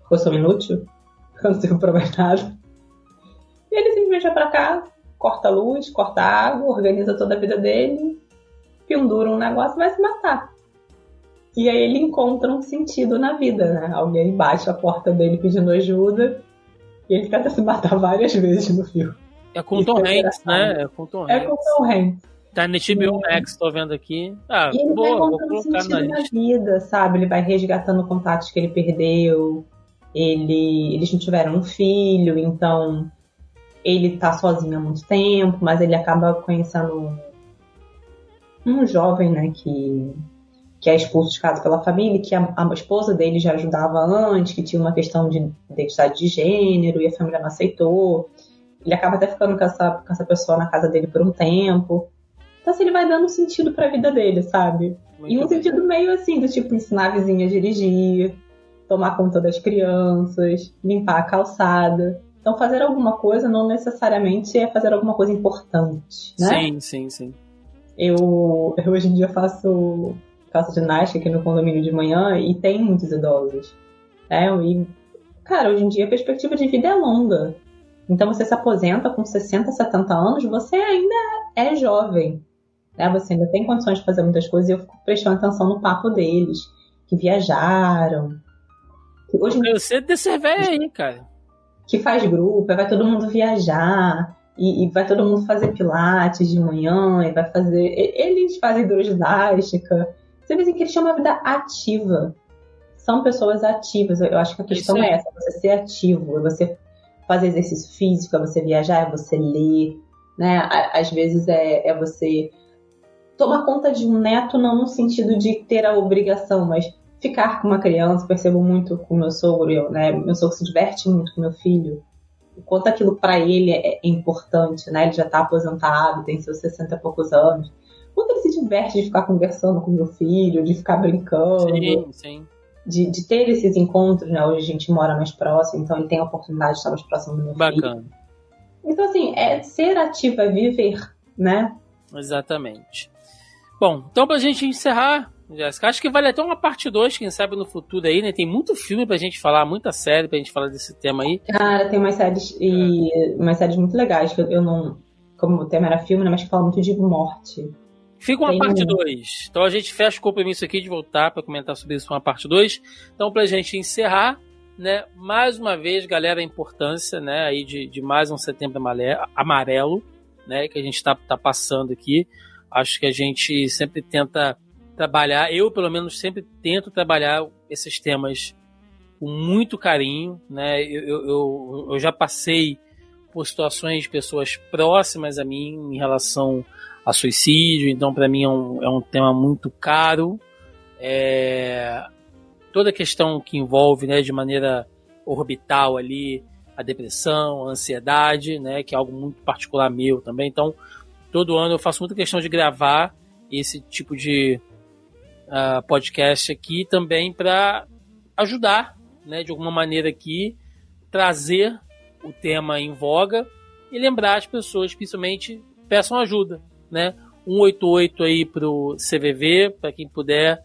Porque eu sou inútil? [laughs] Eu não sirvo pra mais nada. E ele simplesmente vai pra cá, corta a luz, corta a água, organiza toda a vida dele, pendura um negócio e vai se matar. E aí ele encontra um sentido na vida, né? Alguém bate a porta dele pedindo ajuda e ele tenta se matar [laughs] várias vezes no filme. É com o Tom Hanks, né? É com o Tom Hanks. É com o Tom Hanks. Tá no HBO Max, tô vendo aqui. Ah, e ele boa, vai vou colocar na lista. vida, sabe? Ele vai resgatando contatos que ele perdeu. Ele, eles não tiveram um filho, então ele tá sozinho há muito tempo, mas ele acaba conhecendo um, um jovem, né, que, que é expulso de casa pela família, que a, a, esposa dele já ajudava antes, que tinha uma questão de identidade de gênero e a família não aceitou. Ele acaba até ficando com essa, com essa pessoa na casa dele por um tempo. Então, assim, ele vai dando sentido pra vida dele, sabe? Muito e um bem. sentido meio assim, do tipo, ensinar a vizinha a dirigir, tomar conta das crianças, limpar a calçada. Então, fazer alguma coisa não necessariamente é fazer alguma coisa importante, né? Sim, sim, sim. Eu, eu hoje em dia faço, faço ginástica aqui no condomínio de manhã e tem muitos idosos. Né? E, cara, hoje em dia a perspectiva de vida é longa. Então você se aposenta com 60, 70 anos, você ainda é jovem. Né? Você ainda tem condições de fazer muitas coisas e eu fico prestando atenção no papo deles, que viajaram. Hoje, eu sei desse velho aí, cara. Que faz grupo, vai todo mundo viajar, e, e, vai todo mundo fazer pilates de manhã, e vai fazer. Eles fazem hidroginástica. Você vê assim, que eles chamam a vida ativa. São pessoas ativas. Eu acho que a questão é. é essa, você ser ativo, você fazer exercício físico, é você viajar, é você ler, né? Às vezes é, é você tomar conta de um neto, não no sentido de ter a obrigação, mas ficar com uma criança. Percebo muito com meu sogro, eu, né? Meu sogro se diverte muito com meu filho. O quanto aquilo para ele é, é, importante, né? Ele já tá aposentado, tem seus 60 e poucos anos. Quanto ele se diverte de ficar conversando com meu filho, de ficar brincando. Sim, sim de, de, ter esses encontros, né? Hoje a gente mora mais próximo, então ele tem a oportunidade de estar mais próximo do meu Bacana. filho. Então, assim, é ser ativo, é viver, né? Exatamente. Bom, então pra gente encerrar, Jéssica, acho que vale até uma parte 2, quem sabe no futuro aí, né? Tem muito filme pra gente falar, muita série pra gente falar desse tema aí. Cara, tem umas séries e é. umas séries muito legais que eu, eu não. Como o tema era filme, né? Mas que fala muito de morte. Fica uma parte 2. Então a gente fecha o compromisso aqui de voltar para comentar sobre isso uma parte 2. Então, pra gente encerrar, né, mais uma vez, galera, a importância, né, aí de, de mais um setembro amarelo, né, que a gente está tá passando aqui. Acho que a gente sempre tenta trabalhar, eu pelo menos sempre tento trabalhar esses temas com muito carinho, né, eu, eu, eu já passei por situações de pessoas próximas a mim em relação a suicídio, então para mim é um, é um tema muito caro. É, toda a questão que envolve, né, de maneira orbital ali, a depressão, a ansiedade, né, que é algo muito particular meu também. Então, todo ano eu faço muita questão de gravar esse tipo de uh, podcast aqui também para ajudar, né, de alguma maneira aqui, trazer o tema em voga e lembrar as pessoas, principalmente, peçam ajuda, né? 188 aí pro CVV, para quem puder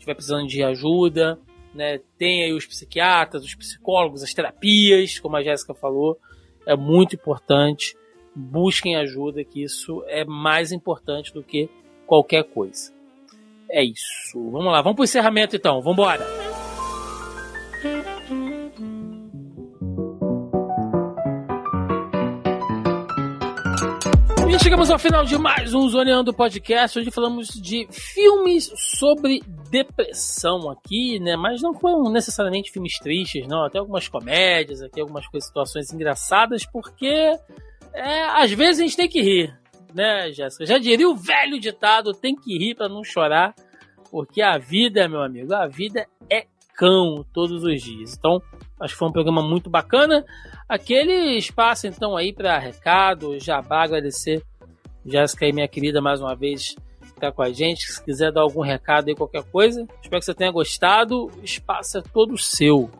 estiver precisando de ajuda, né? Tem aí os psiquiatras, os psicólogos, as terapias, como a Jéssica falou, é muito importante. Busquem ajuda, que isso é mais importante do que qualquer coisa. É isso. Vamos lá, vamos pro encerramento então. Vamos embora. Chegamos ao final de mais um Zoneando Podcast. Hoje falamos de filmes sobre depressão aqui, né? Mas não foram necessariamente filmes tristes, não. Até algumas comédias, aqui algumas coisas, situações engraçadas, porque é, às vezes a gente tem que rir, né, Jéssica? Já diria o velho ditado: tem que rir para não chorar, porque a vida, meu amigo, a vida é cão todos os dias. Então, acho que foi um programa muito bacana. Aquele espaço, então, aí para recado, jabá, agradecer Jéssica aí, minha querida, mais uma vez ficar com a gente. Se quiser dar algum recado aí, qualquer coisa, espero que você tenha gostado. O espaço é todo seu.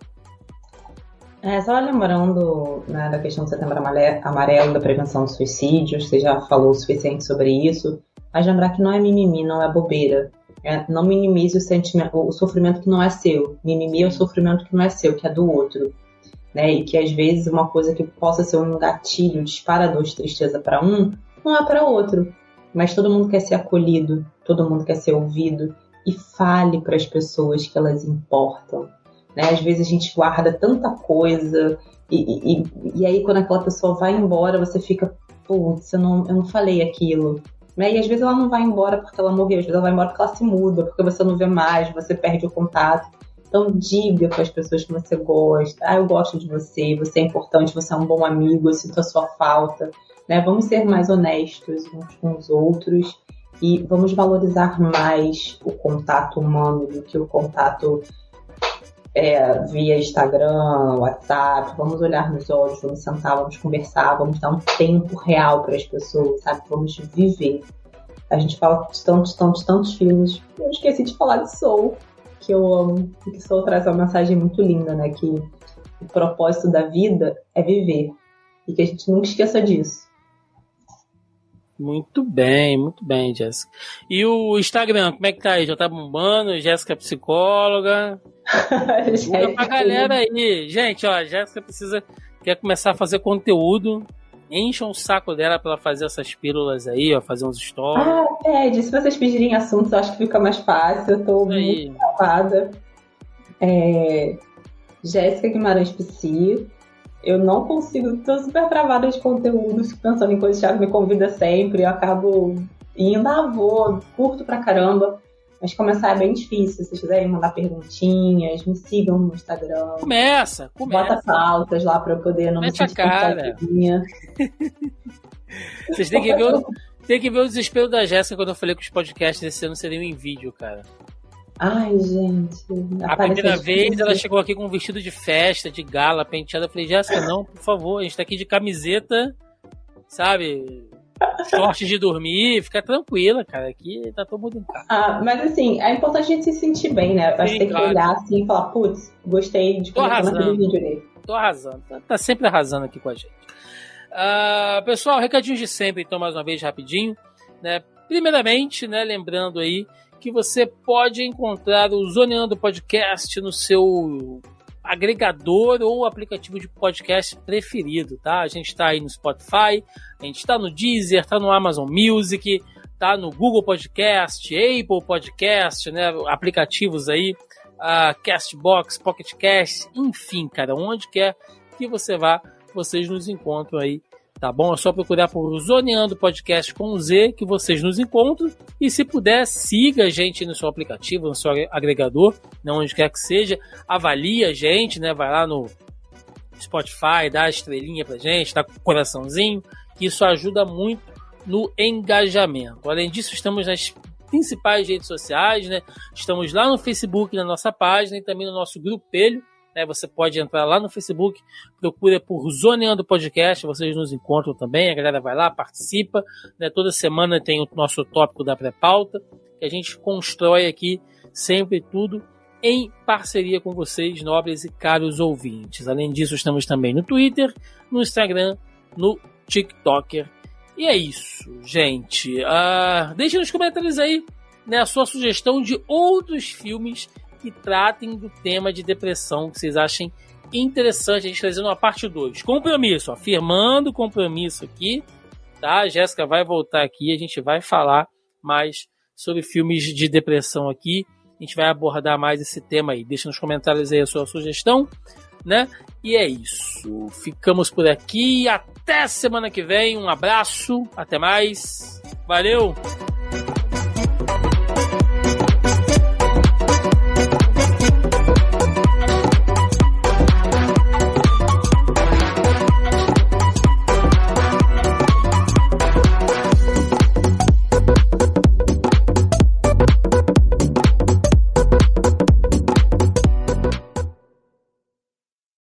É, só lembrando né, da questão do setembro amarelo, da prevenção do suicídio, você já falou o suficiente sobre isso, mas lembrar que não é mimimi, não é bobeira. É, não minimize o sentimento, o sofrimento que não é seu. Mimimi é o sofrimento que não é seu, que é do outro né? E que às vezes uma coisa que possa ser um gatilho disparador de tristeza para um, não é para outro. Mas todo mundo quer ser acolhido, todo mundo quer ser ouvido e fale para as pessoas que elas importam. Né? Às vezes a gente guarda tanta coisa e, e, e aí quando aquela pessoa vai embora você fica, putz, eu não, eu não falei aquilo. Né? E às vezes ela não vai embora porque ela morreu, às vezes ela vai embora porque ela se muda, porque você não vê mais, você perde o contato. Então diga para as pessoas que você gosta, ah, eu gosto de você, você é importante, você é um bom amigo, eu sinto a sua falta. Né? Vamos ser mais honestos uns com os outros e vamos valorizar mais o contato humano do que o contato é, via Instagram, WhatsApp. Vamos olhar nos olhos, vamos sentar, vamos conversar, vamos dar um tempo real para as pessoas, sabe? Vamos viver. A gente fala de tantos, tantos, tantos filmes. Eu esqueci de falar de Soul que eu amo, que Soul traz uma mensagem muito linda, né? Que o propósito da vida é viver. E que a gente nunca esqueça disso. Muito bem, muito bem, Jéssica. E o Instagram, como é que tá aí? Já tá bombando? Jéssica psicóloga. [laughs] Diga pra galera aí. Gente, ó, Jéssica precisa quer começar a fazer conteúdo encham o saco dela pra ela fazer essas pílulas aí, ó, fazer uns stories. Ah, pede. Se vocês pedirem assuntos, eu acho que fica mais fácil. Eu tô aí. muito travada. É... Jéssica Guimarães Psi. Eu não consigo, tô super travada de conteúdo, pensando em coisas que me convida sempre, eu acabo indo, ah, vou, curto pra caramba. Mas começar é bem difícil. Se vocês quiserem mandar perguntinhas, me sigam no Instagram. Começa, começa. Bota pautas lá pra eu poder não Mete me sentir cara. [laughs] Vocês têm que, ver o, têm que ver o desespero da Jéssica quando eu falei que os podcasts desse ano seriam em vídeo, cara. Ai, gente. A primeira vez ela chegou aqui com um vestido de festa, de gala, penteada. Eu falei, Jéssica, [laughs] não, por favor, a gente tá aqui de camiseta, sabe? Sorte de dormir, fica tranquila, cara. Aqui tá todo mundo em casa. Ah, mas assim, é importante a gente se sentir bem, né? Acho que tem claro. que olhar assim e falar, putz, gostei de conhecer naquele vídeo dele. Tô arrasando, tá, tá, sempre arrasando aqui com a gente. Uh, pessoal, recadinhos de sempre, então, mais uma vez, rapidinho. Né? Primeiramente, né, lembrando aí que você pode encontrar o Zoneando Podcast no seu agregador ou aplicativo de podcast preferido, tá? A gente está aí no Spotify, a gente está no Deezer, está no Amazon Music, tá no Google Podcast, Apple Podcast, né? Aplicativos aí a Castbox, Pocket Cast, enfim, cara, onde quer que você vá, vocês nos encontram aí, tá bom? É só procurar por Zoneando Podcast com Z que vocês nos encontram. E se puder, siga a gente no seu aplicativo, no seu agregador, né, onde quer que seja, avalie a gente, né? Vai lá no Spotify, dá a estrelinha pra gente, dá coraçãozinho, que isso ajuda muito no engajamento. Além disso, estamos nas principais redes sociais, né? Estamos lá no Facebook, na nossa página e também no nosso grupelho. Né? Você pode entrar lá no Facebook, procura por Zoneando Podcast, vocês nos encontram também. A galera vai lá, participa. Né? Toda semana tem o nosso tópico da pré-pauta, que a gente constrói aqui sempre tudo em parceria com vocês, nobres e caros ouvintes. Além disso, estamos também no Twitter, no Instagram, no TikToker e é isso, gente. Uh, deixe nos comentários aí né, a sua sugestão de outros filmes que tratem do tema de depressão que vocês achem interessante a gente trazendo uma parte 2. Compromisso, afirmando compromisso aqui, tá? A Jéssica vai voltar aqui, a gente vai falar mais sobre filmes de depressão aqui. A gente vai abordar mais esse tema aí. Deixa nos comentários aí a sua sugestão né? E é isso. Ficamos por aqui. Até semana que vem. Um abraço. Até mais. Valeu!